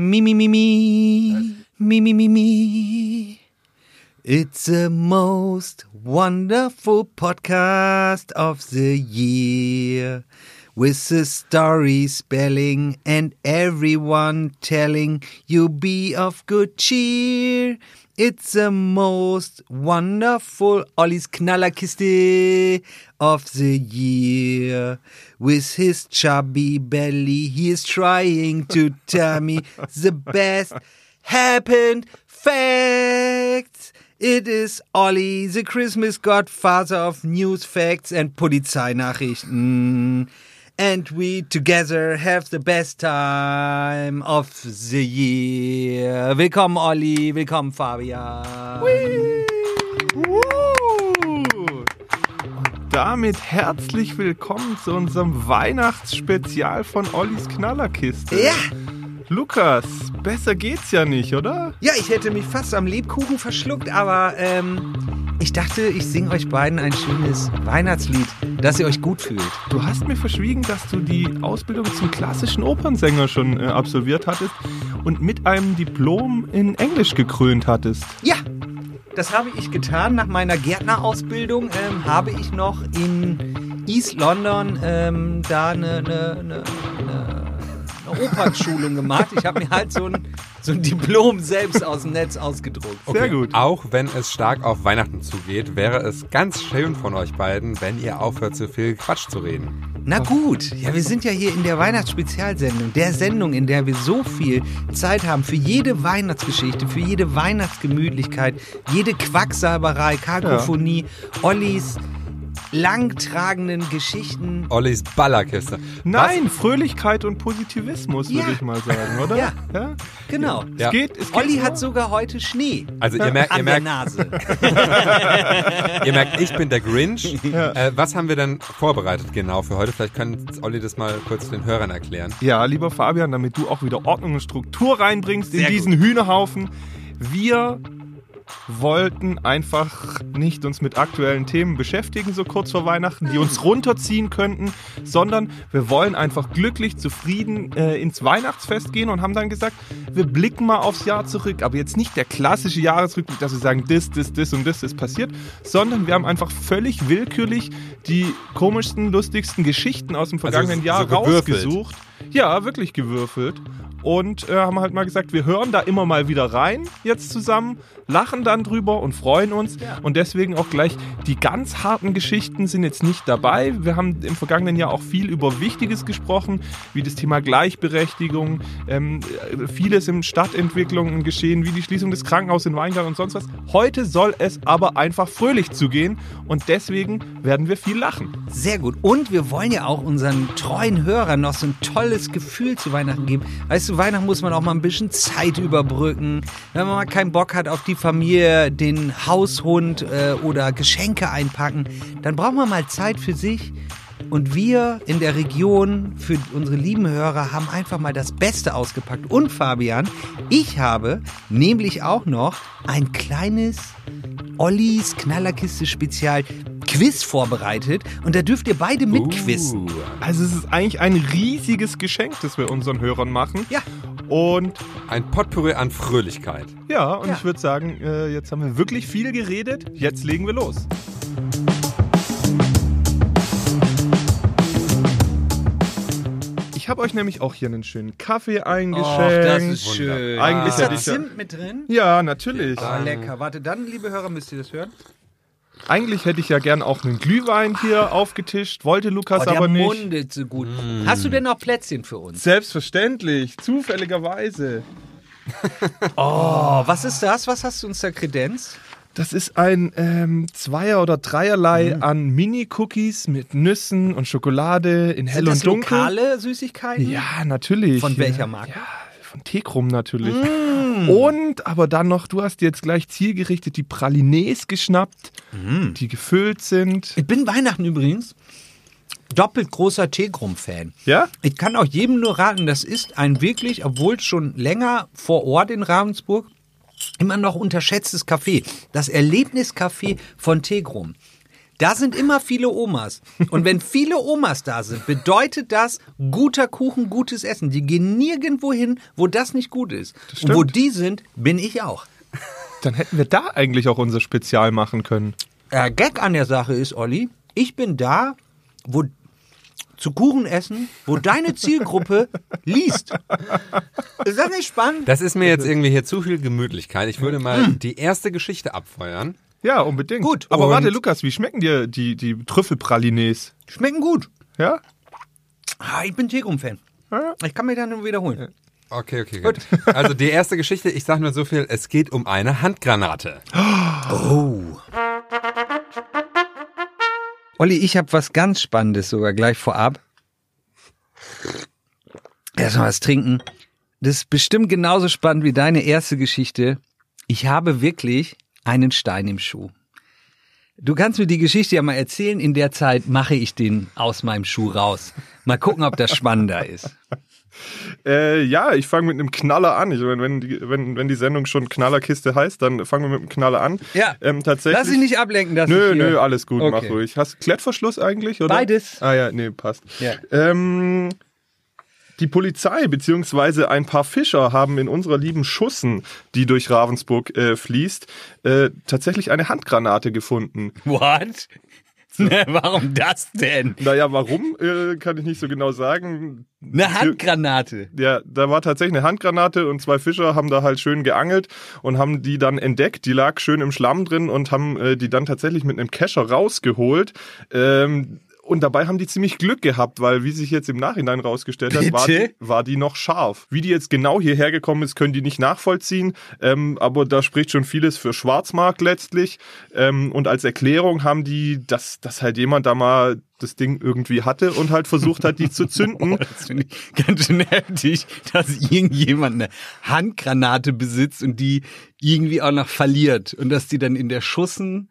Me, me, me, me. Me, me, me, me. It's the most wonderful podcast of the year. With the story spelling and everyone telling you be of good cheer. It's the most wonderful Olli's Knallerkiste of the year. With his chubby belly, he is trying to tell me the best happened facts. It is Olli, the Christmas godfather of news facts and Polizeinachrichten. Mm. And we together have the best time of the year. Willkommen, Olli. Willkommen, Fabian. damit herzlich willkommen zu unserem Weihnachtsspezial von Ollis Knallerkiste. Ja. Lukas, besser geht's ja nicht, oder? Ja, ich hätte mich fast am Lebkuchen verschluckt, aber ähm, ich dachte, ich singe euch beiden ein schönes Weihnachtslied, dass ihr euch gut fühlt. Du hast mir verschwiegen, dass du die Ausbildung zum klassischen Opernsänger schon äh, absolviert hattest und mit einem Diplom in Englisch gekrönt hattest. Ja, das habe ich getan. Nach meiner Gärtnerausbildung ähm, habe ich noch in East London ähm, da eine, eine, eine, eine Opernschulung gemacht. Ich habe mir halt so ein, so ein Diplom selbst aus dem Netz ausgedruckt. Sehr gut. Auch wenn es stark auf Weihnachten zugeht, wäre es ganz schön von euch beiden, wenn ihr aufhört, so viel Quatsch zu reden. Na gut, ja, wir sind ja hier in der Weihnachtsspezialsendung, der Sendung, in der wir so viel Zeit haben für jede Weihnachtsgeschichte, für jede Weihnachtsgemütlichkeit, jede Quacksalberei, Kakophonie, Ollis langtragenden Geschichten. Ollis Ballerkiste. Nein, Fröhlichkeit und Positivismus, Ja. würde ich mal sagen, oder? Ja. ja? Genau. Es Ja. geht, es geht Olli so. hat sogar heute Schnee Also ihr merkt, ihr an der merkt, Nase. ihr merkt, ich bin der Grinch. Äh, was haben wir denn vorbereitet genau für heute? Vielleicht kann Olli das mal kurz den Hörern erklären. Ja, lieber Fabian, damit du auch wieder Ordnung und Struktur reinbringst in Sehr diesen Hühnerhaufen. Wir wollten einfach nicht uns mit aktuellen Themen beschäftigen, so kurz vor Weihnachten, die uns runterziehen könnten, sondern wir wollen einfach glücklich, zufrieden äh, ins Weihnachtsfest gehen und haben dann gesagt, wir blicken mal aufs Jahr zurück, aber jetzt nicht der klassische Jahresrückblick, dass wir sagen, das, das, das und das ist passiert, sondern wir haben einfach völlig willkürlich die komischsten, lustigsten Geschichten aus dem vergangenen so Jahr gewürfelt. rausgesucht. Ja, wirklich gewürfelt. Und äh, haben halt mal gesagt, wir hören da immer mal wieder rein, jetzt zusammen, lachen dann drüber und freuen uns. Und deswegen auch gleich, die ganz harten Geschichten sind jetzt nicht dabei. Wir haben im vergangenen Jahr auch viel über Wichtiges gesprochen, wie das Thema Gleichberechtigung, ähm, äh, vieles in Stadtentwicklungen geschehen, wie die Schließung des Krankenhauses in Weingarten und sonst was. Heute soll es aber einfach fröhlich zugehen und deswegen werden wir viel lachen. Sehr gut. Und wir wollen ja auch unseren treuen Hörern noch so ein tolles Gefühl zu Weihnachten geben. Weißt du, Weihnachten muss man auch mal ein bisschen Zeit überbrücken. Wenn man mal keinen Bock hat auf die Familie, den Haushund äh, oder Geschenke einpacken, dann braucht man mal Zeit für sich. Und wir in der Region für unsere lieben Hörer haben einfach mal das Beste ausgepackt. Und Fabian, ich habe nämlich auch noch ein kleines Ollis Knallerkiste Spezial Quiz vorbereitet. Und da dürft ihr beide mitquizzen. Uh, Also es ist eigentlich ein riesiges Geschenk, das wir unseren Hörern machen. Ja. Und ein Potpourri an Fröhlichkeit. ja, und Ja. ich würde sagen, äh, jetzt haben wir wirklich viel geredet. Jetzt legen wir los. Ich habe euch nämlich auch hier einen schönen Kaffee eingeschenkt. das ist schön. Eigentlich ist hätte da Zimt mit drin? Ja, natürlich. Oh, lecker. Warte, dann, liebe Hörer, müsst ihr das hören? Eigentlich hätte ich ja gern auch einen Glühwein hier aufgetischt, wollte Lukas Oh, der aber nicht. mundet so gut. Hast du denn noch Plätzchen für uns? Selbstverständlich, zufälligerweise. Oh, was ist das? Was hast du uns da kredenzt? Das ist ein ähm, Zweier- oder Dreierlei Mhm. an Mini-Cookies mit Nüssen und Schokolade in hell Sind das und dunkel. lokale Süßigkeiten? Ja, natürlich. Von welcher Marke? Ja, von Tekrum natürlich. Mm. Und aber dann noch, du hast jetzt gleich zielgerichtet die Pralines geschnappt, Mm. die gefüllt sind. Ich bin Weihnachten übrigens doppelt großer Tegrum-Fan. Ja? Ich kann auch jedem nur raten, das ist ein wirklich, obwohl schon länger vor Ort in Ravensburg, immer noch unterschätztes Café. Das Erlebniscafé von Tegrum. Da sind immer viele Omas. Und wenn viele Omas da sind, bedeutet das guter Kuchen, gutes Essen. Die gehen nirgendwo hin, wo das nicht gut ist. Und wo die sind, bin ich auch. Dann hätten wir da eigentlich auch unser Spezial machen können. Der Gag an der Sache ist, Olli, ich bin da, wo zu Kuchen essen, wo deine Zielgruppe liest. Ist das nicht spannend? Das ist mir jetzt irgendwie hier zu viel Gemütlichkeit. Ich würde mal die erste Geschichte abfeuern. Ja, unbedingt. Gut. Aber Und- warte, Lukas, wie schmecken dir die, die Trüffelpralines? Schmecken gut. Ja? Ah, ich bin Tegum-Fan. Ich kann mir da nur wiederholen. Okay, okay, gut. Also die erste Geschichte, ich sage nur so viel, es geht um eine Handgranate. Olli, ich habe was ganz Spannendes sogar gleich vorab. Erstmal was trinken. Das ist bestimmt genauso spannend wie deine erste Geschichte. Ich habe wirklich einen Stein im Schuh. Du kannst mir die Geschichte ja mal erzählen. In der Zeit mache ich den aus meinem Schuh raus. Mal gucken, ob das spannender ist. Äh, ja, ich fange mit einem Knaller an. Ich meine, wenn die, wenn, wenn die Sendung schon Knallerkiste heißt, dann fangen wir mit einem Knaller an. Ja. Ähm, tatsächlich. Lass dich nicht ablenken, dass Nö, nö, alles gut, mach Okay. ruhig. Hast du Klettverschluss eigentlich, oder? Beides. Ah ja, nee, passt. Ja. Ähm, die Polizei beziehungsweise ein paar Fischer haben in unserer lieben Schussen, die durch Ravensburg äh, fließt, äh, tatsächlich eine Handgranate gefunden. What? Warum das denn? Naja, warum, äh, kann ich nicht so genau sagen. Eine Handgranate. Ja, da war tatsächlich eine Handgranate und zwei Fischer haben da halt schön geangelt und haben die dann entdeckt. Die lag schön im Schlamm drin und haben äh, die dann tatsächlich mit einem Kescher rausgeholt. Ähm, und dabei haben die ziemlich Glück gehabt, weil, wie sich jetzt im Nachhinein rausgestellt hat, war die, war die noch scharf. Wie die jetzt genau hierher gekommen ist, können die nicht nachvollziehen. Ähm, aber da spricht schon vieles für Schwarzmarkt letztlich. Ähm, und als Erklärung haben die, dass, dass halt jemand da mal das Ding irgendwie hatte und halt versucht hat, die zu zünden. Das finde ich ganz schön heftig, dass irgendjemand eine Handgranate besitzt und die irgendwie auch noch verliert und dass die dann in der Schussen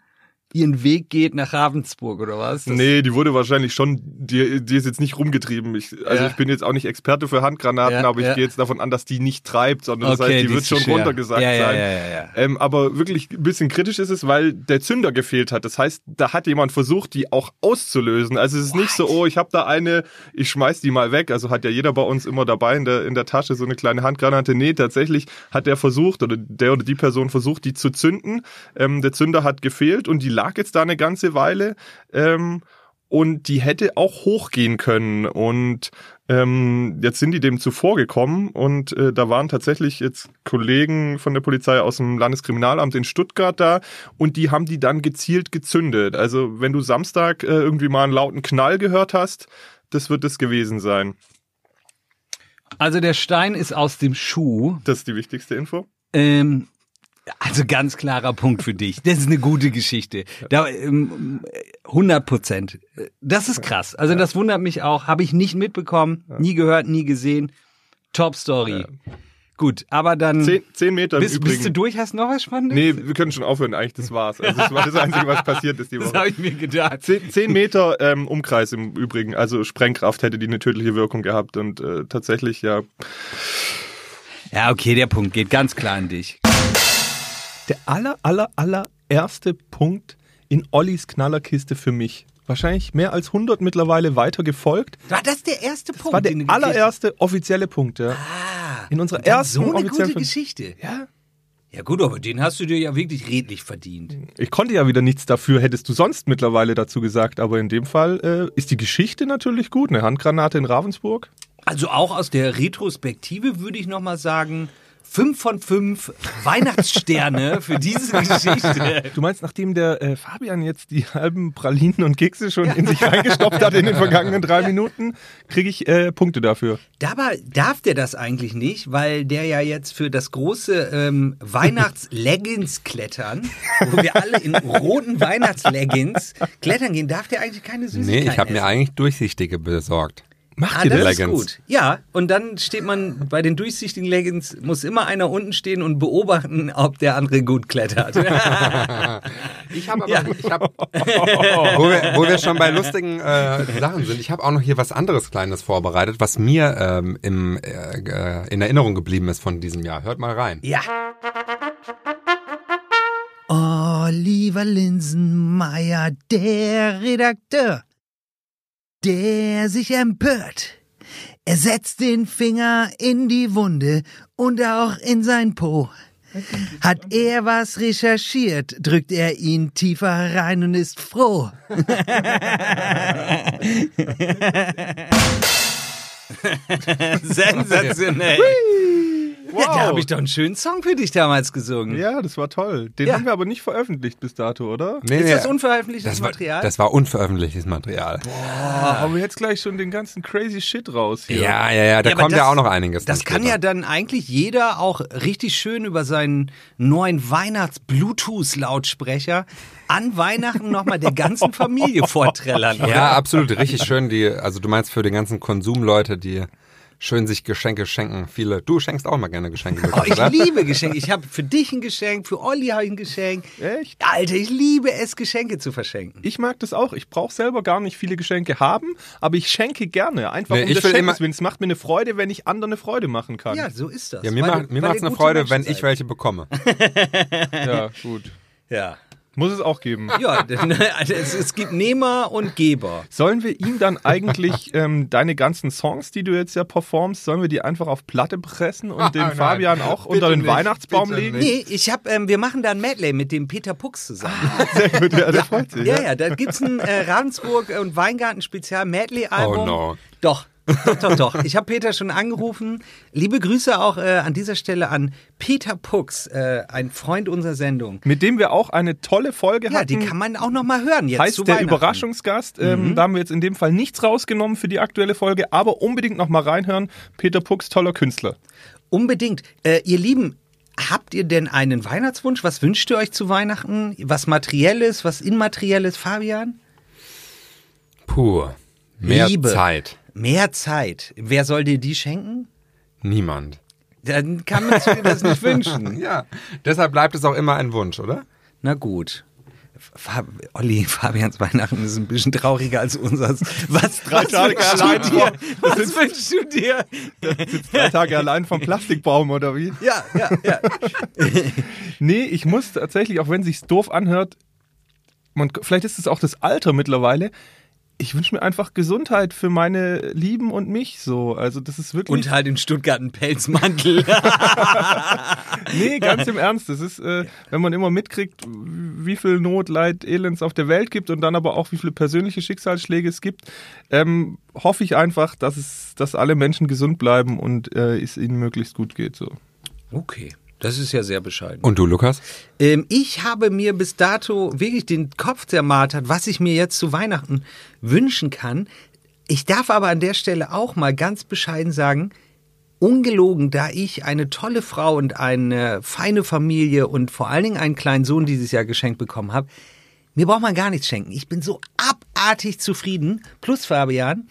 ihren Weg geht nach Ravensburg oder was? Das- Nee, die wurde wahrscheinlich schon, die, die ist jetzt nicht rumgetrieben. Ich, also Ja. ich bin jetzt auch nicht Experte für Handgranaten, Ja, aber ich ja. gehe jetzt davon an, dass die nicht treibt, sondern das Okay, heißt, die die wird schon schwer. runtergesagt sein. Ähm, aber wirklich ein bisschen kritisch ist es, weil der Zünder gefehlt hat. Das heißt, da hat jemand versucht, die auch auszulösen. Also es ist nicht so, oh, ich habe da eine, ich schmeiß die mal weg. Also hat ja jeder bei uns immer dabei in der, in der Tasche so eine kleine Handgranate. Nee, tatsächlich hat der versucht, oder der oder die Person versucht, die zu zünden. Ähm, der Zünder hat gefehlt und die lag jetzt da eine ganze Weile. Ähm, und die hätte auch hochgehen können. Und ähm, jetzt sind die dem zuvor gekommen und äh, da waren tatsächlich jetzt Kollegen von der Polizei aus dem Landeskriminalamt in Stuttgart da und die haben die dann gezielt gezündet. Also wenn du Samstag äh, irgendwie mal einen lauten Knall gehört hast, das wird es gewesen sein. Also der Stein ist aus dem Schuh. Das ist die wichtigste Info. Ähm, also ganz klarer Punkt für dich. Das ist eine gute Geschichte. Da, ähm, 100 Prozent. Das ist krass. Also das wundert mich auch. Habe ich nicht mitbekommen, nie gehört, nie gesehen. Top Story. Gut, aber dann Zehn, zehn Meter bist, bist du durch? Hast du noch was Spannendes? Nee, wir können schon aufhören. Eigentlich, das war's. Also das war das Einzige, was passiert ist die das Woche. habe ich mir gedacht. Zehn, zehn Meter ähm, Umkreis im Übrigen, also Sprengkraft hätte die eine tödliche Wirkung gehabt und äh, tatsächlich ja. Ja, okay, der Punkt geht ganz klar an dich. Der aller, aller, allererste Punkt in Ollis Knallerkiste für mich. Wahrscheinlich mehr als 100 mittlerweile weiter gefolgt. War das der erste Punkt? Das war der allererste offizielle Punkt, ja. Ah, In unserer ersten so eine offiziellen gute Geschichte. Ja. Ja gut, aber den hast du dir ja wirklich redlich verdient. Ich konnte ja wieder nichts dafür, hättest du sonst mittlerweile dazu gesagt, aber in dem Fall äh, ist die Geschichte natürlich gut. Eine Handgranate in Ravensburg. Also auch aus der Retrospektive würde ich nochmal sagen, fünf von fünf Weihnachtssterne für diese Geschichte. Du meinst, nachdem der äh, Fabian jetzt die halben Pralinen und Kekse schon in sich reingestopft hat in den vergangenen drei Minuten, kriege ich äh, Punkte dafür. Dabei darf der das eigentlich nicht, weil der ja jetzt für das große ähm, Weihnachts-Leggings klettern, wo wir alle in roten Weihnachts-Leggings klettern gehen, darf der eigentlich keine Süßigkeiten Nee, ich habe mir eigentlich durchsichtige besorgt. Macht Ah, ihr das das? ist Leggings? gut. Ja, und dann steht man bei den durchsichtigen Leggings, muss immer einer unten stehen und beobachten, ob der andere gut klettert. Ich habe aber, ich hab, wo, wir, wo wir schon bei lustigen äh, Sachen sind, ich habe auch noch hier was anderes Kleines vorbereitet, was mir ähm, im, äh, äh, in Erinnerung geblieben ist von diesem Jahr. Hört mal rein. ja. Oliver Linsenmeier, der Redakteur, der sich empört. Er setzt den Finger in die Wunde und auch in sein Po. Hat er was recherchiert, drückt er ihn tiefer rein und ist froh. Sensationell. Wow. Ja, da habe ich doch einen schönen Song für dich damals gesungen. Ja, das war toll. Den Ja. haben wir aber nicht veröffentlicht bis dato, oder? Nee, Ist nee, das unveröffentlichtes das war, Material? das war unveröffentlichtes Material. Ah, aber jetzt gleich schon den ganzen crazy Shit raus hier. Ja, ja, ja, da Ja, kommt ja das- auch noch einiges. Das kann später. ja dann eigentlich jeder auch richtig schön über seinen neuen Weihnachts-Bluetooth-Lautsprecher an Weihnachten nochmal der ganzen Familie vorträllern. Ja, absolut, richtig schön. Die, also du meinst für die ganzen Konsumleute, die schön sich Geschenke schenken. Viele. Du schenkst auch mal gerne Geschenke, Oh, ich oder? liebe Geschenke. Ich habe für dich ein Geschenk, für Olli habe ich ein Geschenk. Echt? Alter, ich liebe es, Geschenke zu verschenken. Ich mag das auch. Ich brauche selber gar nicht viele Geschenke haben, aber ich schenke gerne. Einfach Nee, um ich will Schenkens. Es macht mir eine Freude, wenn ich anderen eine Freude machen kann. Ja, so ist das. Ja, mir, Weil- macht, ihr eine Freude, Menschen wenn ich welche bekomme. Ja, gut. Ja. Muss es auch geben. Ja, also es, es gibt Nehmer und Geber. Sollen wir ihm dann eigentlich ähm, deine ganzen Songs, die du jetzt ja performst, sollen wir die einfach auf Platte pressen und Ah, den. Fabian auch Bitte unter den nicht, Weihnachtsbaum bitte legen? Nee, ich hab, ähm, wir machen da ein Medley mit dem Peter Pux zusammen. Sehr gut, ja, der freut sich. Ja, ja, da gibt's ein äh, Ravensburg und Weingarten Spezial Medley Album. Oh, no. Doch. Doch, doch, doch. Ich habe Peter schon angerufen. Liebe Grüße auch äh, an dieser Stelle an Peter Pux, äh, ein Freund unserer Sendung. Mit dem wir auch eine tolle Folge Ja, hatten. die kann man auch noch mal hören jetzt heißt zu der. Überraschungsgast. Ähm, Da haben wir jetzt in dem Fall nichts rausgenommen für die aktuelle Folge, aber unbedingt noch mal reinhören. Peter Pux, toller Künstler. Unbedingt. Äh, ihr Lieben, habt ihr denn einen Weihnachtswunsch? Was wünscht ihr euch zu Weihnachten? Was Materielles, was Immaterielles, Fabian? Puh. Mehr Liebe. Zeit. Mehr Zeit. Wer soll dir die schenken? Niemand. Dann kann man sich das nicht wünschen. Ja, deshalb bleibt es auch immer ein Wunsch, oder? Na gut. Fab Olli, Fabians Weihnachten ist ein bisschen trauriger als unseres. Was, Drei was Tage wünschst allein du dir? vor- Was wünschst du dir? Drei Tage allein vom Plastikbaum oder wie? Ja, ja, ja. Nee, ich muss tatsächlich, auch wenn sich's doof anhört, man, vielleicht ist es auch das Alter mittlerweile. Ich wünsche mir einfach Gesundheit für meine Lieben und mich so. Also das ist wirklich. Und halt in Stuttgart einen Pelzmantel. Nee, ganz im Ernst. Das ist, äh, wenn man immer mitkriegt, wie viel Not, Leid, Elends auf der Welt gibt und dann aber auch wie viele persönliche Schicksalsschläge es gibt, ähm, hoffe ich einfach, dass es, dass alle Menschen gesund bleiben und äh, es ihnen möglichst gut geht. So. Okay, das ist ja sehr bescheiden. Und du, Lukas? Ähm, ich habe mir bis dato wirklich den Kopf zermartert, was ich mir jetzt zu Weihnachten wünschen kann. Ich darf aber an der Stelle auch mal ganz bescheiden sagen, ungelogen, da ich eine tolle Frau und eine feine Familie und vor allen Dingen einen kleinen Sohn dieses Jahr geschenkt bekommen habe, mir braucht man gar nichts schenken. Ich bin so abartig zufrieden. Plus Fabian,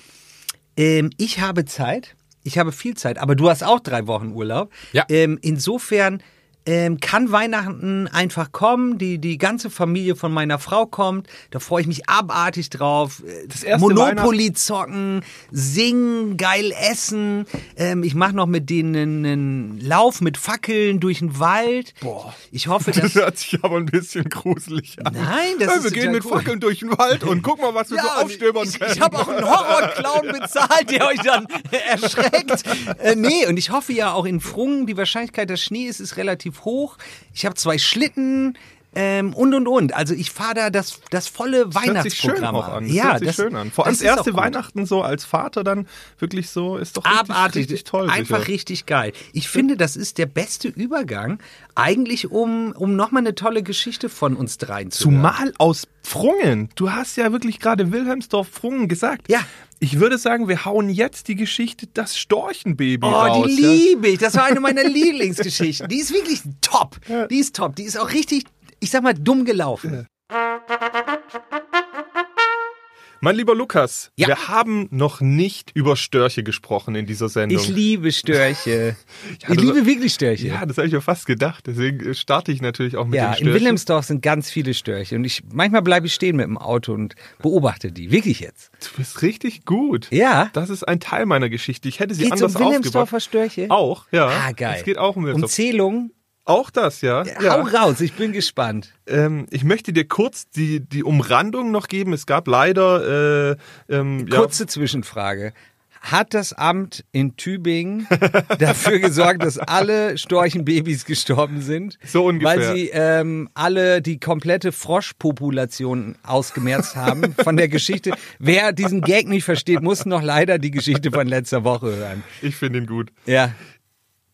ähm, ich habe Zeit. Ich habe viel Zeit, aber du hast auch drei Wochen Urlaub. Ja. Ähm, insofern ähm, kann Weihnachten einfach kommen. Die, die ganze Familie von meiner Frau kommt. Da freue ich mich abartig drauf. Äh, Das erste Monopoly zocken, singen, geil essen. Ähm, ich mache noch mit denen einen, Lauf mit Fackeln durch den Wald. Boah. Ich hoffe, Das dass. hört sich aber ein bisschen gruselig an. Nein, das Ja, ist wir gehen mit cool. Fackeln durch den Wald und guck mal, was wir so und aufstöbern ich, können. ich habe auch einen Horrorclown bezahlt, der euch dann erschreckt. Äh, nee, und ich hoffe ja auch in Frungen, die Wahrscheinlichkeit, dass Schnee ist, ist relativ hoch. Ich habe zwei Schlitten ähm, und und und. Also ich fahre da das, das volle Das hört sich schön Weihnachtsprogramm auch an. Das Ja, hört sich das, schön an. Vor allem das erste. Weihnachten so als Vater dann wirklich so ist doch richtig, Abartig, richtig toll. einfach sicher. richtig geil. Ich finde, das ist der beste Übergang, eigentlich um, um nochmal eine tolle Geschichte von uns dreien zu hören. Zumal aus Pfrungen. Du hast ja wirklich gerade Wilhelmsdorf Pfrungen gesagt. Ja. Ich würde sagen, wir hauen jetzt die Geschichte Das Storchenbaby Oh, raus. die ja? liebe ich. Das war eine meiner Lieblingsgeschichten. Die ist wirklich top. Die ist top. Die ist auch richtig, ich sag mal, dumm gelaufen. Mein lieber Lukas, Ja. wir haben noch nicht über Störche gesprochen in dieser Sendung. Ich liebe Störche. Ja, ich liebe wirklich Störche. ja, das habe ich mir fast gedacht. Deswegen äh, starte ich natürlich auch mit Ja, den in Störchen. Wilhelmsdorf sind ganz viele Störche und ich manchmal bleibe ich stehen mit dem Auto und beobachte die, wirklich jetzt. Du bist richtig gut. Ja. Das ist ein Teil meiner Geschichte. Ich hätte sie Geht's anders um Wilhelmsdorfer aufgebaut. Störche? Auch, ja. Ah, geil. Es geht auch um Um Wilhelmsdorf. Zählung. Auch das, ja. Hau raus, ich bin gespannt. Ähm, ich möchte dir kurz die, die Umrandung noch geben. Es gab leider äh, ähm, ja, Kurze Zwischenfrage. Hat das Amt in Tübingen dafür gesorgt, dass alle Storchenbabys gestorben sind? So ungefähr. Weil sie ähm, alle die komplette Froschpopulation ausgemerzt haben von der Geschichte. Wer diesen Gag nicht versteht, muss noch leider die Geschichte von letzter Woche hören. ich finde ihn gut. Ja.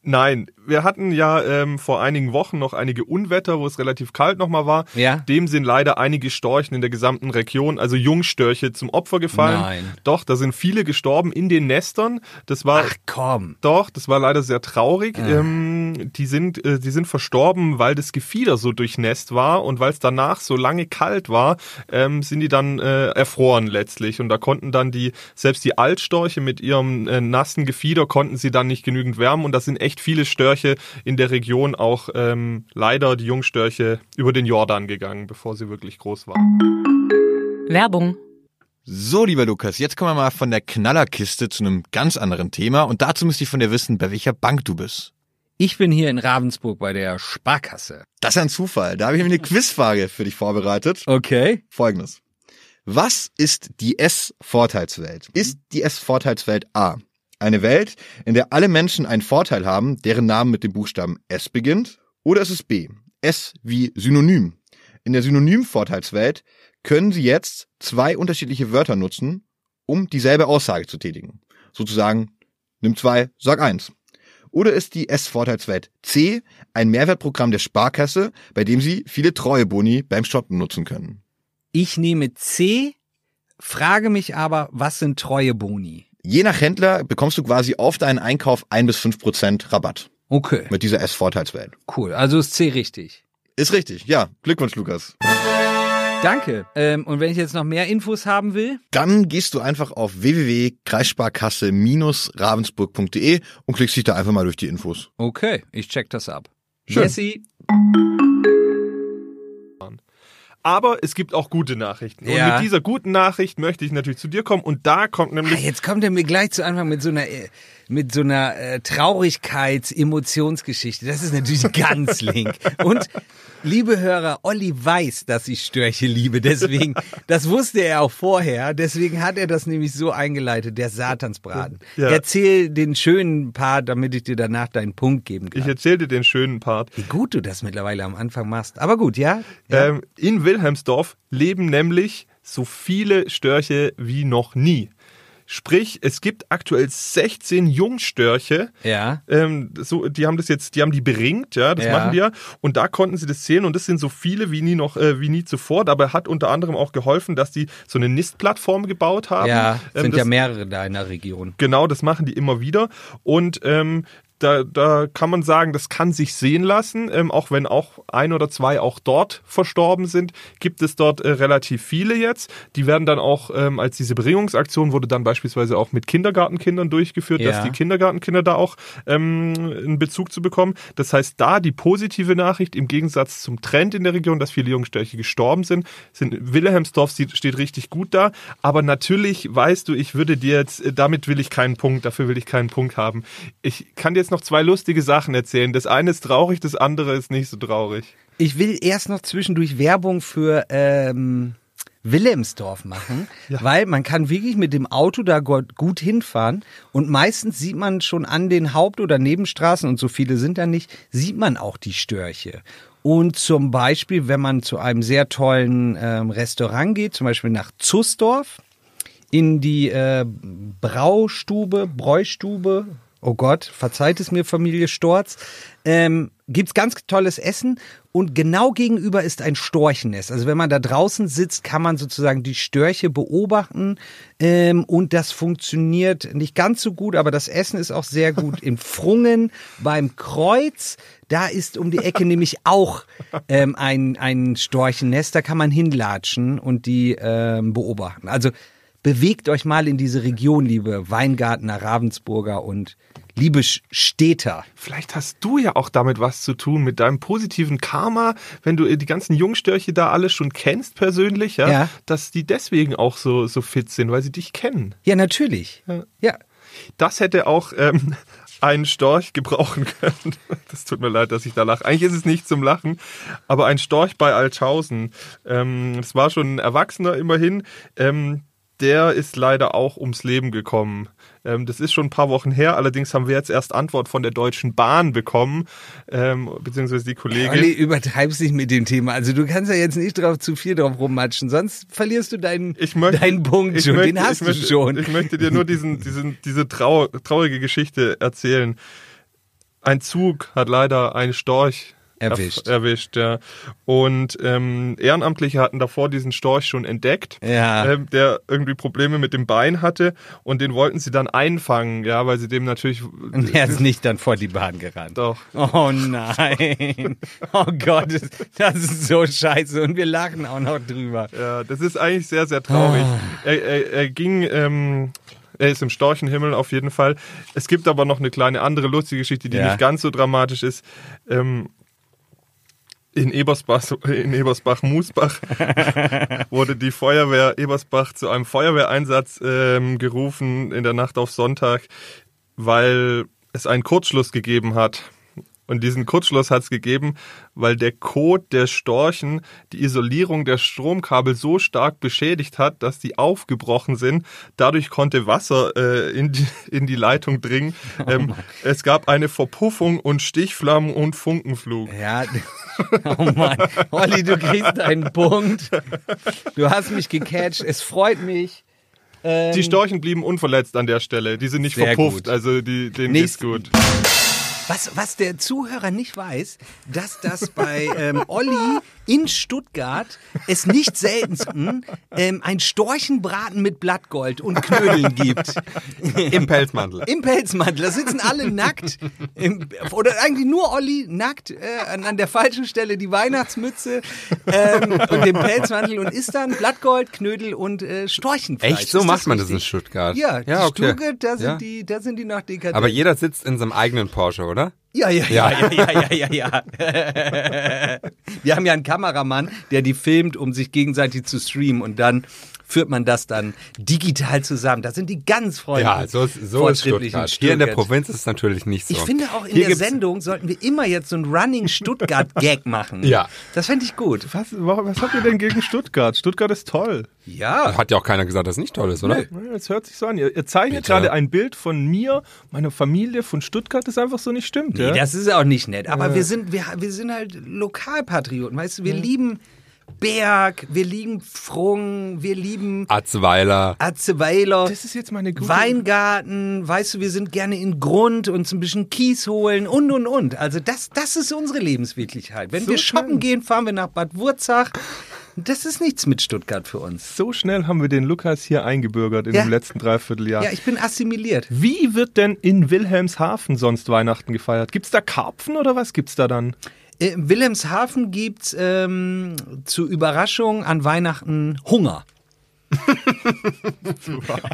Nein, wir hatten ja ähm, vor einigen Wochen noch einige Unwetter, wo es relativ kalt nochmal war. Ja. Dem sind leider einige Storchen in der gesamten Region, also Jungstörche, zum Opfer gefallen. Nein. Doch, da sind viele gestorben in den Nestern. Das war Ach komm. Doch, das war leider sehr traurig. Ähm, die sind, äh, die sind verstorben, weil das Gefieder so durchnässt war und weil es danach so lange kalt war, ähm, sind die dann äh, erfroren letztlich und da konnten dann die selbst die Altstorche mit ihrem äh, nassen Gefieder konnten sie dann nicht genügend wärmen und da sind echt viele Störche in der Region auch ähm, leider die Jungstörche über den Jordan gegangen, bevor sie wirklich groß waren. Werbung. So, lieber Lukas, jetzt kommen wir mal von der Knallerkiste zu einem ganz anderen Thema und dazu müsste ich von dir wissen, bei welcher Bank du bist. Ich bin hier in Ravensburg bei der Sparkasse. Das ist ein Zufall. Da habe ich mir eine Quizfrage für dich vorbereitet. Okay. Folgendes. Was ist die S-Vorteilswelt? Ist die S-Vorteilswelt A eine Welt, in der alle Menschen einen Vorteil haben, deren Name mit dem Buchstaben S beginnt? Oder ist es B? S wie Synonym. In der Synonym-Vorteilswelt können Sie jetzt zwei unterschiedliche Wörter nutzen, um dieselbe Aussage zu tätigen. Sozusagen, nimm zwei, sag eins. Oder ist die S-Vorteilswelt C ein Mehrwertprogramm der Sparkasse, bei dem Sie viele Treueboni beim Shoppen nutzen können? Ich nehme C, frage mich aber, was sind treue Boni? Je nach Händler bekommst du quasi auf deinen Einkauf ein bis fünf Prozent Rabatt Okay, mit dieser S-Vorteilswelt. cool. Also ist C richtig. Ist richtig, ja. Glückwunsch, Lukas. Danke. Ähm, und wenn ich jetzt noch mehr Infos haben will? Dann gehst du einfach auf www.kreissparkasse-ravensburg.de und klickst dich da einfach mal durch die Infos. Okay, ich check das ab. Schön. Jessie. Aber es gibt auch gute Nachrichten. Und Ja. mit dieser guten Nachricht möchte ich natürlich zu dir kommen und da kommt Ah, nämlich jetzt kommt er mir gleich zu Anfang mit so einer, äh, mit so einer äh, Traurigkeits-Emotionsgeschichte. Das ist natürlich ganz link. Und liebe Hörer, Olli weiß, dass ich Störche liebe. Deswegen, das wusste er auch vorher. Deswegen hat er das nämlich so eingeleitet, der Satansbraten. Ja. Erzähl den schönen Part, damit ich dir danach deinen Punkt geben ich kann. erzähle dir den schönen Part. Wie gut du das mittlerweile am Anfang machst. Aber gut, ja? ja. Ähm, in Wilhelmsdorf leben nämlich so viele Störche wie noch nie. Sprich, es gibt aktuell 16 Jungstörche. ja. Ähm, so, die haben das jetzt, die haben die beringt, ja, das Ja. machen die ja. Und da konnten sie das zählen und das sind so viele wie nie noch, äh, wie nie zuvor. Dabei hat unter anderem auch geholfen, dass die so eine Nistplattform gebaut haben. Ja, Ähm, sind das, ja mehrere da in der Region. Genau, das machen die immer wieder. Und ähm, da, da kann man sagen, das kann sich sehen lassen, ähm, auch wenn auch ein oder zwei auch dort verstorben sind, gibt es dort äh, relativ viele jetzt. Die werden dann auch, ähm, als diese Bringungsaktion wurde dann beispielsweise auch mit Kindergartenkindern durchgeführt, Ja. dass die Kindergartenkinder da auch ähm, einen Bezug zu bekommen. Das heißt, da die positive Nachricht im Gegensatz zum Trend in der Region, dass viele Jungstörche gestorben sind, sind Wilhelmsdorf steht richtig gut da. Aber natürlich weißt du, ich würde dir jetzt, äh, damit will ich keinen Punkt, dafür will ich keinen Punkt haben. Ich kann dir jetzt noch zwei lustige Sachen erzählen. Das eine ist traurig, das andere ist nicht so traurig. Ich will erst noch zwischendurch Werbung für ähm, Wilhelmsdorf machen, weil man kann wirklich mit dem Auto da gut hinfahren und meistens sieht man schon an den Haupt- oder Nebenstraßen, und so viele sind da nicht, sieht man auch die Störche. Und zum Beispiel, wenn man zu einem sehr tollen ähm, Restaurant geht, zum Beispiel nach Zusdorf, in die äh, Braustube, Bräustube, oh Gott, verzeiht es mir, Familie Storz, ähm, gibt's ganz tolles Essen und genau gegenüber ist ein Storchennest. Also wenn man da draußen sitzt, kann man sozusagen die Störche beobachten ähm, und das funktioniert nicht ganz so gut, aber das Essen ist auch sehr gut in Frungen beim Kreuz. Da ist um die Ecke nämlich auch ähm, ein, ein Storchennest, da kann man hinlatschen und die ähm, beobachten. Also bewegt euch mal in diese Region, liebe Weingartner, Ravensburger und liebe Städter. Vielleicht hast du ja auch damit was zu tun, mit deinem positiven Karma, wenn du äh, die ganzen Jungstörche da alle schon kennst persönlich, ja, Ja. dass die deswegen auch so, so fit sind, weil sie dich kennen. Ja, natürlich. Ja. Das hätte auch ähm, einen Storch gebrauchen können. Das tut mir leid, dass ich da lache. Eigentlich ist es nicht zum Lachen, aber ein Storch bei Altschaußen. Ähm, das war schon ein Erwachsener immerhin. Ähm, der ist leider auch ums Leben gekommen. Ähm, das ist schon ein paar Wochen her. Allerdings haben wir jetzt erst Antwort von der Deutschen Bahn bekommen, ähm, beziehungsweise die Kollegin. Olli, übertreib's nicht mit dem Thema. Also du kannst ja jetzt nicht drauf zu viel drauf rummatschen, sonst verlierst du deinen, möchte, deinen Punkt ich schon. möchte, Den hast du möchte, schon. Ich möchte dir nur diesen, diesen, diese trau traurige Geschichte erzählen. Ein Zug hat leider einen Storch Erwischt. erwischt ja. Und ähm, Ehrenamtliche hatten davor diesen Storch schon entdeckt, Ja. ähm, der irgendwie Probleme mit dem Bein hatte und den wollten sie dann einfangen, ja, weil sie dem natürlich Und er ist nicht dann vor die Bahn gerannt. doch Oh nein. Oh Gott, das- das ist so scheiße. Und wir lachen auch noch drüber. Ja, das ist eigentlich sehr, sehr traurig. Ah. Er, er, er ging, ähm, er ist im Storchenhimmel auf jeden Fall. Es gibt aber noch eine kleine andere lustige Geschichte, die Ja. nicht ganz so dramatisch ist. Ähm, in Ebersbach, in Ebersbach-Musbach wurde die Feuerwehr Ebersbach zu einem Feuerwehreinsatz ähm, gerufen in der Nacht auf Sonntag, weil es einen Kurzschluss gegeben hat. Und diesen Kurzschluss hat es gegeben, weil der Kot der Storchen die Isolierung der Stromkabel so stark beschädigt hat, dass die aufgebrochen sind. Dadurch konnte Wasser äh, in, die, in die Leitung dringen. Ähm, es gab eine Verpuffung und Stichflammen und Funkenflug. Ja, oh Mann. Olli, du kriegst einen Punkt. Du hast mich gecatcht. Es freut mich. Ähm, Die Storchen blieben unverletzt an der Stelle. Die sind nicht Sehr verpufft, gut. also die, denen Nächst- geht's gut. Was, was der Zuhörer nicht weiß, dass das bei ähm, Olli in Stuttgart es nicht selten ähm, ein Storchenbraten mit Blattgold und Knödeln gibt. Im Pelzmantel. Im Pelzmantel. Da sitzen alle nackt. Im, oder eigentlich nur Olli nackt äh, an, an der falschen Stelle die Weihnachtsmütze ähm, und den Pelzmantel und isst dann Blattgold, Knödel und äh, Storchenfleisch. Echt? So Ist macht man das in richtig? Stuttgart? Ja, ja okay. Stuttgart, da sind, Ja. die, da sind die noch dekadent. Aber jeder sitzt in seinem eigenen Porsche, oder? Ja, ja, ja, ja, ja, ja, ja, ja. Wir haben ja einen Kameramann, der die filmt, um sich gegenseitig zu streamen und dann führt man das dann digital zusammen. Da sind die ganz freundlich. Ja, so ist, so ist fortschrittlichen Stuttgart. Hier in der. Provinz ist es natürlich nicht so. Ich finde auch in Hier der Sendung sollten wir immer jetzt so einen Running Stuttgart-Gag machen. Ja. Das fände ich gut. Was, was habt ihr denn gegen Stuttgart? Stuttgart ist toll. Ja. Hat ja auch keiner gesagt, dass es nicht toll ist, oder? Ja, Jetzt hört sich so an. Ihr, ihr zeichnet Bitte. gerade ein Bild von mir, meiner Familie, von Stuttgart, das einfach so nicht stimmt. Nee, ja? das ist auch nicht nett. Aber wir sind, wir, wir sind halt Lokalpatrioten, weißt du? Wir lieben Berg, wir lieben Frung, wir lieben Atzweiler. Atzeweiler. Das ist jetzt meine gute... Weingarten, weißt du, wir sind gerne in Grund und ein bisschen Kies holen und und und. Also das, das ist unsere Lebenswirklichkeit. Wenn So wir shoppen schön. gehen, fahren wir nach Bad Wurzach. Das ist nichts mit Stuttgart für uns. So schnell haben wir den Lukas hier eingebürgert in Ja. dem letzten Dreivierteljahr. Ja, ich bin assimiliert. Wie wird denn in Wilhelmshaven sonst Weihnachten gefeiert? Gibt's da Karpfen oder was gibt's da dann? Äh, In Wilhelmshaven gibt's ähm, zur Überraschung an Weihnachten Hunger.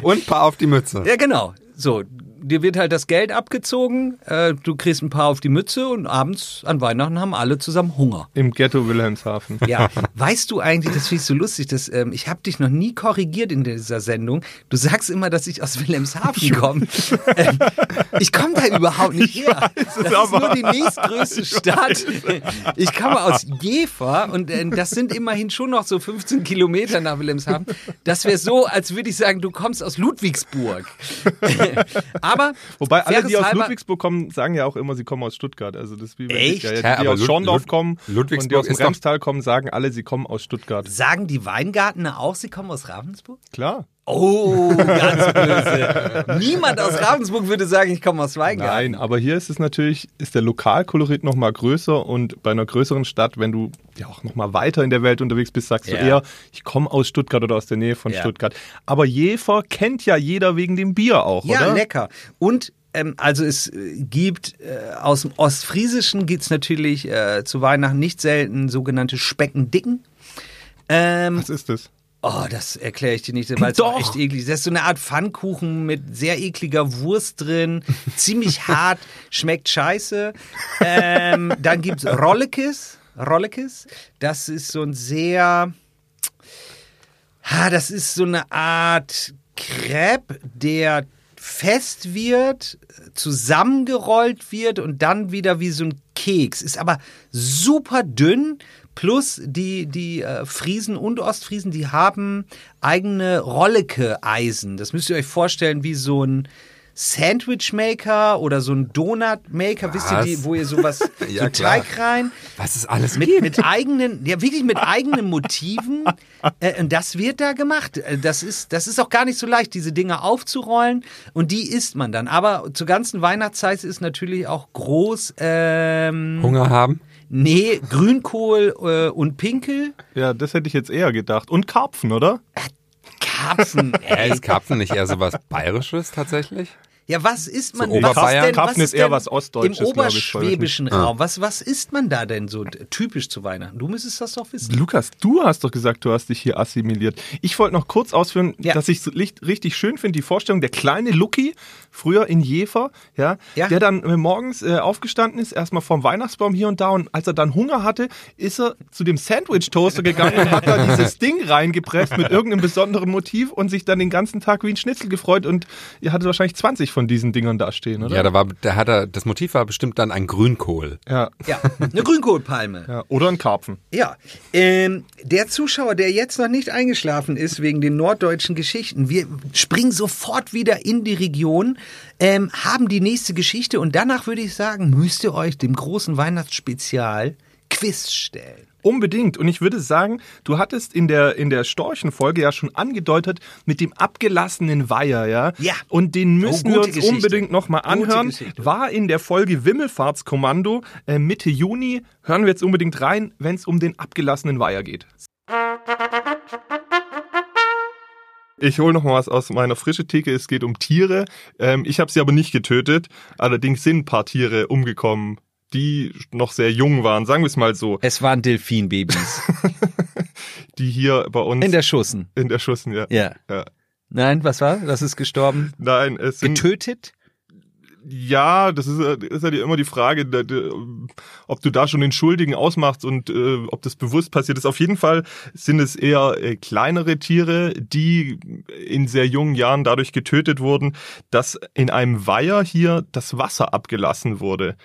Und paar auf die Mütze. Ja, genau. So, dir wird halt das Geld abgezogen, äh, du kriegst ein paar auf die Mütze und abends an Weihnachten haben alle zusammen Hunger. Im Ghetto Wilhelmshaven. Ja, weißt du eigentlich, das finde ich so lustig, dass, ähm, ich habe dich noch nie korrigiert in dieser Sendung. Du sagst immer, dass ich aus Wilhelmshaven komme. ähm, ich komme da überhaupt nicht her. das ist aber- nur die nächstgrößte Stadt. Ich komme aus Jever und äh, das sind immerhin schon noch so 15 Kilometer nach Wilhelmshaven. Das wäre so, als würde ich sagen, du kommst aus Ludwigsburg. Aber Wobei alle, die aus Ludwigsburg kommen, sagen ja auch immer, sie kommen aus Stuttgart. Also das ist wie wenn Echt? Die, ja, Hä, die, die aus Lud- Schorndorf Lud- kommen und die Ludwigsburg aus dem Remstal kommen, sagen alle, sie kommen aus Stuttgart. Sagen die Weingartner auch, sie kommen aus Ravensburg? Klar. Oh, ganz böse. Niemand aus Ravensburg würde sagen, ich komme aus Weingarten. Nein, aber hier ist es natürlich, ist der Lokalkolorit noch mal größer und bei einer größeren Stadt, wenn du ja auch noch mal weiter in der Welt unterwegs bist, sagst Ja. du eher, ich komme aus Stuttgart oder aus der Nähe von Ja. Stuttgart. Aber Jever kennt ja jeder wegen dem Bier auch, Ja, oder? lecker. Und ähm, also es äh, gibt äh, aus dem Ostfriesischen gibt's natürlich äh, zu Weihnachten nicht selten sogenannte Speckendicken. Ähm, Was ist das? Oh, das erkläre ich dir nicht, weil es echt eklig ist. Das ist so eine Art Pfannkuchen mit sehr ekliger Wurst drin, ziemlich hart, schmeckt scheiße. Ähm, dann gibt's Rollekes. Rollekes, das ist so ein sehr, ha, das ist so eine Art Crepe, der fest wird, zusammengerollt wird und dann wieder wie so ein Keks. Ist aber super dünn. Plus die, die äh, Friesen und Ostfriesen, die haben eigene Rollecke-Eisen. Das müsst ihr euch vorstellen wie so ein Sandwich-Maker oder so ein Donut-Maker. Wisst ihr, die, wo ihr sowas, Ja, so klar. Teig rein Was es alles mit, gibt. mit eigenen, ja wirklich mit eigenen Motiven. Äh, und das wird da gemacht. Äh, Das ist, das ist auch gar nicht so leicht, diese Dinge aufzurollen. Und die isst man dann. Aber zur ganzen Weihnachtszeit ist natürlich auch groß, ähm, Hunger haben. Nee, Grünkohl äh, und Pinkel. Ja, das hätte ich jetzt eher gedacht. Und Karpfen, oder? Karpfen. Hä, Ey. ist Karpfen nicht eher sowas Bayerisches tatsächlich? Ja, was isst man? So was Oberbayern? denn, was ist eher denn was Ostdeutsches, Im glaub ich, oberschwäbischen Raum. Was, was isst man da denn so typisch zu Weihnachten? Du müsstest das doch wissen. Lukas, du hast doch gesagt, du hast dich hier assimiliert. Ich wollte noch kurz ausführen, Ja. dass ich so richtig schön finde, die Vorstellung, der kleine Lucky, früher in Jever, ja, Ja. der dann äh, morgens äh, aufgestanden ist, erstmal vom Weihnachtsbaum hier und da und als er dann Hunger hatte, ist er zu dem Sandwich-Toaster gegangen und hat da dieses Ding reingepresst mit irgendeinem besonderen Motiv und sich dann den ganzen Tag wie ein Schnitzel gefreut und ihr hattet wahrscheinlich 20 von diesen Dingern da stehen, oder? Ja, da war, da hat er, das Motiv war bestimmt dann ein Grünkohl. ja. Ja, eine Grünkohlpalme. ja. Oder ein Karpfen. Ja, ähm, der Zuschauer, der jetzt noch nicht eingeschlafen ist wegen den norddeutschen Geschichten, wir springen sofort wieder in die Region, ähm, haben die nächste Geschichte und danach würde ich sagen, müsst ihr euch dem großen Weihnachtsspezial Quiz stellen. Unbedingt. Und ich würde sagen, du hattest in der, in der Storchenfolge ja schon angedeutet mit dem abgelassenen Weiher, ja? Ja. Und den müssen Oh, wir uns Geschichte. unbedingt nochmal anhören. War in der Folge Wimmelfahrtskommando äh, Mitte Juni. Hören wir jetzt unbedingt rein, wenn es um den abgelassenen Weiher geht. Ich hole noch mal was aus meiner frischen Theke. Es geht um Tiere. Ähm, ich habe sie aber nicht getötet. Allerdings sind ein paar Tiere umgekommen, die noch sehr jung waren. Sagen wir es mal so. Es waren Delfinbabys Die hier bei uns in der Schussen. in der Schussen, ja. Ja. Ja. Nein, was war? Das ist gestorben. Nein, es sind, Getötet? ja, das ist, ja- ist ja immer die Frage, ob du da schon den Schuldigen ausmachst und äh, ob das bewusst passiert ist. Auf jeden Fall sind es eher äh, kleinere Tiere, die in sehr jungen Jahren dadurch getötet wurden, dass in einem Weiher hier das Wasser abgelassen wurde.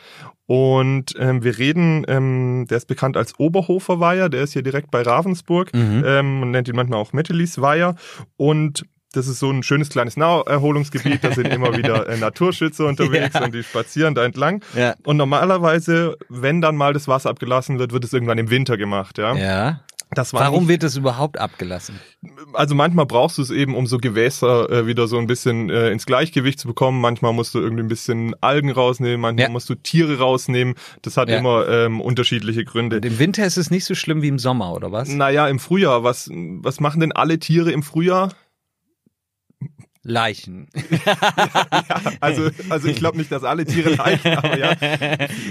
Und ähm, wir reden, ähm, der ist bekannt als Oberhofer Weiher, der ist hier direkt bei Ravensburg. Ähm, man nennt ihn manchmal auch Mettelis Weiher. Und das ist so ein schönes kleines Naherholungsgebiet, da sind immer wieder äh, Naturschützer unterwegs Ja. und die spazieren da entlang. Ja. Und normalerweise, wenn dann mal das Wasser abgelassen wird, wird es irgendwann im Winter gemacht, ja. Ja. Warum nicht, wird das überhaupt abgelassen? also manchmal brauchst du es eben, um so Gewässer äh, wieder so ein bisschen äh, ins Gleichgewicht zu bekommen. Manchmal musst du irgendwie ein bisschen Algen rausnehmen, manchmal Ja. musst du Tiere rausnehmen. Das hat Ja. immer ähm, unterschiedliche Gründe. Und Im Winter ist es nicht so schlimm wie im Sommer, oder was? Naja, im Frühjahr, was, was machen denn alle Tiere im Frühjahr? Leichen. Also, also ich glaube nicht, dass alle Tiere leiden, aber ja,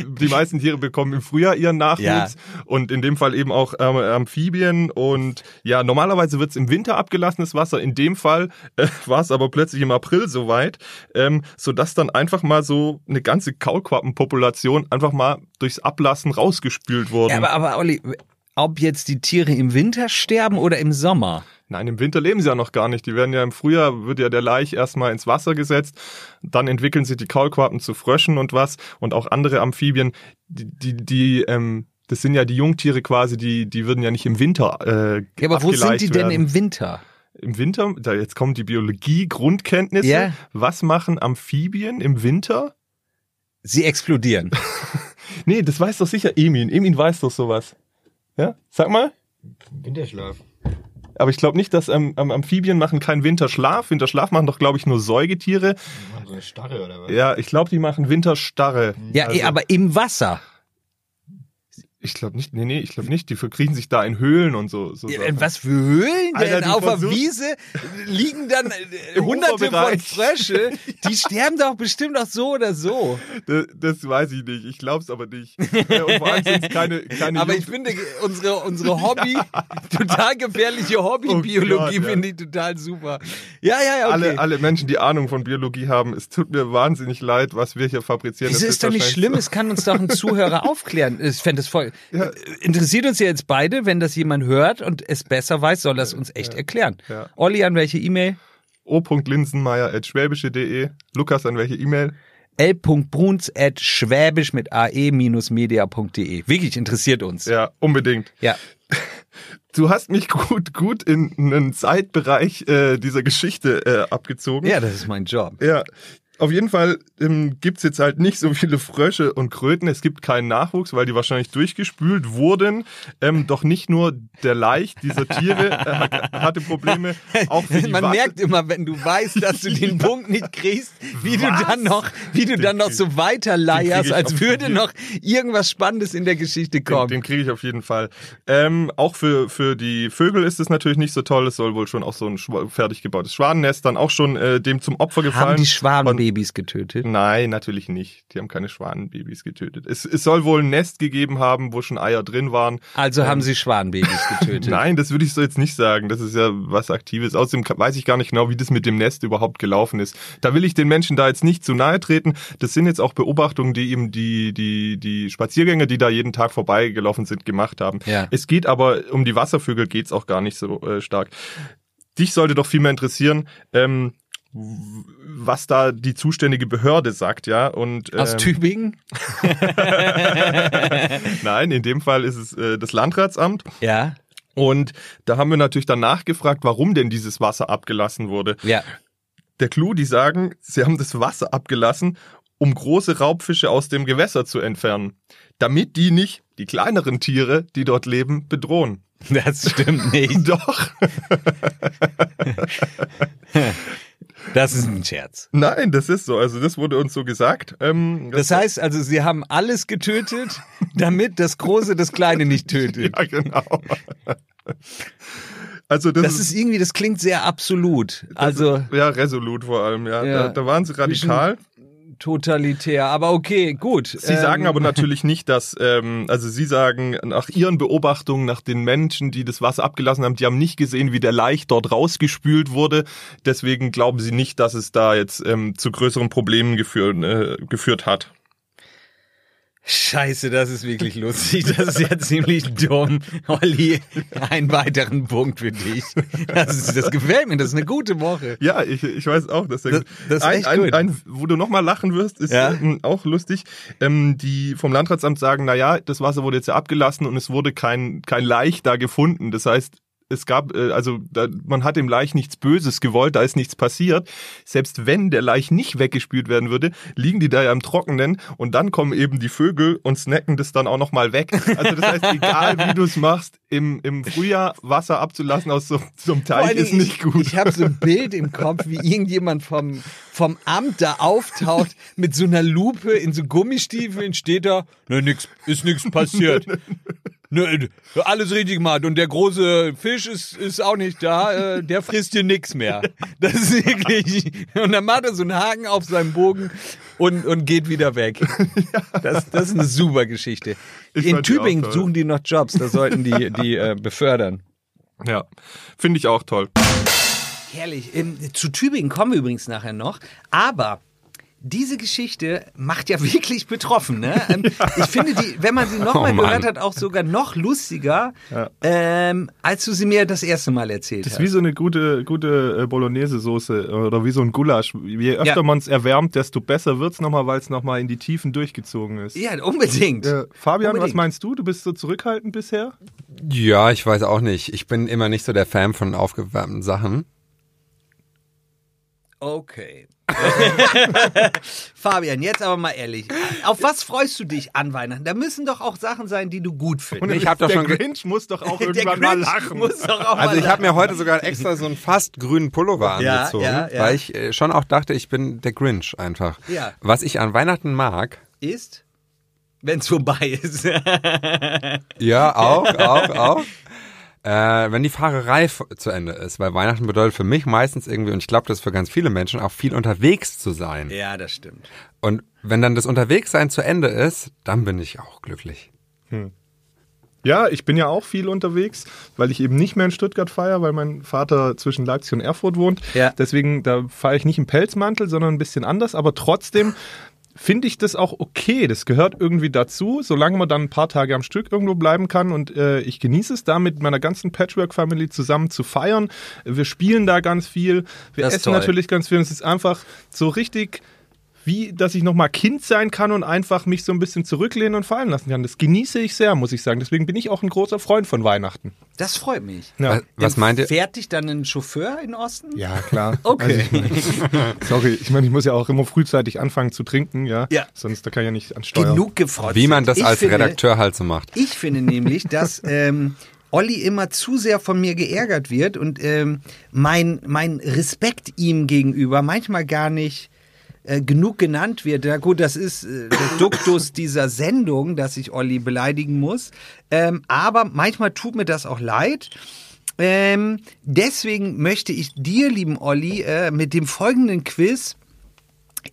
die meisten Tiere bekommen im Frühjahr ihren Nachwuchs Ja. und in dem Fall eben auch ähm, Amphibien und ja, normalerweise wird's im Winter abgelassenes Wasser. In dem Fall äh, war es aber plötzlich im April soweit, ähm, sodass dann einfach mal so eine ganze Kaulquappenpopulation einfach mal durchs Ablassen rausgespült wurden. Ja, aber, aber Olli, ob jetzt die Tiere im Winter sterben oder im Sommer? Nein, im Winter leben sie ja noch gar nicht. Die werden ja im Frühjahr, wird ja der Laich erstmal ins Wasser gesetzt. Dann entwickeln sich die Kaulquappen zu Fröschen und was und auch andere Amphibien. Die, die, die ähm, das sind ja die Jungtiere quasi, die, die würden ja nicht im Winter äh, Ja, aber wo sind die denn werden. im Winter? Im Winter, da jetzt kommen die Biologie-Grundkenntnisse. Ja. Was machen Amphibien im Winter? Sie explodieren. Nee, das weiß doch sicher Emin. Emin weiß doch sowas. Ja? Sag mal. Winterschlaf. Aber ich glaube nicht, dass ähm, Amphibien machen keinen Winterschlaf. Winterschlaf machen doch, glaube ich, nur Säugetiere. Machen so eine Starre oder was? Ja, ich glaube, die machen Winterstarre. Ja, Also, aber im Wasser. Ich glaube nicht, nee, nee, ich glaube nicht. Die verkriechen sich da in Höhlen und so. so Ja, Sachen. was für Höhlen Alter, denn? Auf der Wiese liegen dann äh, hunderte von. Frösche. Die sterben doch bestimmt auch so oder so. Das, das weiß ich nicht. Ich glaube es aber nicht. Ja, und vor allem sind es keine, keine Aber Jung- ich finde unsere, unsere Hobby, total gefährliche Hobbybiologie Oh finde ich total super. Ja, ja, ja, okay. alle, alle Menschen, die Ahnung von Biologie haben, es tut mir wahnsinnig leid, was wir hier fabrizieren. Wieso Das ist doch nicht schlimm? so- Es kann uns doch ein Zuhörer aufklären. Ich fände es voll. Interessiert uns ja jetzt beide, wenn das jemand hört und es besser weiß, soll es uns echt erklären. Ja. Olli, an welche E-Mail? o.linsenmeier.schwäbische.de. Lukas, an welche E-Mail? l.bruns at schwäbisch mit ae-media.de. Wirklich interessiert uns. Ja, unbedingt. Ja. Du hast mich gut, gut in einen Zeitbereich äh, dieser Geschichte äh, abgezogen. Ja, das ist mein Job. Ja, auf jeden Fall ähm, gibt's jetzt halt nicht so viele Frösche und Kröten. Es gibt keinen Nachwuchs, weil die wahrscheinlich durchgespült wurden. Ähm, doch nicht nur der Laich dieser Tiere äh, hatte Probleme, auch für die Man Wasser- merkt immer, wenn du weißt, dass du den Punkt nicht kriegst, wie du Was? dann noch, wie du dann noch so weiterleierst, als würde noch irgendwas Spannendes in der Geschichte Den, kommen. den kriege ich auf jeden Fall. Ähm, auch für, für die Vögel ist es natürlich nicht so toll. Es soll wohl schon auch so ein fertig gebautes Schwanennest dann auch schon äh, dem zum Opfer gefallen. Haben die Und- Schwanenbabys getötet? Nein, natürlich nicht. Die haben keine Schwanenbabys getötet. Es, es soll wohl ein Nest gegeben haben, wo schon Eier drin waren. Also haben sie Schwanenbabys getötet. Nein, das würde ich so jetzt nicht sagen. Das ist ja was Aktives. Außerdem weiß ich gar nicht genau, wie das mit dem Nest überhaupt gelaufen ist. Da will ich den Menschen da jetzt nicht zu nahe treten. Das sind jetzt auch Beobachtungen, die eben die, die, die Spaziergänger, die da jeden Tag vorbeigelaufen sind, gemacht haben. Ja. Es geht aber um die Wasservögel geht's auch gar nicht so äh, stark. Dich sollte doch viel mehr interessieren, ähm, was da die zuständige Behörde sagt, ja. Und, Aus ähm, Tübingen? Nein, in dem Fall ist es äh, das Landratsamt. Ja. Und da haben wir natürlich dann nachgefragt, warum denn dieses Wasser abgelassen wurde. Ja. Der Clou, die sagen, sie haben das Wasser abgelassen, um große Raubfische aus dem Gewässer zu entfernen, damit die nicht die kleineren Tiere, die dort leben, bedrohen. Das stimmt nicht. Doch. Das ist ein Scherz. Nein, das ist so. Also das wurde uns so gesagt. Ähm, Das heißt also, sie haben alles getötet, damit das Große das Kleine nicht tötet. ja, genau. Also das, Das ist irgendwie, das klingt sehr absolut. Also ja resolut vor allem. Ja, Ja. Da, da waren sie radikal. Totalitär. Aber okay, gut. Sie sagen aber natürlich nicht, dass, ähm, also Sie sagen, nach Ihren Beobachtungen, nach den Menschen, die das Wasser abgelassen haben, die haben nicht gesehen, wie der Laich dort rausgespült wurde. Deswegen glauben Sie nicht, dass es da jetzt ähm, zu größeren Problemen geführt, äh, geführt hat. Scheiße, das ist wirklich lustig. Das ist ja ziemlich dumm. Olli, einen weiteren Punkt für dich. Das, ist, das gefällt mir, das ist eine gute Woche. Ja, ich, ich weiß auch, dass der Das- das ist ein, echt ein, gut. ein, wo du nochmal lachen wirst, ist Ja. ähm, auch lustig. Ähm, die vom Landratsamt sagen, na ja, das Wasser wurde jetzt ja abgelassen und es wurde kein kein Laich da gefunden. Das heißt, es gab, äh, also da, man hat dem Laich nichts Böses gewollt, da ist nichts passiert. Selbst wenn der Laich nicht weggespült werden würde, liegen die da ja im Trockenen und dann kommen eben die Vögel und snacken das dann auch nochmal weg. Also das heißt, egal wie du es machst, im, im Frühjahr Wasser abzulassen aus so, so einem Teich ist nicht gut. Ich, ich habe so ein Bild im Kopf, wie irgendjemand vom, vom Amt da auftaucht mit so einer Lupe in so Gummistiefeln, steht da, ne, nix, ist nichts passiert. Ne, alles richtig gemacht. Und der große Fisch ist, ist auch nicht da, äh, der frisst dir nix mehr. Das ist wirklich. Und dann macht er so einen Haken auf seinem Bogen und, und geht wieder weg. Das, das ist eine super Geschichte. Ich In die Tübingen toll. suchen die noch Jobs, da sollten die, die äh, befördern. Ja, finde ich auch toll. Herrlich. Ähm, zu Tübingen kommen wir übrigens nachher noch. Aber diese Geschichte macht ja wirklich betroffen. Ne? Ähm, Ich finde, die, wenn man sie nochmal Oh gehört hat, auch sogar noch lustiger, ähm, als du sie mir das erste Mal erzählt Das ist hast. wie so eine gute, gute äh, Bolognese-Soße oder wie so ein Gulasch. Je öfter Ja. man es erwärmt, desto besser wird's nochmal, weil es nochmal in die Tiefen durchgezogen ist. ja, unbedingt. Äh, Fabian, was Unbedingt. meinst du? Du bist so zurückhaltend bisher? Ja, ich weiß auch nicht. Ich bin immer nicht so der Fan von aufgewärmten Sachen. Okay. Fabian, jetzt aber mal ehrlich. Auf was freust du dich an Weihnachten? Da müssen doch auch Sachen sein, die du gut findest. Ich hab doch der schon Grinch muss doch auch irgendwann mal lachen. Muss doch auch Also mal ich habe mir heute sogar extra so einen fast grünen Pullover Ja, angezogen, ja, ja. weil ich äh, schon auch dachte, ich bin der Grinch einfach. Ja. Was ich an Weihnachten mag, Ist, wenn es vorbei ist. ja auch, auch, auch, äh, wenn die Fahrerei zu Ende ist, weil Weihnachten bedeutet für mich meistens irgendwie, und ich glaube, das ist für ganz viele Menschen, auch viel unterwegs zu sein. ja, das stimmt. Und wenn dann das Unterwegssein zu Ende ist, dann bin ich auch glücklich. Ja, ich bin ja auch viel unterwegs, weil ich eben nicht mehr in Stuttgart feiere, weil mein Vater zwischen Leipzig und Erfurt wohnt. Ja. Deswegen, da fahre ich nicht im Pelzmantel, sondern ein bisschen anders. Aber trotzdem finde ich das auch okay. Das gehört irgendwie dazu, solange man dann ein paar Tage am Stück irgendwo bleiben kann. Und äh, ich genieße es da mit meiner ganzen Patchwork-Family zusammen zu feiern. Wir spielen da ganz viel. Wir Das essen natürlich ganz viel. Und es ist einfach so richtig wie, dass ich nochmal Kind sein kann und einfach mich so ein bisschen zurücklehnen und fallen lassen kann. Das genieße ich sehr, muss ich sagen. Deswegen bin ich auch ein großer Freund von Weihnachten. Das freut mich. Ja, Was, was meint ihr? Fährt dich dann ein Chauffeur in Osten? ja klar. Okay. Also ich mein, sorry, ich meine, ich muss ja auch immer frühzeitig anfangen zu trinken, ja. Ja. Sonst da kann ich ja nicht ansteuern. Genug gefrotzt. Wie man das Ich als finde, Redakteur halt so macht. Ich finde nämlich, dass ähm, Olli immer zu sehr von mir geärgert wird und ähm, mein, mein Respekt ihm gegenüber manchmal gar nicht äh, genug genannt wird. Ja gut, das ist äh, der Duktus dieser Sendung, dass ich Olli beleidigen muss. Ähm, aber manchmal tut mir das auch leid. Ähm, deswegen möchte ich dir, lieben Olli, äh, mit dem folgenden Quiz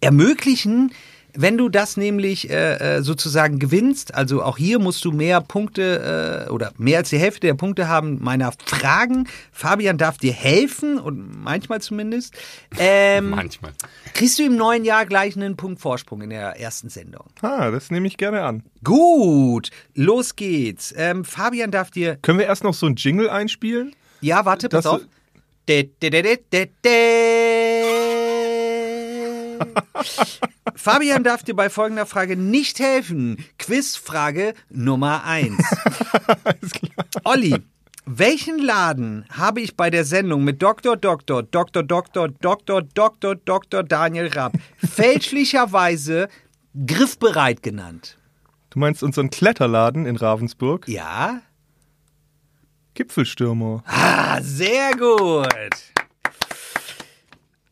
ermöglichen, wenn du das nämlich äh, äh, sozusagen gewinnst, also auch hier musst du mehr Punkte äh, oder mehr als die Hälfte der Punkte haben meiner Fragen. Fabian darf dir helfen und manchmal zumindest. Ähm, Manchmal. kriegst du im neuen Jahr gleich einen Punkt Vorsprung in der ersten Sendung. Ah, das nehme ich gerne an. Gut, los geht's. Ähm, Fabian darf dir. Können wir erst noch so ein Jingle einspielen? Ja, warte, pass Das- auf. De, de, de, de, de, de. Fabian darf dir bei folgender Frage nicht helfen. Quizfrage Nummer 1. Olli, welchen Laden habe ich bei der Sendung mit Dr. Dr. Dr. Dr. Dr. Dr. Dr. Daniel Rapp fälschlicherweise griffbereit genannt? Du meinst unseren Kletterladen in Ravensburg? Ja? Gipfelstürmer. Ah, sehr gut.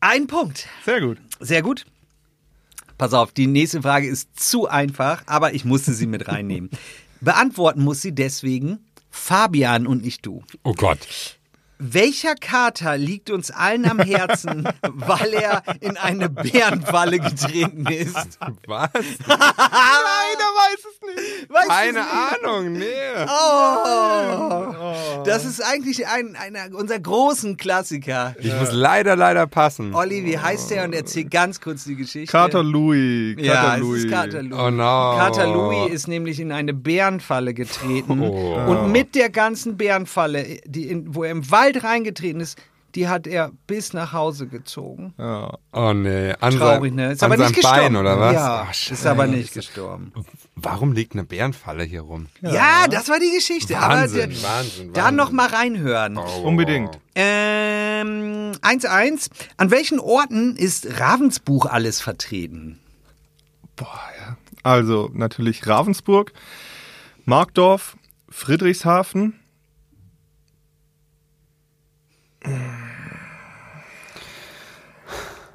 Ein Punkt. Sehr gut. Sehr gut. Pass auf, die nächste Frage ist zu einfach, aber ich musste sie mit reinnehmen. Beantworten muss sie deswegen Fabian und nicht du. Oh Gott. Welcher Kater liegt uns allen am Herzen, weil er in eine Bärenfalle getreten ist? Was? Keiner weiß es nicht. Weißt Keine du's nicht? Ahnung, nee. Oh, das ist eigentlich ein, einer unserer großen Klassiker. Ich muss leider, leider passen. Olli, wie heißt der? Und erzähl ganz kurz die Geschichte. Kater Louis. Kater Ja, Louis. es ist Kater Louis. Oh no. Kater Louis ist nämlich in eine Bärenfalle getreten Oh. und mit der ganzen Bärenfalle, die in, wo er im Wald reingetreten ist, die hat er bis nach Hause gezogen. Ja. Oh nee. An Traurig, ne? Ist an aber nicht gestorben. Bein, oder was? Ja, Ach, ist aber nicht gestorben. Warum liegt eine Bärenfalle hier rum? Ja, das war die Geschichte. Wahnsinn, aber Wahnsinn, Wahnsinn. Da noch mal reinhören. Oh. Unbedingt. Ähm, 1-1. An welchen Orten ist Ravensbuch alles vertreten? Boah, ja. Also natürlich Ravensburg, Markdorf, Friedrichshafen.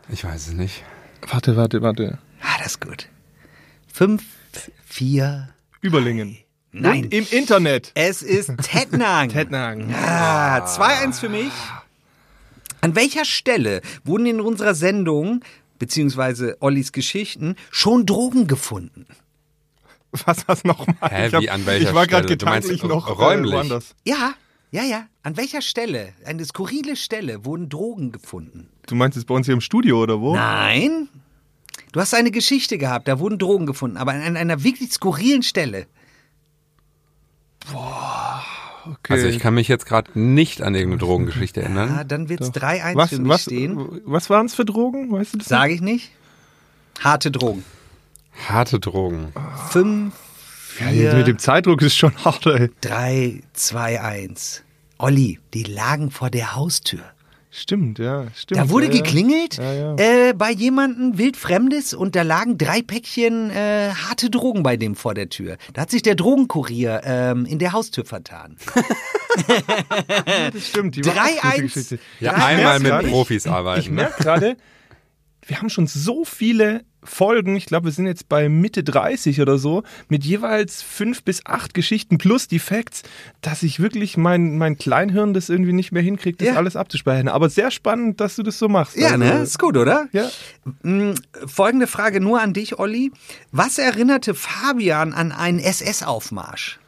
Ich weiß es nicht. Warte, warte, warte. Ah, das ist gut. 5, 4. Überlingen. Nein. Und im Internet. Es ist Tettnang. Tettnang. Ah, 2-1 für mich. An welcher Stelle wurden in unserer Sendung, beziehungsweise Ollis Geschichten, schon Drogen gefunden? Was war's nochmal? Hä, ich, hab- wie, an welcher ich war gerade Stelle? Du meinst gedanklich noch räumlich? Äh, woanders. Ja, ja, ja. An welcher Stelle, eine skurrile Stelle, wurden Drogen gefunden? Du meinst jetzt bei uns hier im Studio oder wo? Nein. Du hast eine Geschichte gehabt, da wurden Drogen gefunden, aber an einer wirklich skurrilen Stelle. Okay. Also ich kann mich jetzt gerade nicht an irgendeine Drogengeschichte erinnern. Ah, dann wird's 3-1 was, für mich was, stehen. was waren es für Drogen? Weißt du das? Sage ich nicht. Harte Drogen. Harte Drogen. 5, Ja, jetzt mit dem Zeitdruck ist schon hart, ey. 3, 2, 1. Olli, die lagen vor der Haustür. Stimmt, ja, stimmt. Da wurde ja, ja. geklingelt Ja, ja. Äh, bei jemandem wildfremdes und da lagen drei Päckchen äh, harte Drogen bei dem vor der Tür. Da hat sich der Drogenkurier ähm, in der Haustür vertan. Das stimmt. Die war auch 3-1. gute Geschichte. Ja, Drei einmal mit Profis Ich arbeiten. ne? merke gerade, wir haben schon so viele Folgen, ich glaube, wir sind jetzt bei Mitte 30 oder so, mit jeweils fünf bis acht Geschichten plus die Facts, dass ich wirklich mein, mein Kleinhirn das irgendwie nicht mehr hinkriegt, das Ja. alles abzuspeichern. Aber sehr spannend, dass du das so machst. Ja, Also, ne? Ist gut, oder? Ja. Mm, Folgende Frage nur an dich, Olli. Was erinnerte Fabian an einen SS-Aufmarsch?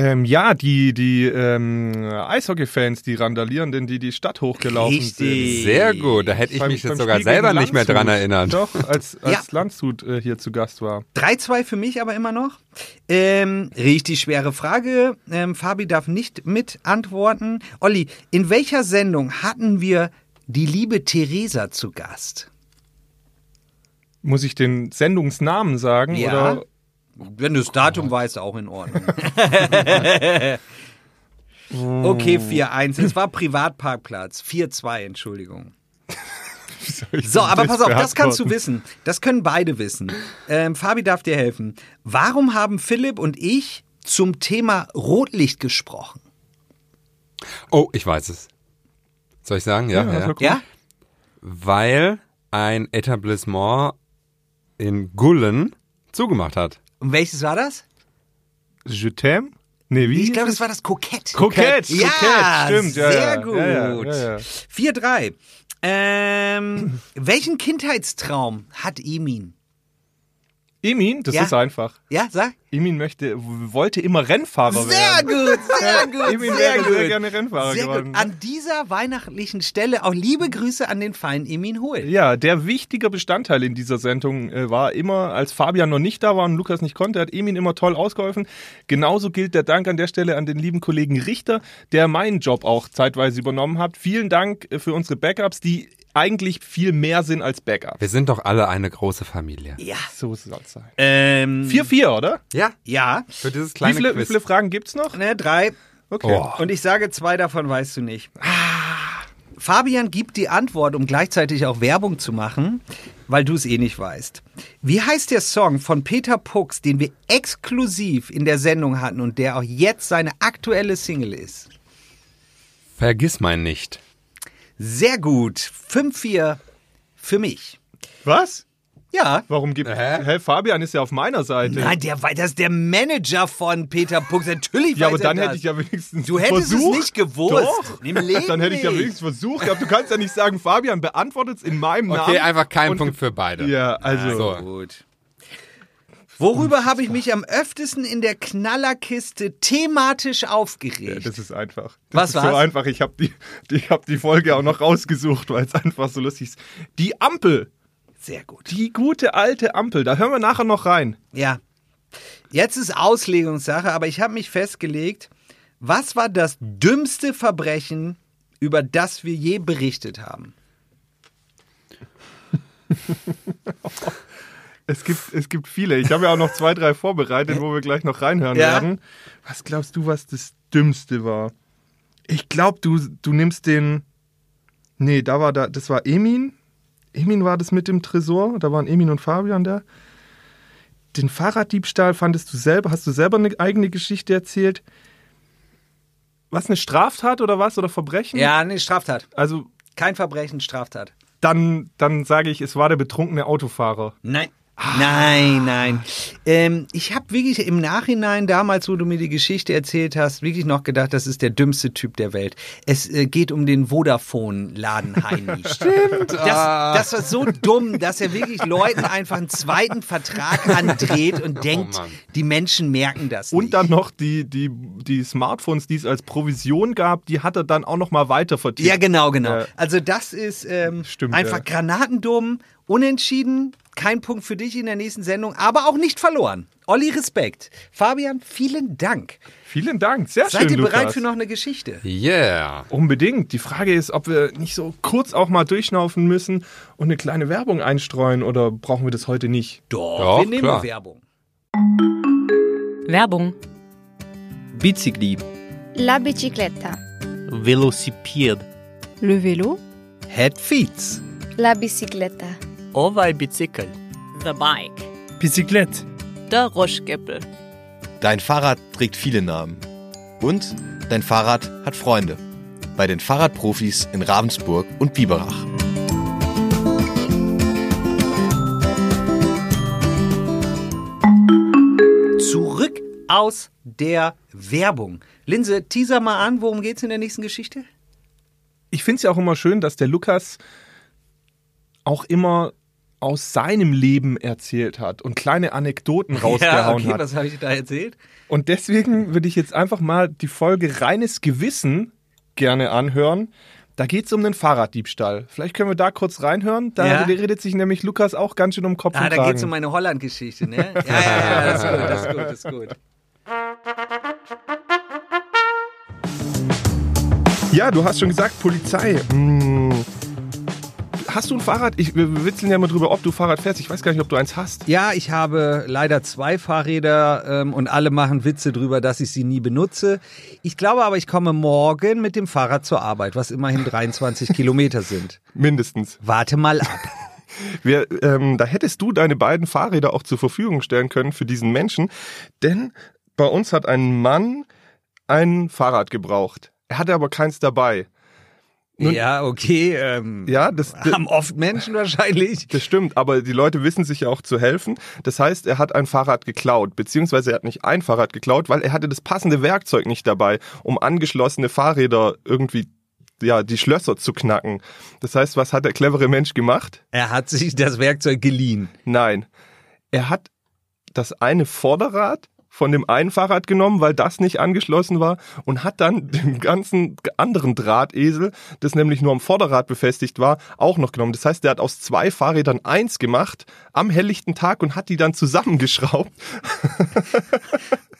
Ähm, ja, die, die ähm, Eishockey-Fans, die randalierenden, die die Stadt hochgelaufen Richtig. sind. Sehr gut, da hätte ich Beim- mich jetzt sogar Spiel selber nicht mehr dran erinnert. Doch, als, als Ja. Landshut äh, hier zu Gast war. 3-2 für mich aber immer noch. Ähm, richtig schwere Frage. Ähm, Fabi darf nicht mit antworten. Olli, in welcher Sendung hatten wir die liebe Theresa zu Gast? Muss ich den Sendungsnamen sagen? Ja. Oder? Wenn du das Datum weißt, auch in Ordnung. okay, 4-1. Es war Privatparkplatz. 4-2, Entschuldigung. So, aber pass auf, das kannst du wissen. Das können beide wissen. Ähm, Fabi darf dir helfen. Warum haben Philipp und ich zum Thema Rotlicht gesprochen? Oh, ich weiß es. Soll ich sagen? Ja, Ja, ja. Ja? Weil ein Etablissement in Gullen zugemacht hat. Und welches war das? Je t'aime? Nee, wie? Ich glaube, das war das Kokett. Kokett, Ja, Kokett, stimmt. Ja, sehr gut. Ja, ja. 4-3. Ähm, welchen Kindheitstraum hat Emin? Emin, das Ja. ist einfach. Ja, sag. Emin möchte, wollte immer Rennfahrer Sehr werden. gut, sehr gut, Emin sehr wäre gut. sehr gerne Rennfahrer Sehr geworden. gut. An dieser weihnachtlichen Stelle auch liebe Grüße an den feinen Emin Hohl. Ja, der wichtige Bestandteil in dieser Sendung äh, war immer, als Fabian noch nicht da war und Lukas nicht konnte, hat Emin immer toll ausgeholfen. Genauso gilt der Dank an der Stelle an den lieben Kollegen Richter, der meinen Job auch zeitweise übernommen hat. Vielen Dank äh, für unsere Backups, die eigentlich viel mehr sind als Backups. Wir sind doch alle eine große Familie. Ja. So soll es sein. Ähm, 4-4, oder? Ja, Ja. für dieses Wie kleine viele, wie Quiz. viele Fragen gibt's noch? Ne, drei. Okay. Oh. Und ich sage, zwei davon weißt du nicht. Fabian gibt die Antwort, um gleichzeitig auch Werbung zu machen, weil du es eh nicht weißt. Wie heißt der Song von Peter Pux, den wir exklusiv in der Sendung hatten und der auch jetzt seine aktuelle Single ist? Vergiss mein nicht. Sehr gut. 5-4 für mich. Was? Ja. Warum gibt. Hä? Hä? Fabian ist ja auf meiner Seite. Nein, der, das ist der Manager von Peter Pux. Natürlich ja, aber dann er hätte das. ich ja wenigstens. Du hättest versucht. es nicht gewusst. Doch. Dann hätte ich ja wenigstens versucht gehabt. Du kannst ja nicht sagen, Fabian beantwortet es in meinem Namen. Okay, einfach kein Punkt für beide. Ja, also. So. Gut. Worüber habe ich mich am öftesten in der Knallerkiste thematisch Ja, aufgeregt? das ist einfach. Das Was ist so einfach. Ich habe die, die, hab die Folge auch noch rausgesucht, weil es einfach so lustig ist. Die Ampel. Sehr gut. Die gute alte Ampel. Da hören wir nachher noch rein. Ja. Jetzt ist Auslegungssache, aber ich habe mich festgelegt, was war das dümmste Verbrechen, über das wir je berichtet haben? Es gibt, es gibt viele. Ich habe ja auch noch zwei, drei vorbereitet, wo wir gleich noch reinhören Ja. werden. Was glaubst du, was das Dümmste war? Ich glaube, du, du nimmst den. Nee, da war da, das war Emin. Emin war das mit dem Tresor. Da waren Emin und Fabian da. Den Fahrraddiebstahl fandest du selber, hast du selber eine eigene Geschichte erzählt? Was, eine Straftat oder was? Oder Verbrechen? Ja, nee, Straftat. Also, Kein Verbrechen, Straftat. dann, dann sage ich, es war der betrunkene Autofahrer. Nein. Nein, nein. Ähm, ich habe wirklich im Nachhinein, damals, wo du mir die Geschichte erzählt hast, wirklich noch gedacht, das ist der dümmste Typ der Welt. Es äh, geht um den Vodafone-Laden Heini. Stimmt. Das, das war so dumm, dass er wirklich Leuten einfach einen zweiten Vertrag andreht und denkt, Mann. die Menschen merken das Und nicht. dann noch die, die, die Smartphones, die es als Provision gab, die hat er dann auch noch mal weiter vertieft. Ja, genau, genau. Ja. Also das ist ähm, Stimmt, einfach ja. granatendumm, unentschieden, kein Punkt für dich in der nächsten Sendung, aber auch nicht verloren. Olli, Respekt. Fabian, vielen Dank. Vielen Dank, sehr Seid schön, ihr bereit Lukas. für noch eine Geschichte? Yeah. Unbedingt. Die Frage ist, ob wir nicht so kurz auch mal durchschnaufen müssen und eine kleine Werbung einstreuen oder brauchen wir das heute nicht? Doch, Doch, wir nehmen klar. Werbung. Werbung, Bicicli, La bicicletta. velocipede, Le vélo, Head Feeds. La bicicletta. Ovaj bicicl, The Bike, bicyclette, der Roschgeppel. Dein Fahrrad trägt viele Namen. Und dein Fahrrad hat Freunde. Bei den Fahrradprofis in Ravensburg und Biberach. Zurück aus der Werbung. Linse, teaser mal an, worum geht's in der nächsten Geschichte? Ich finde es ja auch immer schön, dass der Lukas auch immer aus seinem Leben erzählt hat und kleine Anekdoten rausgehauen okay, hat. was habe ich da erzählt? Und deswegen würde ich jetzt einfach mal die Folge Reines Gewissen gerne anhören. Da geht es um den Fahrraddiebstahl. Vielleicht können wir da kurz reinhören. Da Ja. redet sich nämlich Lukas auch ganz schön um Kopf Ah, und da Kragen. geht es um meine Holland-Geschichte, ne? Ja, ja, ja, das ist gut, das ist gut, das ist gut. Ja, du hast schon gesagt, Polizei. Hm. Hast du ein Fahrrad? Ich, wir witzeln ja immer drüber, ob du Fahrrad fährst. Ich weiß gar nicht, ob du eins hast. Ja, ich habe leider zwei Fahrräder ähm, und alle machen Witze drüber, dass ich sie nie benutze. Ich glaube aber, ich komme morgen mit dem Fahrrad zur Arbeit, was immerhin 23 Kilometer sind. Mindestens. Warte mal ab. Wir, ähm, da hättest du deine beiden Fahrräder auch zur Verfügung stellen können für diesen Menschen. Denn bei uns hat ein Mann ein Fahrrad gebraucht. Er hatte aber keins dabei. Nun- ja, okay. Ähm, Ja, das, das, haben oft Menschen wahrscheinlich. das stimmt, aber die Leute wissen sich ja auch zu helfen. Das heißt, er hat ein Fahrrad geklaut, beziehungsweise er hat nicht ein Fahrrad geklaut, weil er hatte das passende Werkzeug nicht dabei, um angeschlossene Fahrräder irgendwie, ja, die Schlösser zu knacken. Das heißt, was hat der clevere Mensch gemacht? Er hat sich das Werkzeug geliehen. Nein. Er hat das eine Vorderrad von dem einen Fahrrad genommen, weil das nicht angeschlossen war und hat dann den ganzen anderen Drahtesel, das nämlich nur am Vorderrad befestigt war, auch noch genommen. Das heißt, er hat aus zwei Fahrrädern eins gemacht am helllichten Tag und hat die dann zusammengeschraubt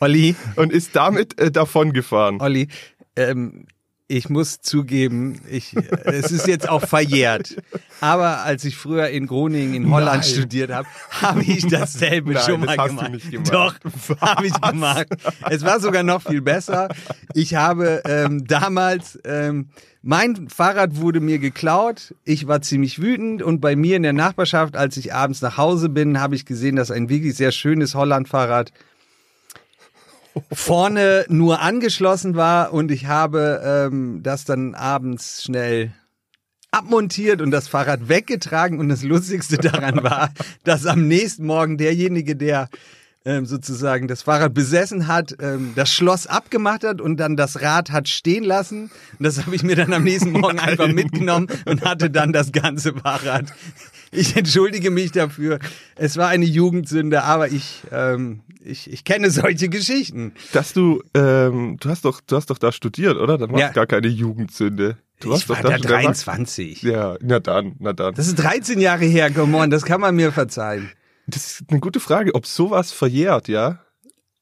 Olli, und ist damit äh, davon gefahren. Olli, ähm, ich muss zugeben, ich, es ist jetzt auch verjährt. Aber als ich früher in Groningen in Holland Nein. studiert habe, habe ich dasselbe Nein, schon das mal du gemacht. nicht gemacht. Doch, habe ich gemacht. Es war sogar noch viel besser. Ich habe ähm, damals, ähm, mein Fahrrad wurde mir geklaut. Ich war ziemlich wütend und bei mir in der Nachbarschaft, als ich abends nach Hause bin, habe ich gesehen, dass ein wirklich sehr schönes Holland-Fahrrad vorne nur angeschlossen war und ich habe ähm, das dann abends schnell abmontiert und das Fahrrad weggetragen und das Lustigste daran war, dass am nächsten Morgen derjenige, der ähm, sozusagen das Fahrrad besessen hat, ähm, das Schloss abgemacht hat und dann das Rad hat stehen lassen. Und das habe ich mir dann am nächsten Morgen einfach mitgenommen und hatte dann das ganze Fahrrad. Ich entschuldige mich dafür. Es war eine Jugendsünde, aber ich, ähm, ich, ich kenne solche Geschichten. Dass du, ähm, du hast doch, du hast doch da studiert, oder? Dann war Ja. gar keine Jugendsünde. Du ich war da da schon erwachsen. 23. Ja, na dann, na dann. Das ist 13 Jahre her, come on, das kann man mir verzeihen. Das ist eine gute Frage, ob sowas verjährt, ja?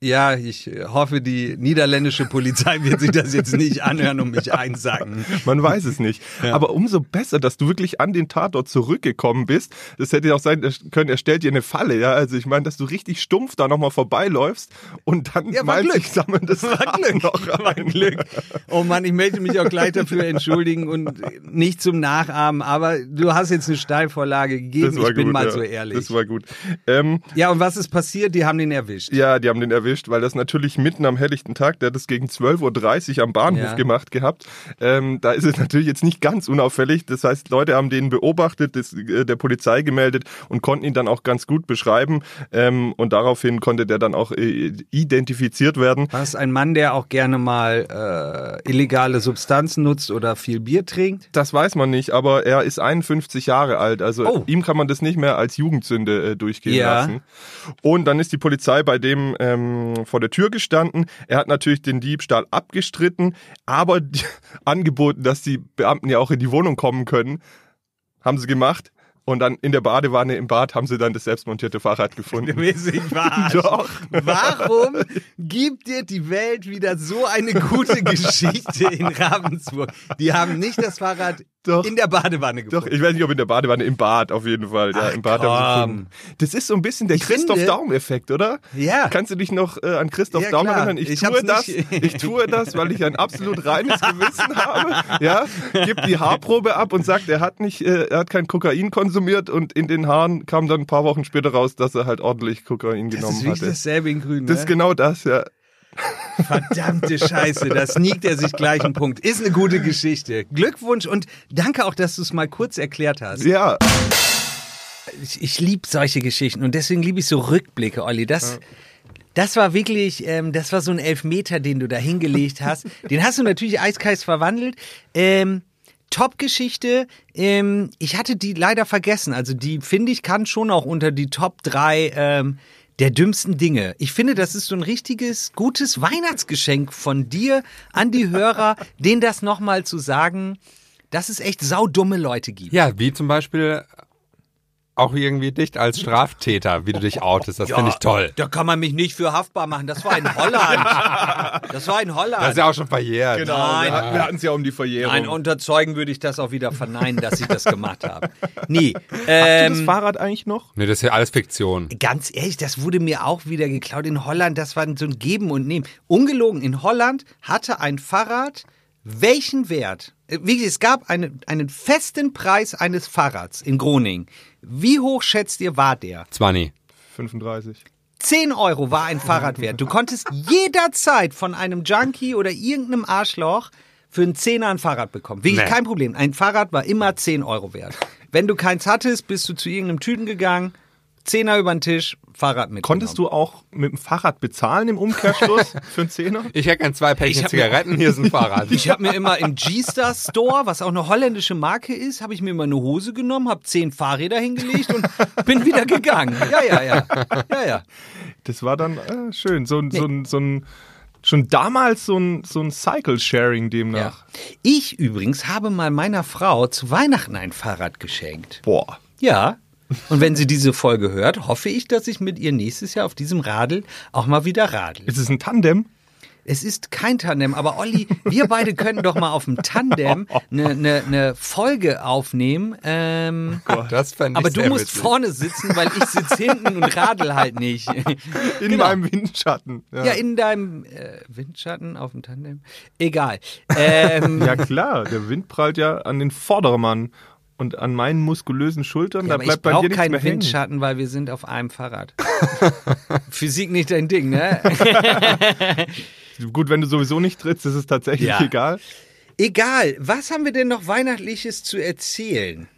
Ja, ich äh, hoffe, die niederländische Polizei wird sich das jetzt nicht anhören und mich einsacken. Man weiß es nicht. Aber umso besser, dass du wirklich an den Tatort zurückgekommen bist. Das hätte ja auch sein können, er stellt dir eine Falle, ja. Also ich meine, dass du richtig stumpf da nochmal vorbeiläufst und dann Ja, malt Glück. sammeln das War Glück, noch rein. Glück. Oh Mann, ich möchte mich auch gleich dafür entschuldigen und nicht zum Nachahmen, aber du hast jetzt eine Steilvorlage gegeben, ich bin gut, mal ja. so ehrlich. Das war gut. Ähm, ja, und was ist passiert? Die haben den erwischt. Ja, die haben den erwischt, weil das natürlich mitten am helllichten Tag, der hat das gegen 12.30 Uhr am Bahnhof Ja. gemacht gehabt. Ähm, da ist es natürlich jetzt nicht ganz unauffällig. Das heißt, Leute haben den beobachtet, das, äh, der Polizei gemeldet und konnten ihn dann auch ganz gut beschreiben. Ähm, und daraufhin konnte der dann auch äh, identifiziert werden. War es ein Mann, der auch gerne mal äh, illegale Substanzen nutzt oder viel Bier trinkt? Das weiß man nicht, aber er ist 51 Jahre alt. Also Oh. ihm kann man das nicht mehr als Jugendsünde äh, durchgehen Ja. lassen. Und dann ist die Polizei bei dem ähm, vor der Tür gestanden. Er hat natürlich den Diebstahl abgestritten, aber die, angeboten, dass die Beamten ja auch in die Wohnung kommen können. Haben sie gemacht. Und dann in der Badewanne im Bad haben sie dann das selbstmontierte Fahrrad gefunden. Verarschen? Doch. Warum gibt dir die Welt wieder so eine gute Geschichte in Ravensburg? Die haben nicht das Fahrrad Doch. in der Badewanne Doch, gefunden. ich weiß nicht, ob in der Badewanne, im Bad auf jeden Fall. Ja, Ach, im Bad haben sie komm. gefunden. Das ist so ein bisschen der Ich Christoph Daum-Effekt, oder? Ja. Kannst du dich noch äh, an Christoph Ja, Daum erinnern? Ich, Ich tue das, ich tue das, weil ich ein absolut reines Gewissen habe. Ja, gib die Haarprobe ab und sagt, er hat nicht, äh, er hat kein Kokain konsumiert und in den Haaren kam dann ein paar Wochen später raus, dass er halt ordentlich Kokain Das genommen ist wirklich hatte. dasselbe in Grün. Das ist ne? genau das, ja. Verdammte Scheiße, da sneakt er sich gleich einen Punkt. Ist eine gute Geschichte. Glückwunsch und danke auch, dass du es mal kurz erklärt hast. Ja, Ich, ich liebe solche Geschichten und deswegen liebe ich so Rückblicke, Olli. Das, das war wirklich, ähm, das war so ein Elfmeter, den du da hingelegt hast. Den hast du natürlich eiskalt verwandelt. Ähm, Top-Geschichte. Ähm, ich hatte die leider vergessen. Also die, finde ich, kann schon auch unter die Top 3 ähm, der dümmsten Dinge. Ich finde, das ist so ein richtiges, gutes Weihnachtsgeschenk von dir an die Hörer, denen das nochmal zu sagen, dass es echt saudumme Leute gibt. Ja, wie zum Beispiel auch irgendwie dich als Straftäter, wie du dich outest. Das finde ich toll. Da kann man mich nicht für haftbar machen. Das war in Holland. Das war in Holland. Das ist ja auch schon verjährt. Genau, Nein. wir, wir hatten es ja um die Verjährung. Nein, unter Zeugen würde ich das auch wieder verneinen, dass ich das gemacht habe. Nee, Hast du das ähm, Fahrrad eigentlich noch? Nee, das ist ja alles Fiktion. ganz ehrlich, das wurde mir auch wieder geklaut. In Holland, das war so ein Geben und Nehmen. Ungelogen, in Holland hatte ein Fahrrad welchen Wert? Wie es gab eine, einen festen Preis eines Fahrrads in Groningen. Wie hoch schätzt ihr war der? 20. 35. 10 Euro war ein Fahrrad wert. Du konntest jederzeit von einem Junkie oder irgendeinem Arschloch für einen Zehner ein Fahrrad bekommen. Wirklich Nee. kein Problem. Ein Fahrrad war immer 10 Euro wert. Wenn du keins hattest, bist du zu irgendeinem Typen gegangen, Zehner über den Tisch, Fahrrad mit. Konntest du auch mit dem Fahrrad bezahlen im Umkehrschluss für einen Zehner? Ich hätte gern zwei Päckchen Zigaretten, hier ist ein Fahrrad. Ich habe mir immer im G-Star Store, was auch eine holländische Marke ist, habe ich mir immer eine Hose genommen, habe zehn Fahrräder hingelegt und bin wieder gegangen. Ja, ja, ja. Ja, ja. Das war dann äh, schön. So, ein so, ein so ein schon damals so ein, so ein Cycle-Sharing ja. demnach. Ich übrigens habe mal meiner Frau zu Weihnachten ein Fahrrad geschenkt. Boah. Ja. Und wenn sie diese Folge hört, hoffe ich, dass ich mit ihr nächstes Jahr auf diesem Radl auch mal wieder radel. Ist es ein Tandem? Es ist kein Tandem, aber Olli, wir beide könnten doch mal auf dem Tandem eine ne, ne Folge aufnehmen. Ähm, Das fände ich aber du musst witzig. vorne sitzen, weil ich sitze hinten und radel halt nicht. In Genau. meinem Windschatten. Ja, in deinem äh, Windschatten auf dem Tandem. Egal. Ähm, Ja klar, der Wind prallt ja an den Vordermann und an meinen muskulösen Schultern. ja, da ich bleibt bei dir brauche nichts keinen mehr hängen. Windschatten, weil wir sind auf einem Fahrrad. Physik nicht dein Ding, ne? Gut, wenn du sowieso nicht trittst, ist es tatsächlich Ja. egal. Egal. Was haben wir denn noch Weihnachtliches zu erzählen?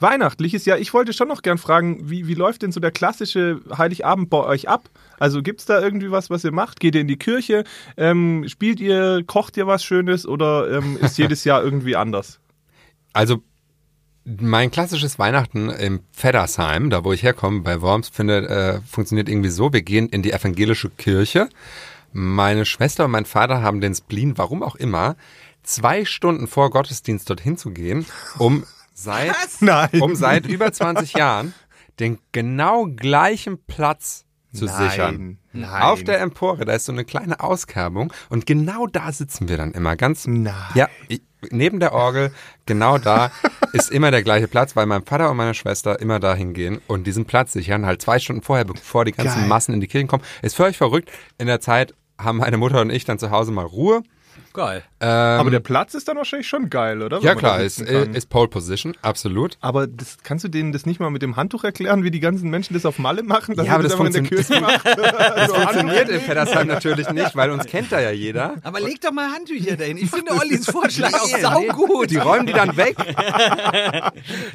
Weihnachtliches, ja, ich wollte schon noch gern fragen, wie, wie läuft denn so der klassische Heiligabend bei euch ab? Also gibt's da irgendwie was, was ihr macht? Geht ihr in die Kirche? Ähm, spielt ihr, kocht ihr was Schönes oder ähm, ist jedes Jahr irgendwie anders? Also mein klassisches Weihnachten im Feddersheim, da wo ich herkomme, bei Worms, findet, äh, funktioniert irgendwie so. Wir gehen in die evangelische Kirche. Meine Schwester und mein Vater haben den Spleen, warum auch immer, zwei Stunden vor Gottesdienst dorthin zu gehen, um seit, um seit über 20 Jahren den genau gleichen Platz zu Nein, sichern. nein. Auf der Empore, da ist so eine kleine Auskerbung und genau da sitzen wir dann immer ganz Nein. ja, ich, neben der Orgel, genau da ist immer der gleiche Platz, weil mein Vater und meine Schwester immer da hingehen und diesen Platz sichern, halt zwei Stunden vorher, bevor die ganzen Geil. Massen in die Kirchen kommen. Ist völlig verrückt. In der Zeit haben meine Mutter und ich dann zu Hause mal Ruhe. Geil. Ähm, Aber der Platz ist dann wahrscheinlich schon geil, oder? Wenn ja klar, ist, ist Pole Position, absolut. Aber das, kannst du denen das nicht mal mit dem Handtuch erklären, wie die ganzen Menschen das auf Malle machen? Dass Ja, aber das in macht? Das funktioniert in Feddersheim natürlich nicht, weil uns kennt da ja jeder. Aber leg doch mal Handtücher dahin. Ich finde Ollis Vorschlag auch saugut. Die räumen die dann weg.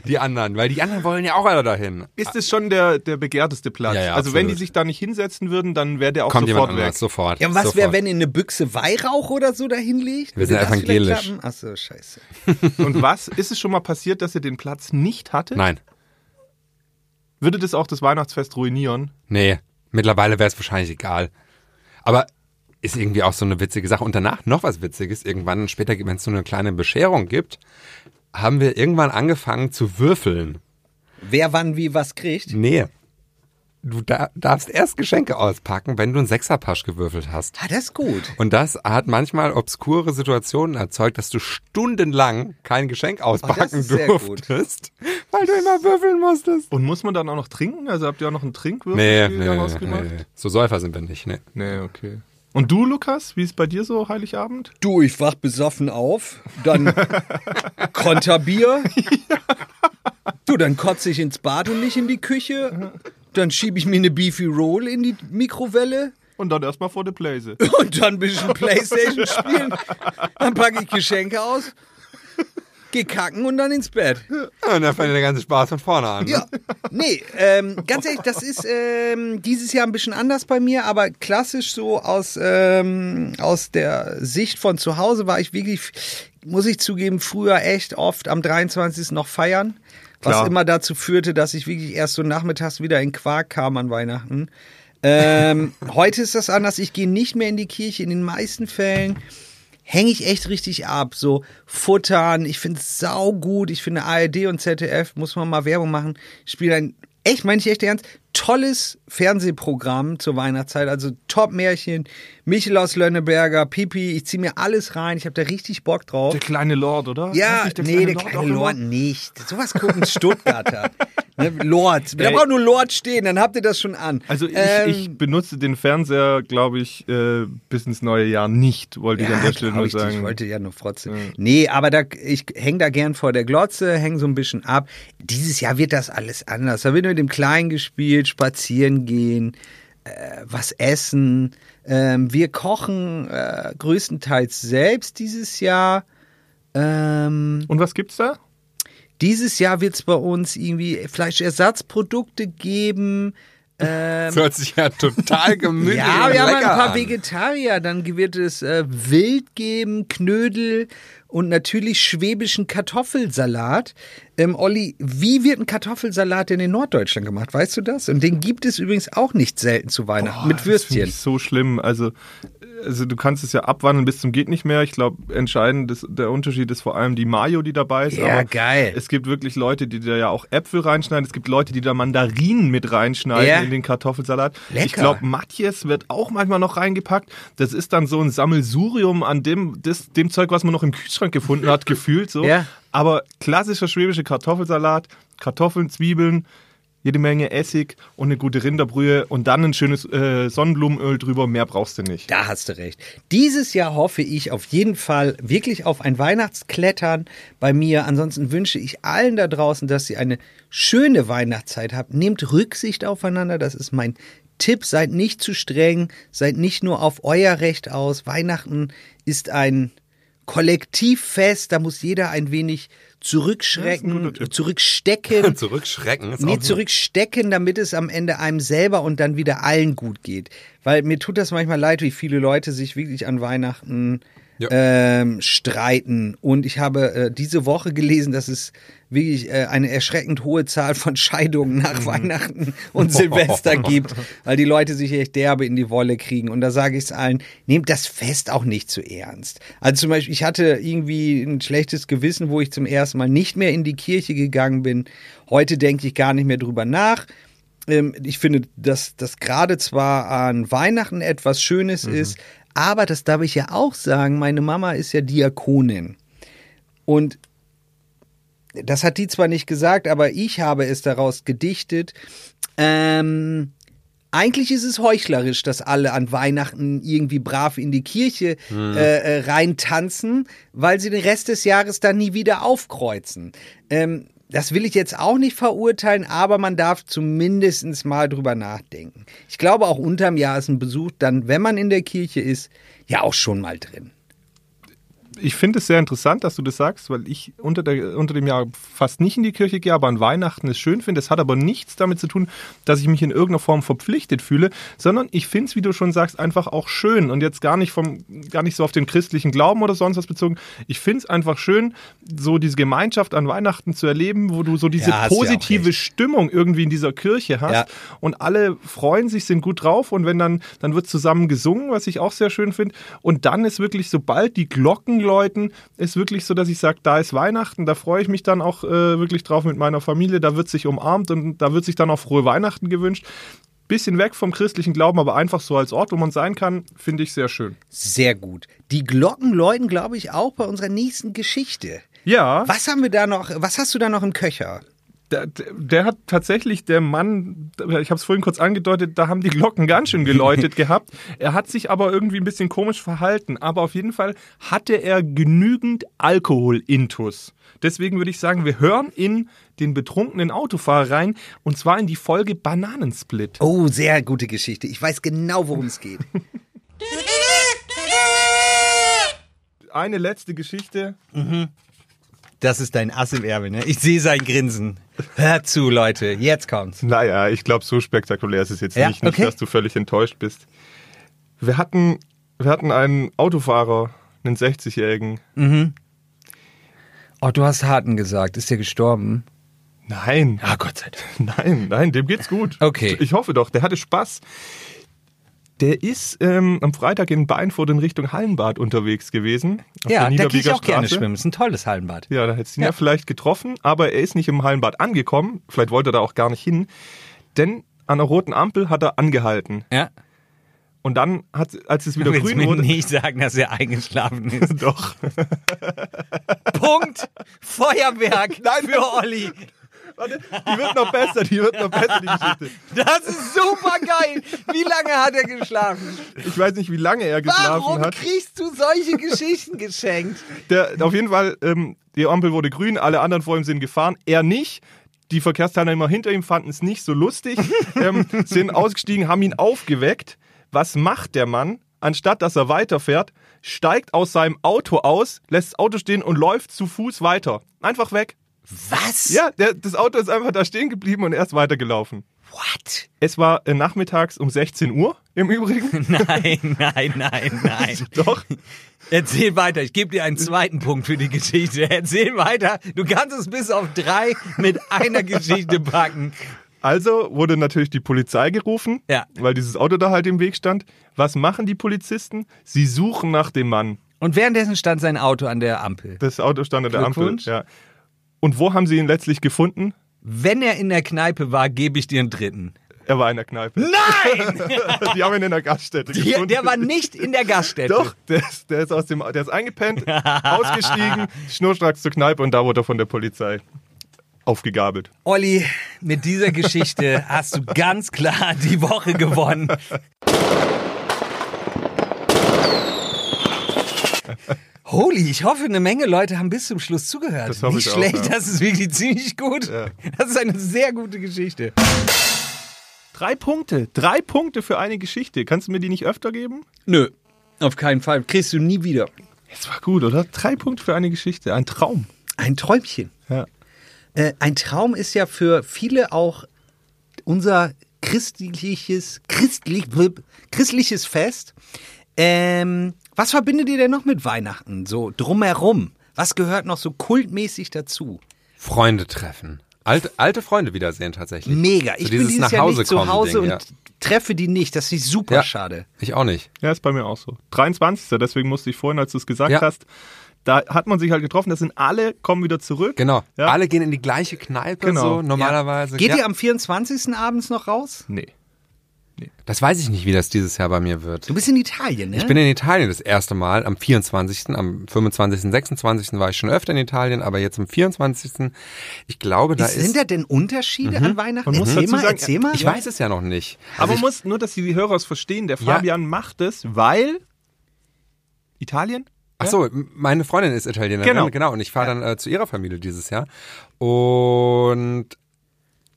Die anderen, weil die anderen wollen ja auch alle dahin. Ist es schon der, der begehrteste Platz? Ja, ja, also wenn die absolut. sich da nicht hinsetzen würden, dann wäre der auch Kommt jemand sofort weg. anders, sofort. Ja, was wäre, wenn ihr eine Büchse Weihrauch oder so dahin legt? Wir sind evangelisch. klappen? Ach so, scheiße. Und was? Ist es schon mal passiert, dass ihr den Platz nicht hattet? Nein, Würde das auch das Weihnachtsfest ruinieren? nee, mittlerweile wäre es wahrscheinlich egal. Aber ist irgendwie auch so eine witzige Sache. Und danach noch was Witziges. Irgendwann später, wenn es so eine kleine Bescherung gibt, haben wir irgendwann angefangen zu würfeln. Wer wann wie was kriegt? Nee. Du da, darfst erst Geschenke auspacken, wenn du einen Sechserpasch gewürfelt hast. Ah, das ist gut. Und das hat manchmal obskure Situationen erzeugt, dass du stundenlang kein Geschenk auspacken ist sehr gut. durftest, weil du immer würfeln musstest. Und muss man dann auch noch trinken? Also habt ihr auch noch einen Nee, Trinkwürfelspiel nee, daraus nee, gemacht? nee. So Säufer sind wir nicht, nee. Nee, okay. Und du, Lukas, wie ist bei dir so Heiligabend? Du, ich wach besoffen auf, dann Konterbier. Du, dann kotze ich ins Bad und nicht in die Küche. Dann schiebe ich mir eine Beefy Roll in die Mikrowelle. Und dann erstmal vor der Blaze. Und dann ein bisschen Playstation spielen. Dann packe ich Geschenke aus. geh kacken und dann ins Bett. Und dann fängt der ganze Spaß von vorne an. ne? Ja, nee, ähm, ganz ehrlich, das ist ähm, dieses Jahr ein bisschen anders bei mir, aber klassisch so aus, ähm, aus der Sicht von zu Hause war ich wirklich, muss ich zugeben, früher echt oft am 23. noch feiern. Was Klar. immer dazu führte, dass ich wirklich erst so nachmittags wieder in Quark kam an Weihnachten. Ähm, heute ist das anders. Ich gehe nicht mehr in die Kirche. In den meisten Fällen hänge ich echt richtig ab. So futtern. Ich finde es saugut. Ich finde ARD und ZDF, muss man mal Werbung machen, spielen ein, echt, meine ich echt ernst, tolles Fernsehprogramm zur Weihnachtszeit. Also Top-Märchen. Michel aus Lönneberger, Pipi. Ich ziehe mir alles rein. Ich habe da richtig Bock drauf. Der kleine Lord, oder? Ja, der nee, der kleine immer? Lord nicht. Sowas gucken Stuttgarter. ne, Lord. Da braucht nur Lord stehen, dann habt ihr das schon an. Also ich, Ähm, ich benutze den Fernseher, glaube ich, äh, bis ins neue Jahr nicht, wollte ich an der Stelle nur ich, sagen. Ich wollte ja nur frotzen. Nee, aber da, ich hänge da gern vor der Glotze, hänge so ein bisschen ab. Dieses Jahr wird das alles anders. Da wird mit dem Kleinen gespielt, spazieren gehen, was essen. Ähm, wir kochen äh, größtenteils selbst dieses Jahr. Ähm, Und was gibt's da? dieses Jahr wird es bei uns irgendwie Fleischersatzprodukte geben. Das hört sich ja total gemütlich Ja, und wir haben ein paar an. Vegetarier. Dann wird es äh, Wild geben, Knödel und natürlich schwäbischen Kartoffelsalat. Ähm, Olli, wie wird ein Kartoffelsalat denn in Norddeutschland gemacht? Weißt du das? Und den gibt es übrigens auch nicht selten zu Weihnachten mit Das finde Würstchen. ich so schlimm. Also, also du kannst es ja abwandeln bis zum geht nicht mehr. Ich glaube, entscheidend ist, der Unterschied ist vor allem die Mayo, die dabei ist. Ja, Aber geil. Es gibt wirklich Leute, die da ja auch Äpfel reinschneiden. Es gibt Leute, die da Mandarinen mit reinschneiden Ja. in den Kartoffelsalat. Lecker. Ich glaube, Matjes wird auch manchmal noch reingepackt. Das ist dann so ein Sammelsurium an dem, das, dem Zeug, was man noch im Kühlschrank gefunden hat, gefühlt so. Ja. Aber klassischer schwäbischer Kartoffelsalat, Kartoffeln, Zwiebeln, jede Menge Essig und eine gute Rinderbrühe und dann ein schönes äh, Sonnenblumenöl drüber. Mehr brauchst du nicht. Da hast du recht. Dieses Jahr hoffe ich auf jeden Fall wirklich auf ein Weihnachtsklettern bei mir. Ansonsten wünsche ich allen da draußen, dass sie eine schöne Weihnachtszeit habt. Nehmt Rücksicht aufeinander, das ist mein Tipp. Seid nicht zu streng, seid nicht nur auf euer Recht aus. Weihnachten ist ein Kollektivfest, da muss jeder ein wenig zurückschrecken, zurückstecken. Zurückschrecken. Ist Nee, zurückstecken, damit es am Ende einem selber und dann wieder allen gut geht. Weil mir tut das manchmal leid, wie viele Leute sich wirklich an Weihnachten Ja. ähm, streiten. Und ich habe äh, diese Woche gelesen, dass es wirklich äh, eine erschreckend hohe Zahl von Scheidungen nach Mhm. Weihnachten und Silvester gibt, weil die Leute sich echt derbe in die Wolle kriegen. Und da sage ich es allen, nehmt das Fest auch nicht zu ernst. Also zum Beispiel, ich hatte irgendwie ein schlechtes Gewissen, wo ich zum ersten Mal nicht mehr in die Kirche gegangen bin. Heute denke ich gar nicht mehr drüber nach. Ähm, ich finde, dass das gerade zwar an Weihnachten etwas Schönes ist, aber das darf ich ja auch sagen, meine Mama ist ja Diakonin. Und das hat die zwar nicht gesagt, aber ich habe es daraus gedichtet. Ähm, eigentlich ist es heuchlerisch, dass alle an Weihnachten irgendwie brav in die Kirche äh, äh, reintanzen, weil sie den Rest des Jahres dann nie wieder aufkreuzen. Ähm, das will ich jetzt auch nicht verurteilen, aber man darf zumindest mal drüber nachdenken. Ich glaube, auch unterm Jahr ist ein Besuch dann, wenn man in der Kirche ist, ja auch schon mal drin. Ich finde es sehr interessant, dass du das sagst, weil ich unter, der, unter dem Jahr fast nicht in die Kirche gehe, aber an Weihnachten es schön finde. Es hat aber nichts damit zu tun, dass ich mich in irgendeiner Form verpflichtet fühle, sondern ich finde es, wie du schon sagst, einfach auch schön und jetzt gar nicht vom, gar nicht so auf den christlichen Glauben oder sonst was bezogen. Ich finde es einfach schön, so diese Gemeinschaft an Weihnachten zu erleben, wo du so diese Ja, positive. Stimmung irgendwie in dieser Kirche hast Ja. und alle freuen sich, sind gut drauf und wenn dann, dann wird zusammen gesungen, was ich auch sehr schön finde. Und dann ist wirklich, sobald die Glocken läuten, ist wirklich so, dass ich sage, da ist Weihnachten, da freue ich mich dann auch äh, wirklich drauf mit meiner Familie, da wird sich umarmt und da wird sich dann auch frohe Weihnachten gewünscht. Bisschen weg vom christlichen Glauben, aber einfach so als Ort, wo man sein kann, finde ich sehr schön. Sehr gut. Die Glocken läuten, glaube ich, auch bei unserer nächsten Geschichte. Ja, Was haben wir da noch, was hast du da noch im Köcher? Der, der- hat tatsächlich, der Mann, ich habe es vorhin kurz angedeutet, da haben die Glocken ganz schön geläutet gehabt. Er hat sich aber irgendwie ein bisschen komisch verhalten. Aber auf jeden Fall hatte er genügend Alkohol-Intus. Deswegen würde ich sagen, wir hören in den betrunkenen Autofahrer rein und zwar in die Folge Bananensplit. Oh, sehr gute Geschichte. Ich weiß genau, worum es geht. Eine letzte Geschichte. Das ist dein Ass im Ärmel, ne? Ich sehe sein Grinsen. Hör zu, Leute, jetzt kommt's. Naja, ich glaube, so spektakulär ist es jetzt Ja, nicht, nicht okay. dass du völlig enttäuscht bist. Wir hatten, wir hatten einen Autofahrer, einen 60-Jährigen. Oh, du hast Harten gesagt. Ist der gestorben? Nein. Ah, Gott sei Dank. Nein, nein, dem geht's gut. Okay. Ich hoffe doch, der hatte Spaß. Der ist ähm, am Freitag in Beinfurt in Richtung Hallenbad unterwegs gewesen. auf Ja, der da gehe ich auch gerne schwimmen. Ist ein tolles Hallenbad. Ja, da hättest du ihn Ja. ja. vielleicht getroffen, aber er ist nicht im Hallenbad angekommen. Vielleicht wollte er da auch gar nicht hin. Denn an der roten Ampel hat er angehalten. Ja. Und dann, hat, als es wieder willst grün wurde. nicht sagen, dass er eingeschlafen ist. Doch. Punkt. Feuerwerk für Olli. Warte, die wird noch besser, die wird noch besser, die Geschichte. Das ist super geil. Wie lange hat er geschlafen? Ich weiß nicht, wie lange er geschlafen Warum hat. kriegst du solche Geschichten geschenkt? Der, auf jeden Fall, ähm, die Ampel wurde grün, alle anderen vor ihm sind gefahren, er nicht. Die Verkehrsteilnehmer hinter ihm fanden es nicht so lustig, ähm, sind ausgestiegen, haben ihn aufgeweckt. Was macht der Mann? Anstatt dass er weiterfährt, steigt aus seinem Auto aus, lässt das Auto stehen und läuft zu Fuß weiter. Einfach weg. Was? Ja, der, das Auto ist einfach da stehen geblieben und er ist weitergelaufen. What? Es war äh, nachmittags um 16 Uhr im Übrigen. Nein, nein, nein, nein. Doch. Erzähl weiter. Ich gebe dir einen zweiten Punkt für die Geschichte. Erzähl weiter. Du kannst es bis auf drei mit einer Geschichte packen. Also wurde natürlich die Polizei gerufen, Ja. weil dieses Auto da halt im Weg stand. Was machen die Polizisten? Sie suchen nach dem Mann. Und währenddessen stand sein Auto an der Ampel. Das Auto stand an der Ampel. Ja. Und wo haben sie ihn letztlich gefunden? Wenn er in der Kneipe war, gebe ich dir einen dritten. Er war in der Kneipe. Nein! Die haben ihn in der Gaststätte Der, gefunden. der war nicht in der Gaststätte. Doch, der ist, der ist aus dem, der ist eingepennt, ausgestiegen, schnurstracks zur Kneipe und da wurde er von der Polizei aufgegabelt. Olli, mit dieser Geschichte hast du ganz klar die Woche gewonnen. Holy, ich hoffe, eine Menge Leute haben bis zum Schluss zugehört. Das hoffe Nicht ich auch, schlecht, ja. das ist wirklich ziemlich gut. Das ist eine sehr gute Geschichte. Drei Punkte, drei Punkte für eine Geschichte. Kannst du mir die nicht öfter geben? Nö, auf keinen Fall. Kriegst du nie wieder. Es war gut, oder? Drei Punkte für eine Geschichte. Ein Traum. Ein Träumchen. Ja. Äh, ein Traum ist ja für viele auch unser christliches, christlich, christliches Fest. Ähm, was verbindet ihr denn noch mit Weihnachten? So drumherum. Was gehört noch so kultmäßig dazu? Freunde treffen. Alte, alte Freunde wiedersehen tatsächlich. Mega. So Ich bin dieses Jahr Hause nicht zu kommen Hause Ding, und ja. treffe die nicht. Das ist super Ja. schade. Ich auch nicht. Ja, ist bei mir auch so. 23. Deswegen musste ich vorhin, als du es gesagt Ja. hast, da hat man sich halt getroffen. Das sind alle, kommen wieder zurück. Genau. Ja. Alle gehen in die gleiche Kneipe Genau. so normalerweise. Geht ja. ihr am 24. abends noch raus? Nee. Das weiß ich nicht, wie das dieses Jahr bei mir wird. Du bist in Italien, ne? Ich bin in Italien das erste Mal am 24., am 25., 26. war ich schon öfter in Italien, aber jetzt am 24. Ich glaube, da ist, ist. sind da denn Unterschiede an Weihnachten? Man muss erzähl, dazu mal, sagen, erzähl mal. ich weiß es ja noch nicht. Aber Also man muss nur, dass die Hörer es verstehen. Der Ja. Fabian macht es, weil Italien? Ach so, meine Freundin ist Italienerin, Genau. genau, und ich fahre dann äh, zu ihrer Familie dieses Jahr. Und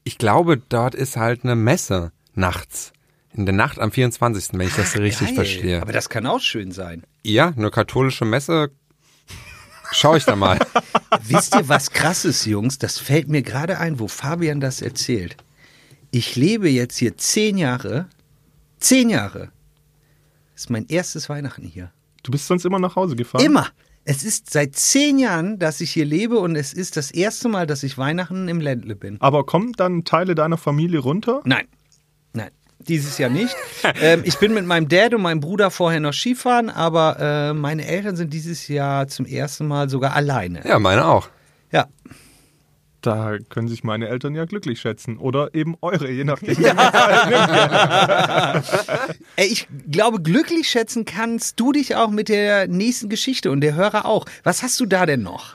ich glaube, dort ist halt eine Messe nachts. In der Nacht am 24., wenn ich das so richtig Geil. verstehe. Aber das kann auch schön sein. ja, eine katholische Messe. Schau ich da mal. Wisst ihr, was krass ist, Jungs? Das fällt mir gerade ein, wo Fabian das erzählt. Ich lebe jetzt hier zehn Jahre. Zehn Jahre. Das ist mein erstes Weihnachten hier. Du bist sonst immer nach Hause gefahren? Immer. Es ist seit zehn Jahren, dass ich hier lebe und es ist das erste Mal, dass ich Weihnachten im Ländle bin. Aber kommen dann Teile deiner Familie runter? Nein. Dieses Jahr nicht. ähm, ich bin mit meinem Dad und meinem Bruder vorher noch Skifahren, aber äh, meine Eltern sind dieses Jahr zum ersten Mal sogar alleine. Ja, meine auch. Ja. Da können sich meine Eltern ja glücklich schätzen. Oder eben eure, je nachdem. Ey, ich glaube, glücklich schätzen kannst du dich auch mit der nächsten Geschichte und der Hörer auch. Was hast du da denn noch?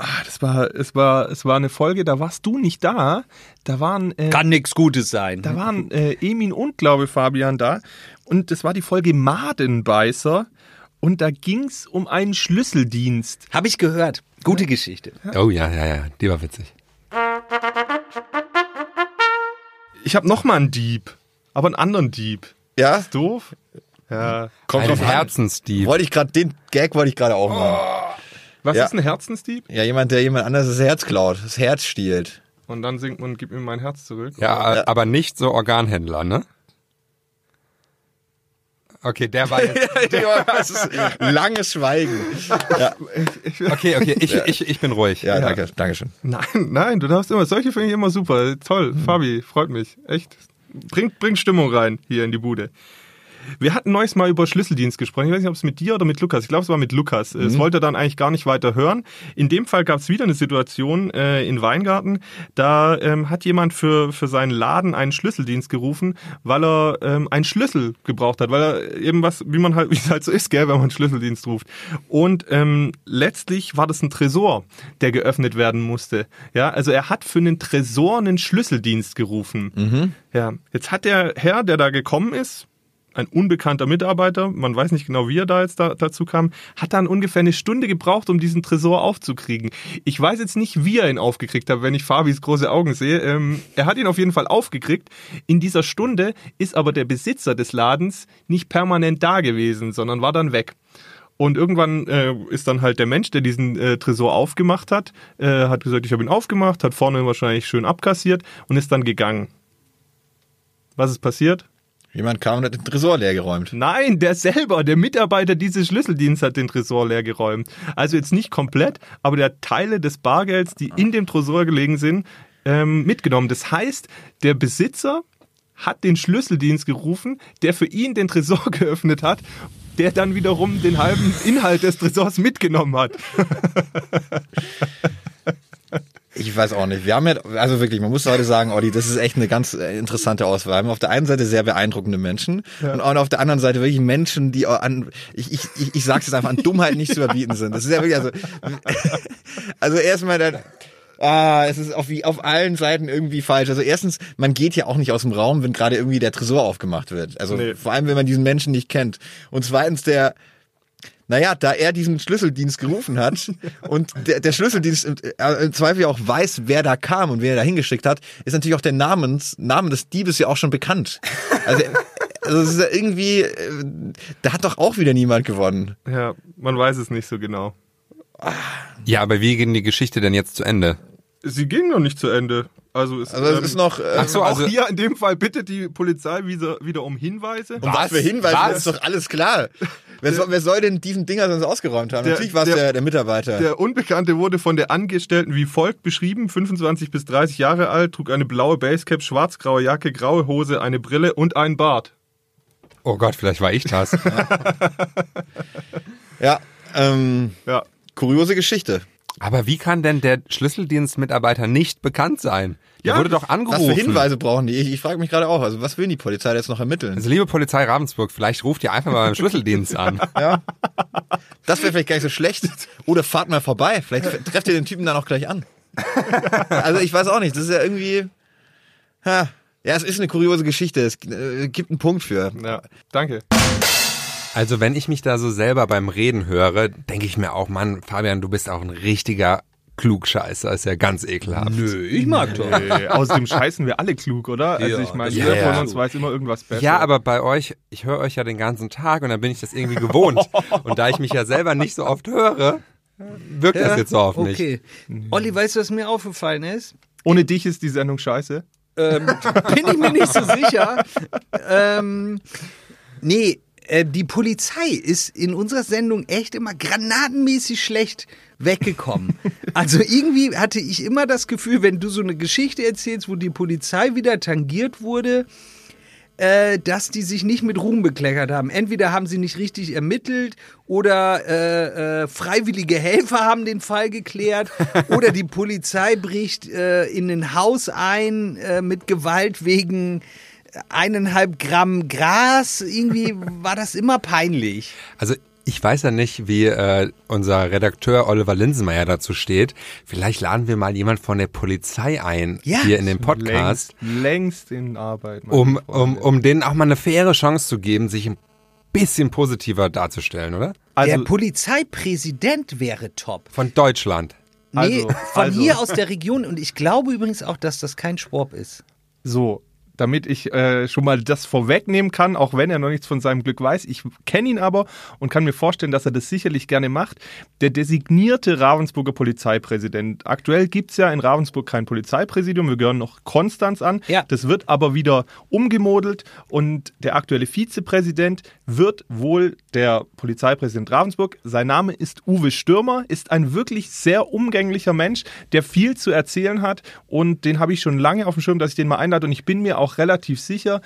Ah, das war, es war, es war eine Folge, da warst du nicht da. Da waren, äh, Kann nichts Gutes sein. da waren äh, Emin und, glaube ich, Fabian da. Und das war die Folge Madenbeißer. Und da ging's um einen Schlüsseldienst. Habe ich gehört. Gute Geschichte. Oh ja, ja, ja, die war witzig. Ich habe noch mal einen Dieb, aber einen anderen Dieb. Ja, Ist doof? Ja. kommt Ein. Herzensdieb. Wollte ich gerade, den Gag wollte ich gerade auch machen. Was Ja. ist ein Herzensdieb? Ja, jemand, der jemand anderes das Herz klaut, das Herz stiehlt. Und dann singt man, gib mir mein Herz zurück. Ja, aber nicht so Organhändler, ne? Okay, der war jetzt. das ist langes Schweigen. Ja, Okay, okay, ich, ich, ich bin ruhig. ja, danke, danke schön. Nein, nein, du darfst immer. Solche finde ich immer super. Toll, Mhm. Fabi, freut mich. Echt. Bringt, bringt Stimmung rein hier in die Bude. Wir hatten neues Mal über Schlüsseldienst gesprochen. Ich weiß nicht, ob es mit dir oder mit Lukas. Ich glaube, es war mit Lukas. Es Mhm. wollte er dann eigentlich gar nicht weiter hören. In dem Fall gab es wieder eine Situation äh, in Weingarten. Da ähm, hat jemand für, für seinen Laden einen Schlüsseldienst gerufen, weil er ähm, einen Schlüssel gebraucht hat, weil er eben was, wie man halt, wie es halt so ist, gell, wenn man einen Schlüsseldienst ruft. Und ähm, letztlich war das ein Tresor, der geöffnet werden musste. Ja, also er hat für einen Tresor einen Schlüsseldienst gerufen. Ja, jetzt hat der Herr, der da gekommen ist, ein unbekannter Mitarbeiter, man weiß nicht genau, wie er da jetzt da, dazu kam, hat dann ungefähr eine Stunde gebraucht, um diesen Tresor aufzukriegen. Ich weiß jetzt nicht, wie er ihn aufgekriegt hat, wenn ich Fabis große Augen sehe. Ähm, er hat ihn auf jeden Fall aufgekriegt. In dieser Stunde ist aber der Besitzer des Ladens nicht permanent da gewesen, sondern war dann weg. Und irgendwann äh, ist dann halt der Mensch, der diesen äh, Tresor aufgemacht hat, äh, hat gesagt, ich habe ihn aufgemacht, hat vorne wahrscheinlich schön abkassiert und ist dann gegangen. Was ist passiert? Jemand kam und hat den Tresor leer geräumt. Nein, der selber, der Mitarbeiter dieses Schlüsseldienstes hat den Tresor leer geräumt. Also jetzt nicht komplett, aber der hat Teile des Bargelds, die in dem Tresor gelegen sind, ähm, mitgenommen. Das heißt, der Besitzer hat den Schlüsseldienst gerufen, der für ihn den Tresor geöffnet hat, der dann wiederum den halben Inhalt des Tresors mitgenommen hat. Ich weiß auch nicht. Wir haben ja, also wirklich, man muss heute sagen, Olli, das ist echt eine ganz äh, interessante Auswahl. Wir haben auf der einen Seite sehr beeindruckende Menschen und auch auf der anderen Seite wirklich Menschen, die an, ich, ich, ich, ich sag's jetzt einfach, an Dummheit nicht zu überbieten sind. Das ist ja wirklich, also, also erstmal dann, Ah, es ist auf, wie, auf allen Seiten irgendwie falsch. Also erstens, man geht ja auch nicht aus dem Raum, wenn gerade irgendwie der Tresor aufgemacht wird. Also Nee. vor allem, wenn man diesen Menschen nicht kennt. Und zweitens, der, naja, da er diesen Schlüsseldienst gerufen hat und der, der Schlüsseldienst im, äh, im Zweifel ja auch weiß, wer da kam und wer da hingeschickt hat, ist natürlich auch der Namens, Name des Diebes ja auch schon bekannt. Also, also es ist ja irgendwie, äh, da hat doch auch wieder niemand gewonnen. Ja, man weiß es nicht so genau. Ja, aber wie geht die Geschichte denn jetzt zu Ende? Sie ging noch nicht zu Ende. Also es, Also es ähm, ist noch, äh, Ach so, auch also hier in dem Fall bittet die Polizei wieder, wieder um Hinweise. um was für Hinweise, Was? das ist doch alles klar. Wer soll, wer soll denn diesen Dinger sonst ausgeräumt haben? Der- Natürlich war es der- der, der Mitarbeiter. Der Unbekannte wurde von der Angestellten wie folgt beschrieben. 25 bis 30 Jahre alt, trug eine blaue Basecap, schwarz-graue Jacke, graue Hose, eine Brille und einen Bart. Oh Gott, vielleicht war ich das. ja, ähm, Ja. kuriose Geschichte. Aber wie kann denn der Schlüsseldienstmitarbeiter nicht bekannt sein? Der Ja, wurde doch Was angerufen. für Hinweise brauchen die? Ich, ich frage mich gerade auch. Also was will die Polizei jetzt noch ermitteln? Also liebe Polizei Ravensburg, vielleicht ruft ihr einfach mal beim Schlüsseldienst an. Ja. Das wäre vielleicht gar nicht so schlecht. Oder fahrt mal vorbei. Vielleicht trefft ihr den Typen dann auch gleich an. Also ich weiß auch nicht. Das ist ja irgendwie. Ha. Ja, es ist eine kuriose Geschichte. Es äh, gibt einen Punkt für. Ja, danke. Also wenn ich mich da so selber beim Reden höre, denke ich mir auch, Mann, Fabian, du bist auch ein richtiger Klugscheißer. Ist ja ganz ekelhaft. Nö, ich mag doch. Äh, außerdem scheißen wir alle klug, oder? Also Ja, ich meine, jeder ist von ja. uns weiß immer irgendwas besser. Ja, aber bei euch, ich höre euch ja den ganzen Tag und dann bin ich das irgendwie gewohnt. Und da ich mich ja selber nicht so oft höre, wirkt das jetzt so auf mich. Okay. Olli, weißt du, was mir aufgefallen ist? Ohne dich ist die Sendung scheiße. Ähm, bin ich mir nicht so sicher. ähm, nee, äh, die Polizei ist in unserer Sendung echt immer granatenmäßig schlecht weggekommen. Also irgendwie hatte ich immer das Gefühl, wenn du so eine Geschichte erzählst, wo die Polizei wieder tangiert wurde, äh, dass die sich nicht mit Ruhm bekleckert haben. Entweder haben sie nicht richtig ermittelt oder äh, äh, freiwillige Helfer haben den Fall geklärt oder die Polizei bricht äh, in ein Haus ein äh, mit Gewalt wegen eineinhalb Gramm Gras. Irgendwie war das immer peinlich. Also ich weiß ja nicht, wie äh, unser Redakteur Oliver Linsenmeier dazu steht. Vielleicht laden wir mal jemand von der Polizei ein Ja. hier in den Podcast, Längst, längst in Arbeit. um, um, um denen auch mal eine faire Chance zu geben, sich ein bisschen positiver darzustellen, oder? also, Der Polizeipräsident wäre top. Von Deutschland. Nee, Also, von also. hier aus der Region. Und ich glaube übrigens auch, dass das kein Schwab ist. so, damit ich äh, schon mal das vorwegnehmen kann, auch wenn er noch nichts von seinem Glück weiß. Ich kenne ihn aber und kann mir vorstellen, dass er das sicherlich gerne macht. Der designierte Ravensburger Polizeipräsident. Aktuell gibt's ja in Ravensburg kein Polizeipräsidium, wir gehören noch Konstanz an. Ja. Das wird aber wieder umgemodelt und der aktuelle Vizepräsident wird wohl der Polizeipräsident Ravensburg. Sein Name ist Uwe Stürmer, ist ein wirklich sehr umgänglicher Mensch, der viel zu erzählen hat und den habe ich schon lange auf dem Schirm, dass ich den mal einlade und ich bin mir auch relativ sicher,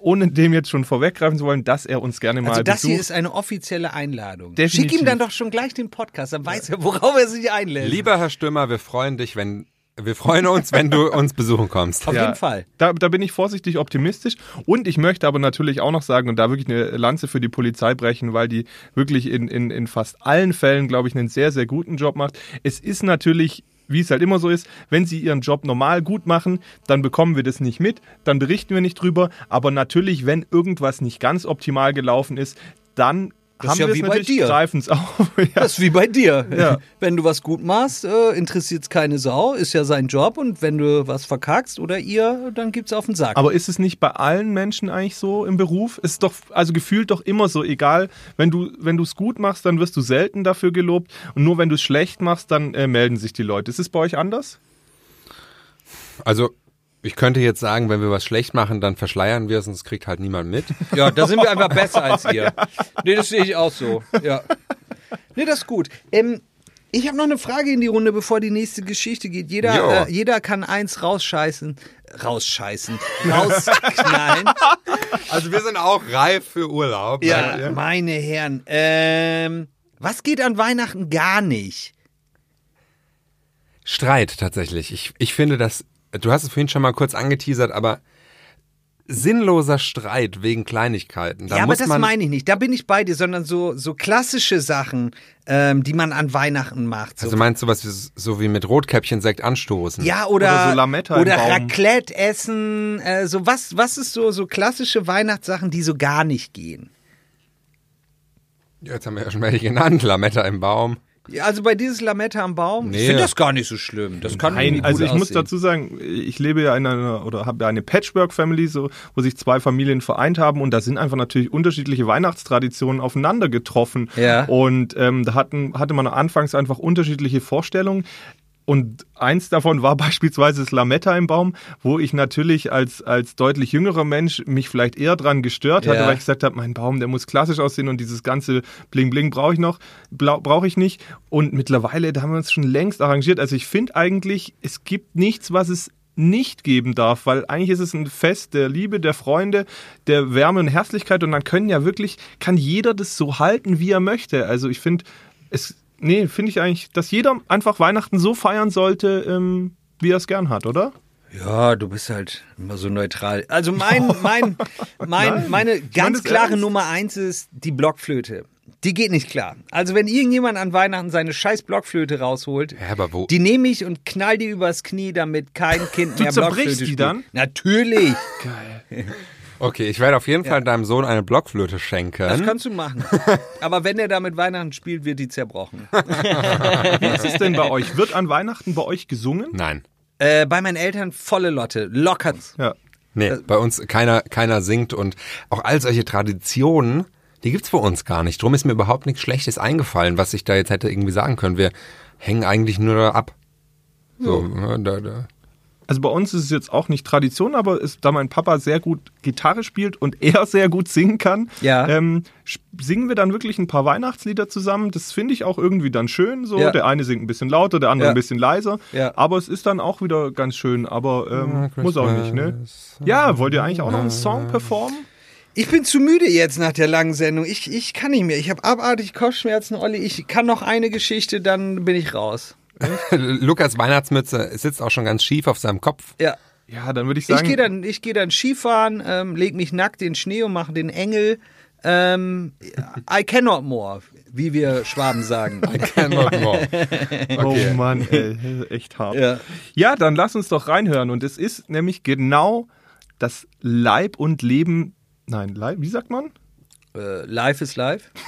ohne dem jetzt schon vorweggreifen zu wollen, dass er uns gerne mal Also das besucht. hier ist eine offizielle Einladung. Definitiv. Schick ihm dann doch schon gleich den Podcast, dann weiß er, worauf er sich einlässt. Lieber Herr Stürmer, wir freuen dich, wenn wir freuen uns, wenn du uns besuchen kommst. Auf jeden Fall. Da, da bin ich vorsichtig optimistisch. Und ich möchte aber natürlich auch noch sagen und da wirklich eine Lanze für die Polizei brechen, weil die wirklich in, in, in fast allen Fällen, glaube ich, einen sehr, sehr guten Job macht. Es ist natürlich wie es halt immer so ist, wenn sie ihren Job normal gut machen, dann bekommen wir das nicht mit, dann berichten wir nicht drüber. Aber natürlich, wenn irgendwas nicht ganz optimal gelaufen ist, dann Das ist haben ja wir wie es bei natürlich, dir. greifen es auf. ja. Das ist wie bei dir. Ja. Wenn du was gut machst, äh, interessiert es keine Sau, ist ja sein Job. Und wenn du was verkackst oder ihr, dann gibt's auf den Sack. Aber ist es nicht bei allen Menschen eigentlich so im Beruf? Es ist doch, also gefühlt doch immer so, egal, wenn du wenn du es gut machst, dann wirst du selten dafür gelobt und nur wenn du es schlecht machst, dann äh, melden sich die Leute. Ist es bei euch anders? Also, ich könnte jetzt sagen, wenn wir was schlecht machen, dann verschleiern wir es und es kriegt halt niemand mit. ja, da sind wir einfach besser als ihr. Nee, das sehe ich auch so. Ja. Nee, das ist gut. Ähm, ich habe noch eine Frage in die Runde, bevor die nächste Geschichte geht. Jeder, äh, jeder kann eins rausscheißen. Rausscheißen. Rausknallen. Also wir sind auch reif für Urlaub. ja, meine Herren. Ähm, was geht an Weihnachten gar nicht? Streit tatsächlich. Ich, ich finde das, du hast es vorhin schon mal kurz angeteasert, aber sinnloser Streit wegen Kleinigkeiten. Da ja, aber das man, meine ich nicht. Da bin ich bei dir, sondern so, so klassische Sachen, ähm, die man an Weihnachten macht. So. Also meinst du was wie, so wie mit Rotkäppchen-Sekt anstoßen? ja, oder, Oder so Lametta im oder Baum. Raclette essen. Äh, so was, was ist so, so klassische Weihnachtssachen, die so gar nicht gehen? Jetzt haben wir ja schon welche genannt. Lametta im Baum. Ja, also bei dieses Lametta am Baum, ich Nee. finde das gar nicht so schlimm. Das kann Nein, also ich muss aussehen. dazu sagen, ich lebe ja in einer oder habe ja eine Patchwork-Family, so, wo sich zwei Familien vereint haben und da sind einfach natürlich unterschiedliche Weihnachtstraditionen aufeinander getroffen. Ja. Und ähm, da hatten, hatte man anfangs einfach unterschiedliche Vorstellungen. Und eins davon war beispielsweise das Lametta im Baum, wo ich natürlich als, als deutlich jüngerer Mensch mich vielleicht eher dran gestört hatte, Ja. weil ich gesagt habe, mein Baum, der muss klassisch aussehen und dieses ganze Bling Bling brauche ich noch, brauche ich nicht. Und mittlerweile, da haben wir uns schon längst arrangiert. Also ich finde eigentlich, es gibt nichts, was es nicht geben darf, weil eigentlich ist es ein Fest der Liebe, der Freunde, der Wärme und Herzlichkeit und dann können ja wirklich, kann jeder das so halten, wie er möchte. Also ich finde, es, nee, finde ich eigentlich, dass jeder einfach Weihnachten so feiern sollte, ähm, wie er es gern hat, oder? Ja, du bist halt immer so neutral. Also mein, mein, mein, meine ganz klare ernst. Nummer eins ist die Blockflöte. Die geht nicht klar. Also wenn irgendjemand an Weihnachten seine scheiß Blockflöte rausholt, Ja, aber wo? die nehme ich und knall die übers Knie, damit kein Kind mehr zerbrichst Blockflöte die spielt. dann? Natürlich. Okay, ich werde auf jeden Fall deinem Sohn eine Blockflöte schenken. Das kannst du machen. Aber wenn er damit Weihnachten spielt, wird die zerbrochen. Wie ist es denn bei euch? Wird an Weihnachten bei euch gesungen? Nein. Äh, bei meinen Eltern volle Lotte. Locker. Ja. Nee, Äh, bei uns keiner, keiner singt und auch all solche Traditionen, die gibt's bei uns gar nicht. Drum ist mir überhaupt nichts Schlechtes eingefallen, was ich da jetzt hätte irgendwie sagen können. Wir hängen eigentlich nur da ab. So, ja, da, da. Also bei uns ist es jetzt auch nicht Tradition, aber ist, da mein Papa sehr gut Gitarre spielt und er sehr gut singen kann, Ja. ähm, singen wir dann wirklich ein paar Weihnachtslieder zusammen. Das finde ich auch irgendwie dann schön. So, Ja. der eine singt ein bisschen lauter, der andere Ja. ein bisschen leiser. Ja. Aber es ist dann auch wieder ganz schön. Aber ähm, muss auch nicht, ne? Ja, wollt ihr eigentlich auch noch einen Song performen? Ich bin zu müde jetzt nach der langen Sendung. Ich, ich kann nicht mehr. Ich habe abartig Kopfschmerzen, Olli. Ich kann noch eine Geschichte, dann bin ich raus. Lukas Weihnachtsmütze sitzt auch schon ganz schief auf seinem Kopf. Ja. Ja, dann würde ich Ich sagen. gehe dann, ich geh dann Skifahren, ähm, leg mich nackt in den Schnee und mache den Engel. Ähm, I cannot more, wie wir Schwaben sagen. Cannot more. Oh Mann, ey, echt hart. Ja. Ja, dann lass uns doch reinhören. Und es ist nämlich genau das Leib und Leben. Nein, Leib, wie sagt man? Äh, life is life.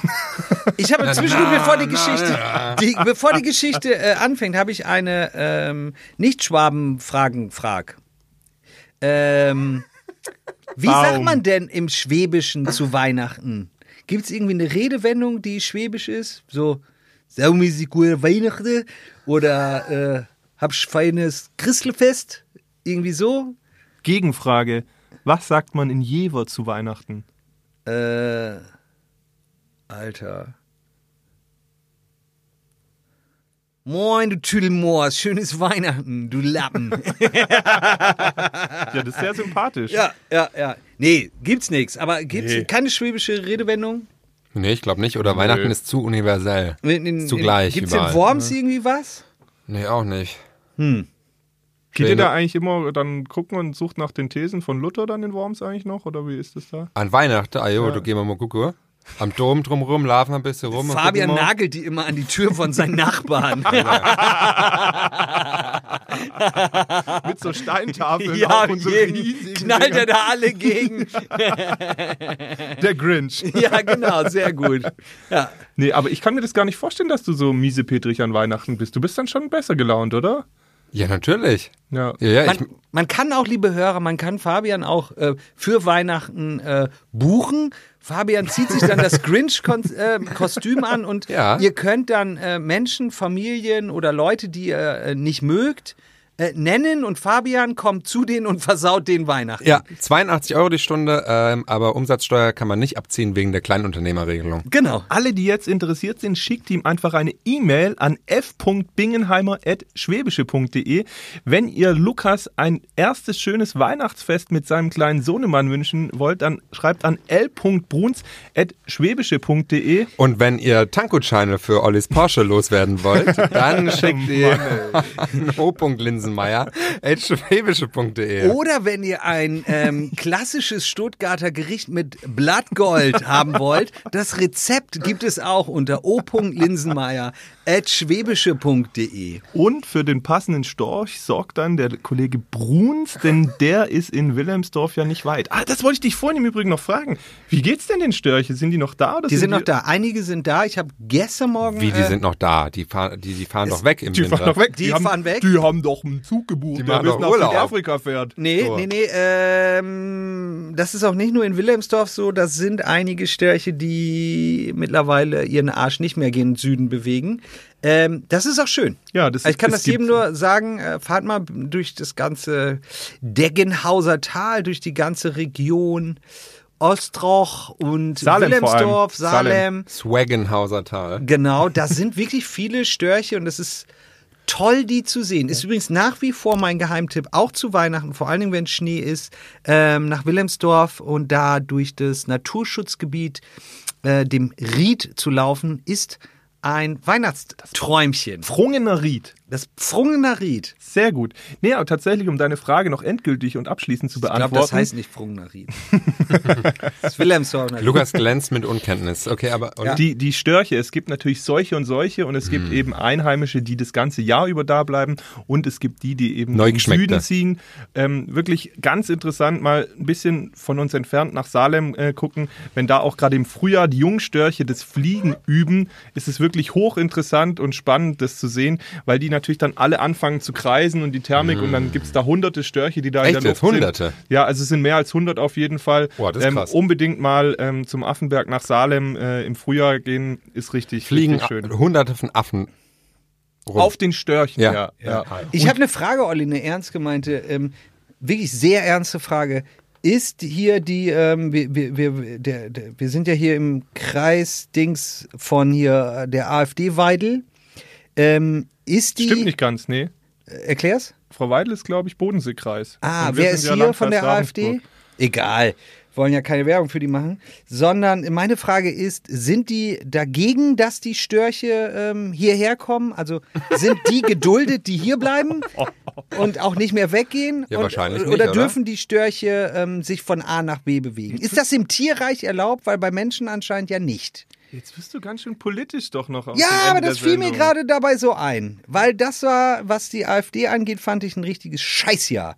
Ich habe zwischendurch, bevor die Geschichte, die, bevor die Geschichte äh, anfängt, habe ich eine ähm, Nicht-Schwaben-Fragen-Frag. Ähm, Wie Baum. sagt man denn im Schwäbischen zu Weihnachten? Gibt es irgendwie eine Redewendung, die schwäbisch ist? So, saumäßig gute Weihnachten oder äh, hab's feines Christelfest? Irgendwie so? Gegenfrage. Was sagt man in Jever zu Weihnachten? Äh, Alter. Moin, du Tüdelmoors, schönes Weihnachten, du Lappen. Ja, das ist sehr sympathisch. ja, ja, ja. Nee, gibt's nix. Aber gibt's Nee. keine schwäbische Redewendung? Nee, ich glaube nicht. Oder Weihnachten ist zu universell. In, in, Zugleich Gibt's überall. in Worms irgendwie was? Nee, auch nicht. Geht ihr da eigentlich immer dann gucken und sucht nach den Thesen von Luther dann in Worms eigentlich noch? Oder wie ist das da? An Weihnachten, ah jo, du gehen wir mal gucken. Am Dom drumrum, laufen wir ein bisschen rum. Fabian nagelt die immer an die Tür von seinen Nachbarn. Mit so Steintafeln ja, und so riesigen knallt er da alle gegen. Der Grinch. ja, genau, sehr gut. Ja. Nee, aber ich kann mir das gar nicht vorstellen, dass du so miesepetrig an Weihnachten bist. Du bist dann schon besser gelaunt, oder? Ja, natürlich. Ja. Ja, ja, ich, Man, man kann auch, liebe Hörer, man kann Fabian auch äh, für Weihnachten äh, buchen. Fabian zieht sich dann das Grinch-Kostüm an und Ja. ihr könnt dann äh, Menschen, Familien oder Leute, die ihr äh, nicht mögt, äh, nennen und Fabian kommt zu denen und versaut den Weihnachten. ja, 82 Euro die Stunde, ähm, aber Umsatzsteuer kann man nicht abziehen wegen der Kleinunternehmerregelung. Genau. Alle, die jetzt interessiert sind, schickt ihm einfach eine E-Mail an f.bingenheimer.schwäbische.de. Wenn ihr Lukas ein erstes schönes Weihnachtsfest mit seinem kleinen Sohnemann wünschen wollt, dann schreibt an l.bruns.schwäbische.de. Und wenn ihr Tankgutscheine für Ollis Porsche loswerden wollt, dann schickt ihr an o.linsenmeier.schwäbische.de. Oder wenn ihr ein ähm, klassisches Stuttgarter Gericht mit Blattgold haben wollt, das Rezept gibt es auch unter o.linsenmeier.schwäbische.de. Und für den passenden Storch sorgt dann der Kollege Bruns, denn der ist in Wilhelmsdorf ja nicht weit. Ah, das wollte ich dich vorhin im Übrigen noch fragen. Wie geht's denn den Störche? Sind die noch da? Oder Die sind noch da. Einige sind da. Ich habe gestern Morgen. Wie, die äh, sind noch da. Die, fahr, die, die fahren doch weg im Die Winter. fahren doch weg. Die haben, fahren weg? Die haben doch einen Zug gebucht, Die der bis nach Urlaub. Südafrika fährt. Nee, So. nee, nee. Ähm, das ist auch nicht nur in Wilhelmsdorf so. Das sind einige Störche, die mittlerweile ihren Arsch nicht mehr gen Süden bewegen. Ähm, das ist auch schön. Ja, das Also ich kann das jedem nur sagen, äh, fahrt mal durch das ganze Deggenhauser Tal, durch die ganze Region, Ostroch und Salem. Wilhelmsdorf, Salem. Swaggenhauser Tal. Genau, da sind wirklich viele Störche und es ist toll, die zu sehen. Ist übrigens nach wie vor mein Geheimtipp, auch zu Weihnachten, vor allen Dingen, wenn Schnee ist, ähm, nach Wilhelmsdorf und da durch das Naturschutzgebiet, äh, dem Ried zu laufen, ist ein Weihnachtsträumchen. Frungener Ried. Das Pfrungener Ried. Sehr gut. Nee, aber tatsächlich, um deine Frage noch endgültig und abschließend zu Ich glaube, beantworten. das heißt nicht Pfrungener Ried. das ist Wilhelmsdorf. Lukas glänzt mit Unkenntnis. Okay, aber und Die, die Störche, es gibt natürlich solche und solche und es gibt Mhm. eben Einheimische, die das ganze Jahr über da bleiben und es gibt die, die eben in. Süden ziehen. Ähm, wirklich ganz interessant, mal ein bisschen von uns entfernt nach Salem äh, gucken. Wenn da auch gerade im Frühjahr die Jungstörche das Fliegen üben, ist es wirklich hochinteressant und spannend, das zu sehen, weil die natürlich dann alle anfangen zu kreisen und die Thermik und dann gibt es da hunderte Störche, die da in Echt der jetzt? Luft Hunderte? sind. Ja, also es sind mehr als 100 auf jeden Fall. Boah, das ist ähm, krass. Unbedingt mal ähm, zum Affenberg nach Salem äh, im Frühjahr gehen, ist richtig, fliegen richtig schön. hunderte von Affen rum. Auf den Störchen, Ja. ja. ja. Ich habe eine Frage, Olli, eine ernst gemeinte, ähm, wirklich sehr ernste Frage. Ist hier die, ähm, wir, wir, wir, der, der, wir sind ja hier im Kreis Dings von hier der AfD Weidel. Ähm, ist die, Stimmt nicht ganz, nee. Erklär's? Frau Weidel ist, glaube ich, Bodenseekreis. Ah, wer ist ja hier Landkreis von der AfD? Egal. Wollen ja keine Werbung für die machen. Sondern meine Frage ist, sind die dagegen, dass die Störche ähm, hierher kommen? Also sind die geduldet, die hier bleiben und auch nicht mehr weggehen? Ja, und, wahrscheinlich Oder nicht, oder? dürfen die Störche ähm, sich von A nach B bewegen? Ist das im Tierreich erlaubt? Weil bei Menschen anscheinend ja nicht. Jetzt bist du ganz schön politisch doch noch. auf Ja, dem Ende aber der das fiel mir gerade dabei so ein. Weil das war, was die AfD angeht, fand ich ein richtiges Scheißjahr.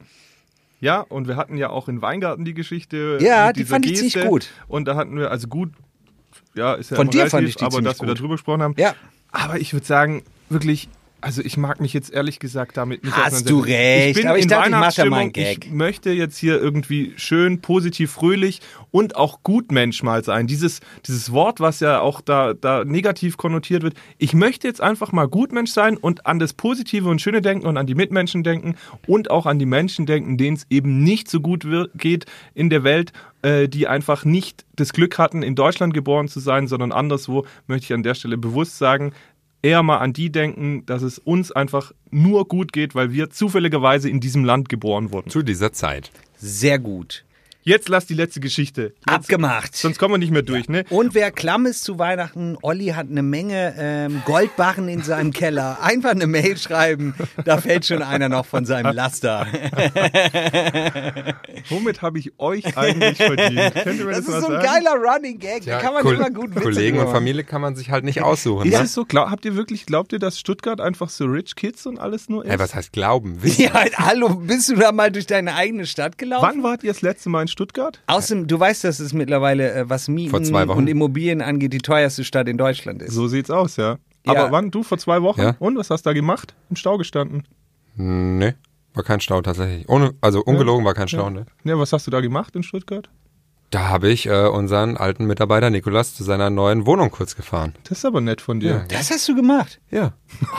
Ja, und wir hatten ja auch in Weingarten die Geschichte. Ja, die fand ich ziemlich gut. Und da hatten wir, also gut, ja, ist ja Von dir relativ, fand ich die aber dass wir gut. darüber gesprochen haben. Ja. Aber ich würde sagen, wirklich Also ich mag mich jetzt ehrlich gesagt damit nicht Hast du recht, ich bin aber ich in dachte, ich mach da mal einen Weihnachtsstimmung. Gag. Ich möchte jetzt hier irgendwie schön, positiv, fröhlich und auch Gutmensch mal sein. Dieses, dieses Wort, was ja auch da, da negativ konnotiert wird. Ich möchte jetzt einfach mal Gutmensch sein und an das Positive und Schöne denken und an die Mitmenschen denken und auch an die Menschen denken, denen es eben nicht so gut geht in der Welt, äh, die einfach nicht das Glück hatten, in Deutschland geboren zu sein, sondern anderswo, möchte ich an der Stelle bewusst sagen, eher mal an die denken, dass es uns einfach nur gut geht, weil wir zufälligerweise in diesem Land geboren wurden. Zu dieser Zeit. Sehr gut. Jetzt lass die letzte Geschichte. Jetzt, Abgemacht. Sonst kommen wir nicht mehr durch, ne? Und wer klamm ist zu Weihnachten, Olli hat eine Menge ähm, Goldbarren in seinem Keller. Einfach eine Mail schreiben, da fällt schon einer noch von seinem Laster. Womit habe ich euch eigentlich verdient? Das das, ist so ein sagen? geiler Running Gag, da kann man Kol- immer gut Witze Kollegen und machen. Familie kann man sich halt nicht aussuchen. Ist Ne? es so? Glaub, habt ihr wirklich, glaubt ihr, dass Stuttgart einfach so Rich Kids und alles nur ist? Hey, was heißt glauben? Wissen? Ja, hallo, bist du da mal durch deine eigene Stadt gelaufen? Wann wart ihr das letzte Mal in Stuttgart? Außerdem, du weißt, dass es mittlerweile, äh, was Mieten und Immobilien angeht, die teuerste Stadt in Deutschland ist. So sieht's aus, ja. Ja. Aber wann? Du vor zwei Wochen? Ja. Und was hast du da gemacht? Im Stau gestanden? Nee, war kein Stau tatsächlich. Ohne, also ungelogen war kein Stau, ne? Ja, was hast du da gemacht in Stuttgart? Da habe ich äh, unseren alten Mitarbeiter Nikolas zu seiner neuen Wohnung kurz gefahren. Das ist aber nett von dir. Das hast du gemacht. Ja.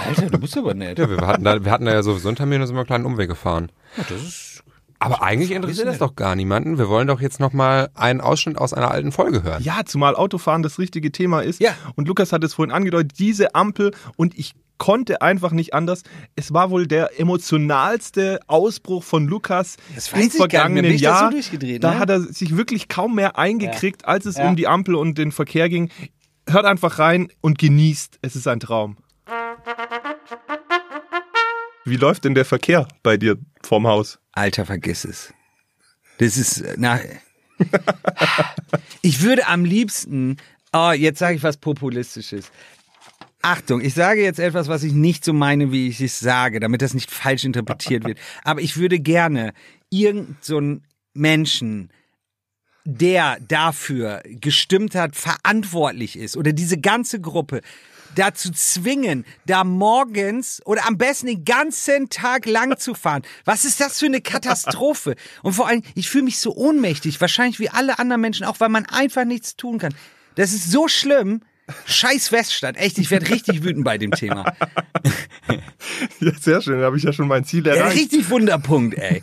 Alter, du bist aber nett. Ja, wir hatten da, wir hatten da ja sowieso einen Termin und sind mal einen kleinen Umweg gefahren. das ist Aber eigentlich interessiert das doch gar niemanden. Wir wollen doch jetzt nochmal einen Ausschnitt aus einer alten Folge hören. Ja, zumal Autofahren das richtige Thema ist. Ja. Und Lukas hat es vorhin angedeutet, diese Ampel und ich konnte einfach nicht anders. Es war wohl der emotionalste Ausbruch von Lukas im vergangenen so Jahr. durchgedreht, da ne? hat er sich wirklich kaum mehr eingekriegt, als es Ja. um die Ampel und den Verkehr ging. Hört einfach rein und genießt. Es ist ein Traum. Wie läuft denn der Verkehr bei dir vorm Haus? Alter, vergiss es. Das ist, äh, na. Ich würde am liebsten, oh, jetzt sage ich was Populistisches. Achtung, ich sage jetzt etwas, was ich nicht so meine, wie ich es sage, damit das nicht falsch interpretiert wird. Aber ich würde gerne irgend so Menschen, der dafür gestimmt hat, verantwortlich ist oder diese ganze Gruppe dazu zwingen, da morgens oder am besten den ganzen Tag lang zu fahren. Was ist das für eine Katastrophe? Und vor allem, ich fühle mich so ohnmächtig, wahrscheinlich wie alle anderen Menschen auch, weil man einfach nichts tun kann. Das ist so schlimm. Scheiß Weststadt, echt, ich werde richtig wütend bei dem Thema. Ja, sehr schön. Da habe ich ja schon mein Ziel Ja, erreicht. richtig Wunderpunkt, ey.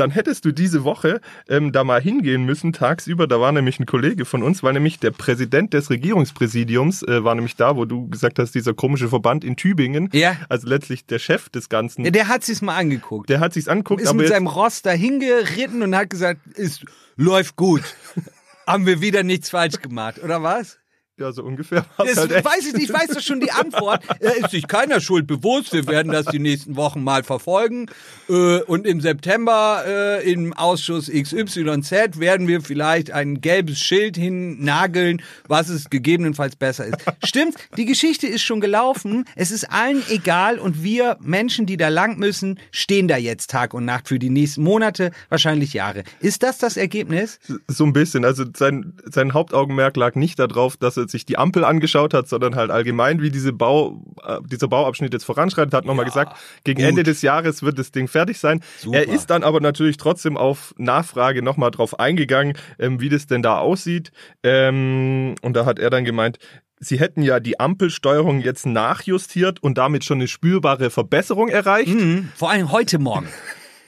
Dann hättest du diese Woche ähm, da mal hingehen müssen, tagsüber. Da war nämlich ein Kollege von uns, war nämlich der Präsident des Regierungspräsidiums, äh, war nämlich da, wo du gesagt hast, dieser komische Verband in Tübingen. Ja. Also letztlich der Chef des Ganzen. Der hat sich's mal angeguckt. Der hat sich's anguckt, ist aber mit seinem Ross dahin geritten und hat gesagt, es läuft gut. Haben wir wieder nichts falsch gemacht, oder was? Ja, so ungefähr Das halt weiß ich nicht, ich weiß doch schon die Antwort. Er ist sich keiner Schuld bewusst. Wir werden das die nächsten Wochen mal verfolgen. Äh, Und im September äh, im Ausschuss XYZ werden wir vielleicht ein gelbes Schild hinnageln, was es gegebenenfalls besser ist. Stimmt, die Geschichte ist schon gelaufen. Es ist allen egal und wir Menschen, die da lang müssen, stehen da jetzt Tag und Nacht für die nächsten Monate, wahrscheinlich Jahre. Ist das das Ergebnis? So ein bisschen. Also sein, sein Hauptaugenmerk lag nicht darauf, dass er sich die Ampel angeschaut hat, sondern halt allgemein, wie diese Bau, äh, dieser Bauabschnitt jetzt voranschreitet, hat nochmal gesagt, gegen gut. Ende des Jahres wird das Ding fertig sein. Super. Er ist dann aber natürlich trotzdem auf Nachfrage nochmal drauf eingegangen, ähm, wie das denn da aussieht. Ähm, und da hat er dann gemeint, Sie hätten ja die Ampelsteuerung jetzt nachjustiert und damit schon eine spürbare Verbesserung erreicht. Mhm, vor allem heute Morgen.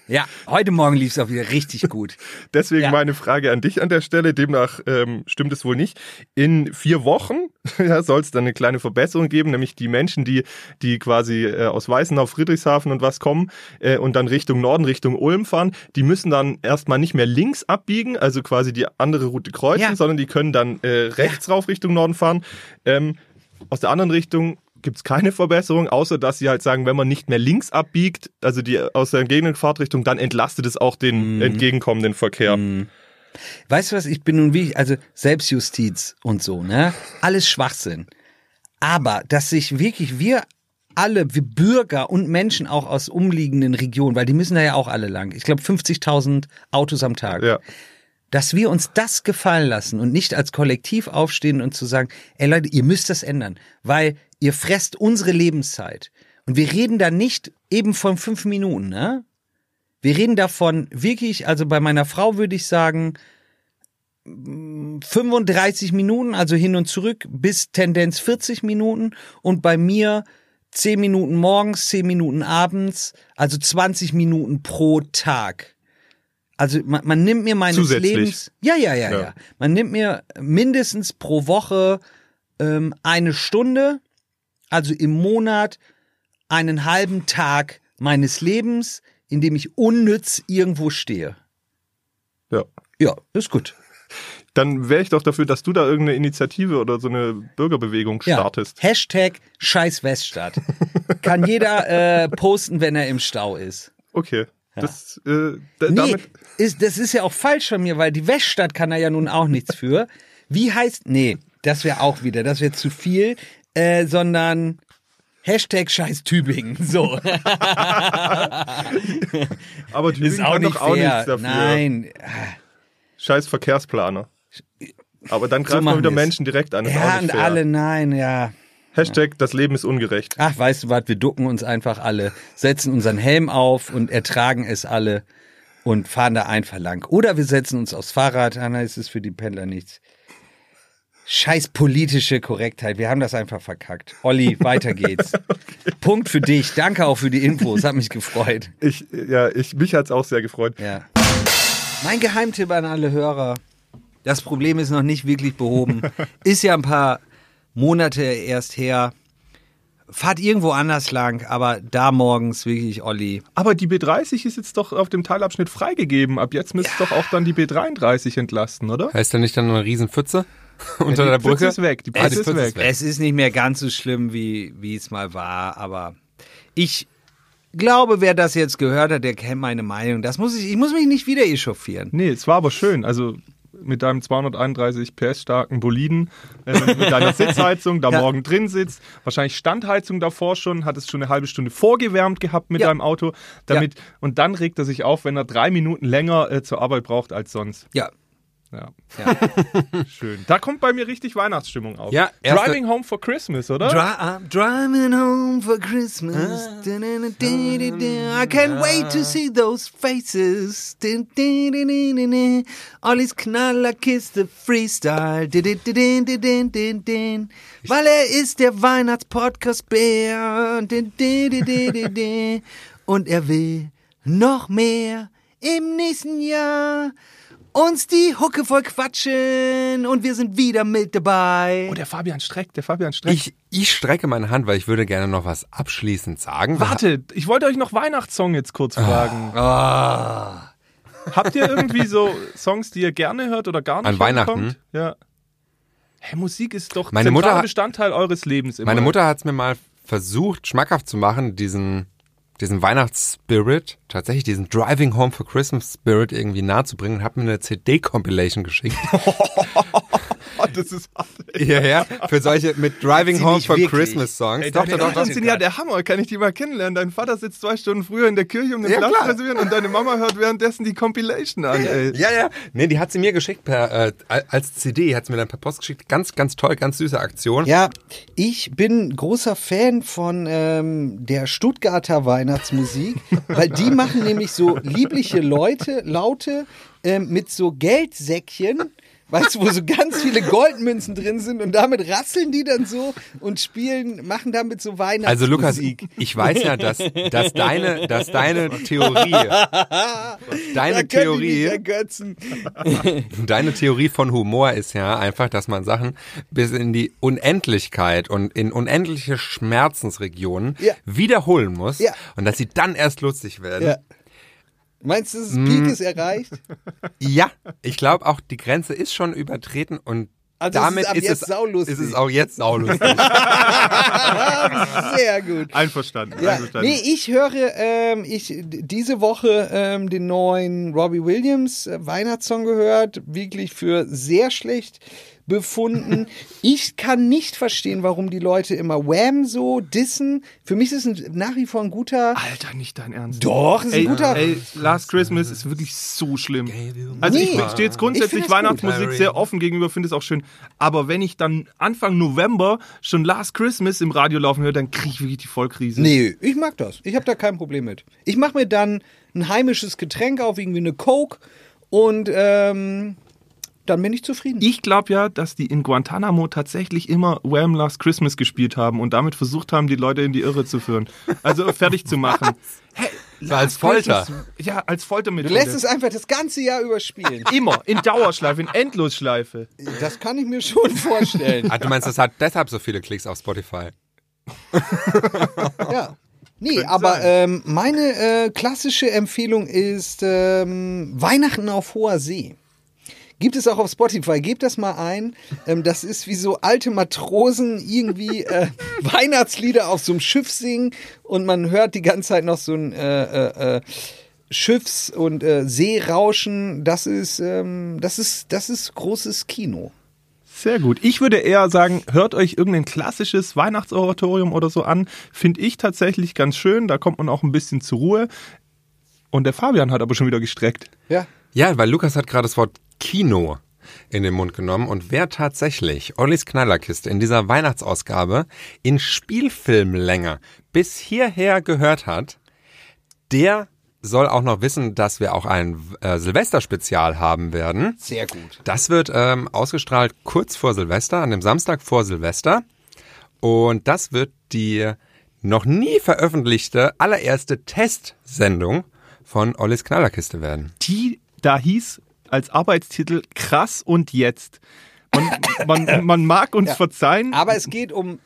Ja, heute Morgen lief es auch wieder richtig gut. Deswegen Ja. meine Frage an dich an der Stelle. Demnach ähm, stimmt es wohl nicht. In vier Wochen ja, soll es dann eine kleine Verbesserung geben, nämlich die Menschen, die, die quasi äh, aus Weißenau, Friedrichshafen und was kommen äh, und dann Richtung Norden, Richtung Ulm fahren, die müssen dann erstmal nicht mehr links abbiegen, also quasi die andere Route kreuzen, Ja. sondern die können dann äh, rechts rauf Richtung Norden fahren. Ähm, aus der anderen Richtung gibt's keine Verbesserung, außer dass sie halt sagen, wenn man nicht mehr links abbiegt, also die aus der entgegenen Fahrtrichtung, dann entlastet es auch den entgegenkommenden Verkehr. Weißt du was, ich bin nun wie, also Selbstjustiz und so, ne? Alles Schwachsinn. Aber, dass sich wirklich wir alle, wir Bürger und Menschen auch aus umliegenden Regionen, weil die müssen da ja auch alle lang. Ich glaube 50.000 Autos am Tag. Ja. dass wir uns das gefallen lassen und nicht als Kollektiv aufstehen und zu sagen, ey Leute, ihr müsst das ändern, weil ihr fresst unsere Lebenszeit. Und wir reden da nicht eben von fünf Minuten, ne? Wir reden davon wirklich, also bei meiner Frau würde ich sagen, 35 Minuten, also hin und zurück, bis Tendenz 40 Minuten. Und bei mir 10 Minuten morgens, 10 Minuten abends, also 20 Minuten pro Tag. Also man, man nimmt mir meines Zusätzlich. Lebens. Ja, ja, ja, ja, Ja. Man nimmt mir mindestens pro Woche ähm, eine Stunde, also im Monat einen halben Tag meines Lebens, in dem ich unnütz irgendwo stehe. Ja. Ja, ist gut. Dann wäre ich doch dafür, dass du da irgendeine Initiative oder so eine Bürgerbewegung Ja. startest. Hashtag Scheiß Weststadt. Kann jeder äh, posten, wenn er im Stau ist. Okay. Das, äh, Nee, ist, das ist ja auch falsch von mir, weil die Weststadt kann da ja nun auch nichts für. Wie heißt, nee, das wäre auch wieder, das wäre zu viel, äh, sondern Hashtag Scheiß Tübingen. So. aber Tübingen ist auch kann nicht doch auch fair. nichts dafür. Nein. Scheiß Verkehrsplaner. Aber dann greift man machen wieder wir's. Menschen direkt an. Das ist Ja, auch nicht und fair. alle, nein, ja. Hashtag, das Leben ist ungerecht. Ach, weißt du was, wir ducken uns einfach alle, setzen unseren Helm auf und ertragen es alle und fahren da einfach lang. Oder wir setzen uns aufs Fahrrad, ah, dann ist es für die Pendler nichts. Scheiß politische Korrektheit, wir haben das einfach verkackt. Olli, weiter geht's. Punkt für dich, danke auch für die Infos, hat mich gefreut. Ich, ja, ich, mich hat's auch sehr gefreut. Ja. Mein Geheimtipp an alle Hörer, das Problem ist noch nicht wirklich behoben, ist ja ein paar Monate erst her. Fahrt irgendwo anders lang, aber da morgens wirklich, Olli. Aber die B30 ist jetzt doch auf dem Teilabschnitt freigegeben. Ab jetzt müsste doch auch dann die B33 entlasten, oder? Heißt da nicht dann eine Riesenpfütze unter die der Brücke? ist weg. Die Ah, Pfütze ist weg. Es ist nicht mehr ganz so schlimm, wie, wie es mal war, aber ich glaube, wer das jetzt gehört hat, der kennt meine Meinung. Das muss ich, ich muss mich nicht wieder echauffieren. Nee, es war aber schön. Also mit deinem 231 PS starken Boliden, äh, mit deiner Sitzheizung, da Ja. morgen drin sitzt, wahrscheinlich Standheizung davor schon, hat es schon eine halbe Stunde vorgewärmt gehabt mit Ja. deinem Auto, damit und dann regt er sich auf, wenn er drei Minuten länger äh, zur Arbeit braucht als sonst. Ja. Ja, ja. schön. Da kommt bei mir richtig Weihnachtsstimmung auf. Ja, Driving Home for Christmas, oder? Dri driving home for Christmas. I can't wait to see those faces. Ollis Knaller Kiss the Freestyle. Weil er ist der Weihnachtspodcast-Bär. Und er will noch mehr im nächsten Jahr. Uns die Hucke voll quatschen und wir sind wieder mit dabei. Oh, der Fabian Streck, der Fabian Streck. Ich, ich strecke meine Hand, weil ich würde gerne noch was abschließend sagen. Warte, ich wollte euch noch Weihnachtssong jetzt kurz fragen. Ah. Habt ihr irgendwie so Songs, die ihr gerne hört oder gar nicht An Weihnachten? rankommt? Ja. Hä, Musik ist doch Meine zentraler Mutter- Bestandteil eures Lebens immer. Meine Mutter hat es mir mal versucht, schmackhaft zu machen, diesen, diesen Weihnachtsspirit, tatsächlich diesen Driving Home for Christmas Spirit irgendwie nahezubringen und hat mir eine CD-Compilation geschickt. Oh, das ist Hierher, für solche mit Driving Sie Home for wirklich. Christmas Songs. Ey, doch, doch, doch, doch. sind ja der Hammer. Kann ich die mal kennenlernen? Dein Vater sitzt zwei Stunden früher in der Kirche, um den Ja, Platz klar. zu reservieren und deine Mama hört währenddessen die Compilation an, ey. Ja, ja. Nee, die hat sie mir geschickt per, äh, als CD, hat sie mir dann per Post geschickt. Ganz, ganz toll, ganz süße Aktion. Ja, ich bin großer Fan von ähm, der Stuttgarter Weihnachtsmusik, weil die machen nämlich so liebliche Leute, Laute ähm, mit so Geldsäckchen. Weißt du, wo so ganz viele Goldmünzen drin sind und damit rasseln die dann so und spielen, machen damit so Weihnachtsmusik. Also Lukas, ich weiß ja, dass, dass deine, dass deine Theorie, deine Theorie, deine Theorie von Humor ist ja einfach, dass man Sachen bis in die Unendlichkeit und in unendliche Schmerzensregionen Ja. wiederholen muss Ja. und dass sie dann erst lustig werden. Ja. Meinst du, das Mm. Peak ist erreicht? Ja, ich glaube auch, die Grenze ist schon übertreten und Also damit ist ist, jetzt es, saulustig. ist es auch jetzt saulustig. Sehr gut. Einverstanden. Ja, einverstanden. nee, ich höre ähm, ich diese Woche ähm, den neuen Robbie Williams äh, Weihnachtssong gehört, wirklich für sehr schlecht befunden. Ich kann nicht verstehen, warum die Leute immer Wham so dissen. Für mich ist es ein- nach wie vor ein guter. Alter, nicht dein Ernst. Doch, ist ein Ey, guter. ey, Last Christmas ist wirklich so schlimm. Also Nee, ich stehe jetzt grundsätzlich Weihnachtsmusik gut. sehr offen gegenüber, finde es auch schön. Aber wenn ich dann Anfang November schon Last Christmas im Radio laufen höre, dann kriege ich wirklich die Vollkrise. Nee, ich mag das. Ich habe da kein Problem mit. Ich mache mir dann ein heimisches Getränk auf, irgendwie eine Coke und ähm, dann bin ich zufrieden. Ich glaube ja, dass die in Guantanamo tatsächlich immer Wham! Last Christmas gespielt haben und damit versucht haben, die Leute in die Irre zu führen. Also fertig zu machen. Hey, So als Folter. Christmas- Ja, als Du Foltermethode. lässt es einfach das ganze Jahr überspielen. immer in Dauerschleife, in Endlosschleife. Das kann ich mir schon vorstellen. Ah, du meinst, das hat deshalb so viele Klicks auf Spotify? Ja. Nee, aber ähm, meine äh, klassische Empfehlung ist ähm, Weihnachten auf hoher See. Gibt es auch auf Spotify, gebt das mal ein. Ähm, das ist wie so alte Matrosen irgendwie äh, Weihnachtslieder auf so einem Schiff singen und man hört die ganze Zeit noch so ein äh, äh, äh, Schiffs- und äh, Seerauschen. Das ist, ähm, das ist, das ist großes Kino. Sehr gut. Ich würde eher sagen, hört euch irgendein klassisches Weihnachtsoratorium oder so an. Finde ich tatsächlich ganz schön. Da kommt man auch ein bisschen zur Ruhe. Und der Fabian hat aber schon wieder gestreckt. Ja. Ja, weil Lukas hat gerade das Wort Kino in den Mund genommen und wer tatsächlich Ollis Knallerkiste in dieser Weihnachtsausgabe in Spielfilmlänge bis hierher gehört hat, der soll auch noch wissen, dass wir auch ein äh, Silvesterspezial haben werden. Sehr gut. Das wird ähm, ausgestrahlt kurz vor Silvester, an dem Samstag vor Silvester. Und das wird die noch nie veröffentlichte allererste Testsendung von Ollis Knallerkiste werden. Die da hieß als Arbeitstitel Krass und jetzt. Man, man, man mag uns Ja. verzeihen. Aber es geht um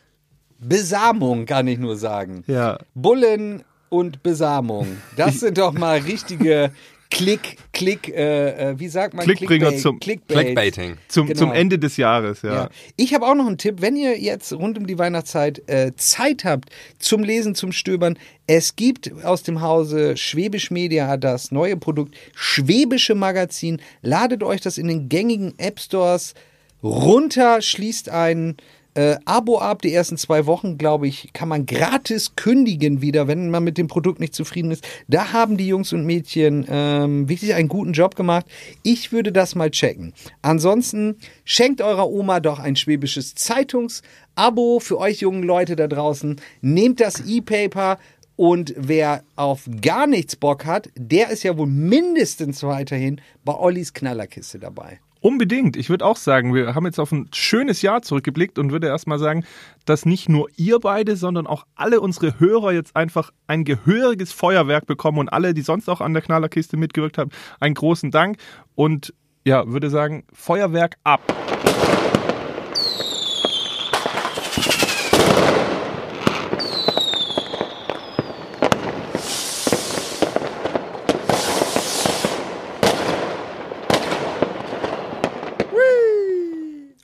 Besamung, kann ich nur sagen. Ja. Bullen und Besamung. Das sind doch mal richtige Klick, Klick, äh, äh, wie sagt man? Klickbringer Clickbait- zum- Clickbait. Clickbaiting. Zum, Genau. zum Ende des Jahres, ja. Ja. Ich habe auch noch einen Tipp, wenn ihr jetzt rund um die Weihnachtszeit äh, Zeit habt zum Lesen, zum Stöbern. Es gibt aus dem Hause Schwäbisch Media das neue Produkt Schwäbische Magazin. Ladet euch das in den gängigen App Stores runter, schließt ein äh, Abo ab. Die ersten zwei Wochen, glaube ich, kann man gratis kündigen wieder, wenn man mit dem Produkt nicht zufrieden ist. Da haben die Jungs und Mädchen ähm, wirklich einen guten Job gemacht. Ich würde das mal checken. Ansonsten schenkt eurer Oma doch ein schwäbisches Zeitungsabo für euch jungen Leute da draußen. Nehmt das E-Paper. Und wer auf gar nichts Bock hat, der ist ja wohl mindestens weiterhin bei Ollis Knallerkiste dabei. Unbedingt. Ich würde auch sagen, wir haben jetzt auf ein schönes Jahr zurückgeblickt und würde erstmal sagen, dass nicht nur ihr beide, sondern auch alle unsere Hörer jetzt einfach ein gehöriges Feuerwerk bekommen und alle, die sonst auch an der Knallerkiste mitgewirkt haben, einen großen Dank und ja, würde sagen, Feuerwerk ab.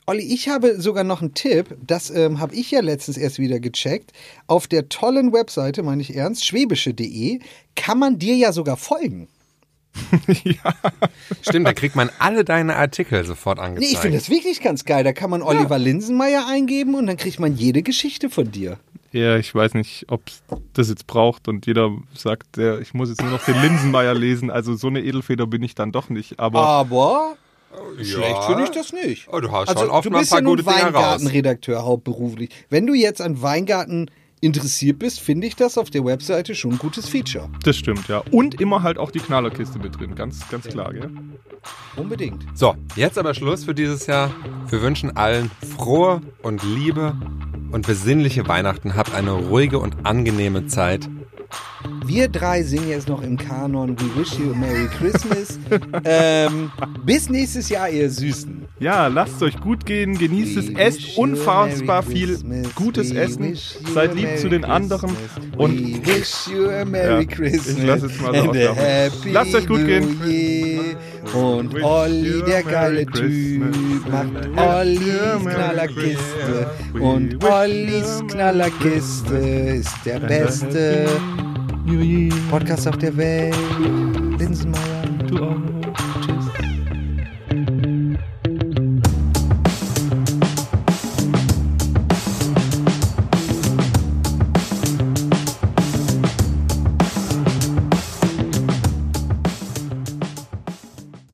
Olli, ich habe sogar noch einen Tipp, das ähm, habe ich ja letztens erst wieder gecheckt. Auf der tollen Webseite, meine ich ernst, schwäbische.de, kann man dir ja sogar folgen. Stimmt, da kriegt man alle deine Artikel sofort Nee, angezeigt. ich finde das wirklich ganz geil. Da kann man Oliver Linsenmeier eingeben und dann kriegt man jede Geschichte von dir. Ja, ich weiß nicht, ob das jetzt braucht und jeder sagt, ich muss jetzt nur noch den Linsenmeier lesen. Also so eine Edelfeder bin ich dann doch nicht. Aber Aber ja. schlecht finde ich das nicht. Oh, du hast also, schon oft du mal ein bist paar ja nun gute Dinge raus. Weingartenredakteur hauptberuflich. Wenn du jetzt an Weingarten interessiert bist, finde ich das auf der Webseite schon ein gutes Feature. das stimmt, ja. Und immer halt auch die Knallerkiste mit drin, ganz, ganz klar, gell? Unbedingt. So, jetzt aber Schluss für dieses Jahr. Wir wünschen allen frohe und liebe und besinnliche Weihnachten. Habt eine ruhige und angenehme Zeit. Wir drei singen jetzt noch im Kanon We Wish You a Merry Christmas. ähm, bis nächstes Jahr, ihr Süßen. Ja, lasst es euch gut gehen, genießt es, esst unfassbar viel gutes Essen, seid lieb zu den anderen und We wish you a Merry Ja, Christmas. ich lass es mal so Lasst euch gut gehen. Und Olli, der geile Typ, macht Ollis Knallerkiste. Und Ollis Knallerkiste ist der beste Podcast auf der Welt. Linsenmeier. to all.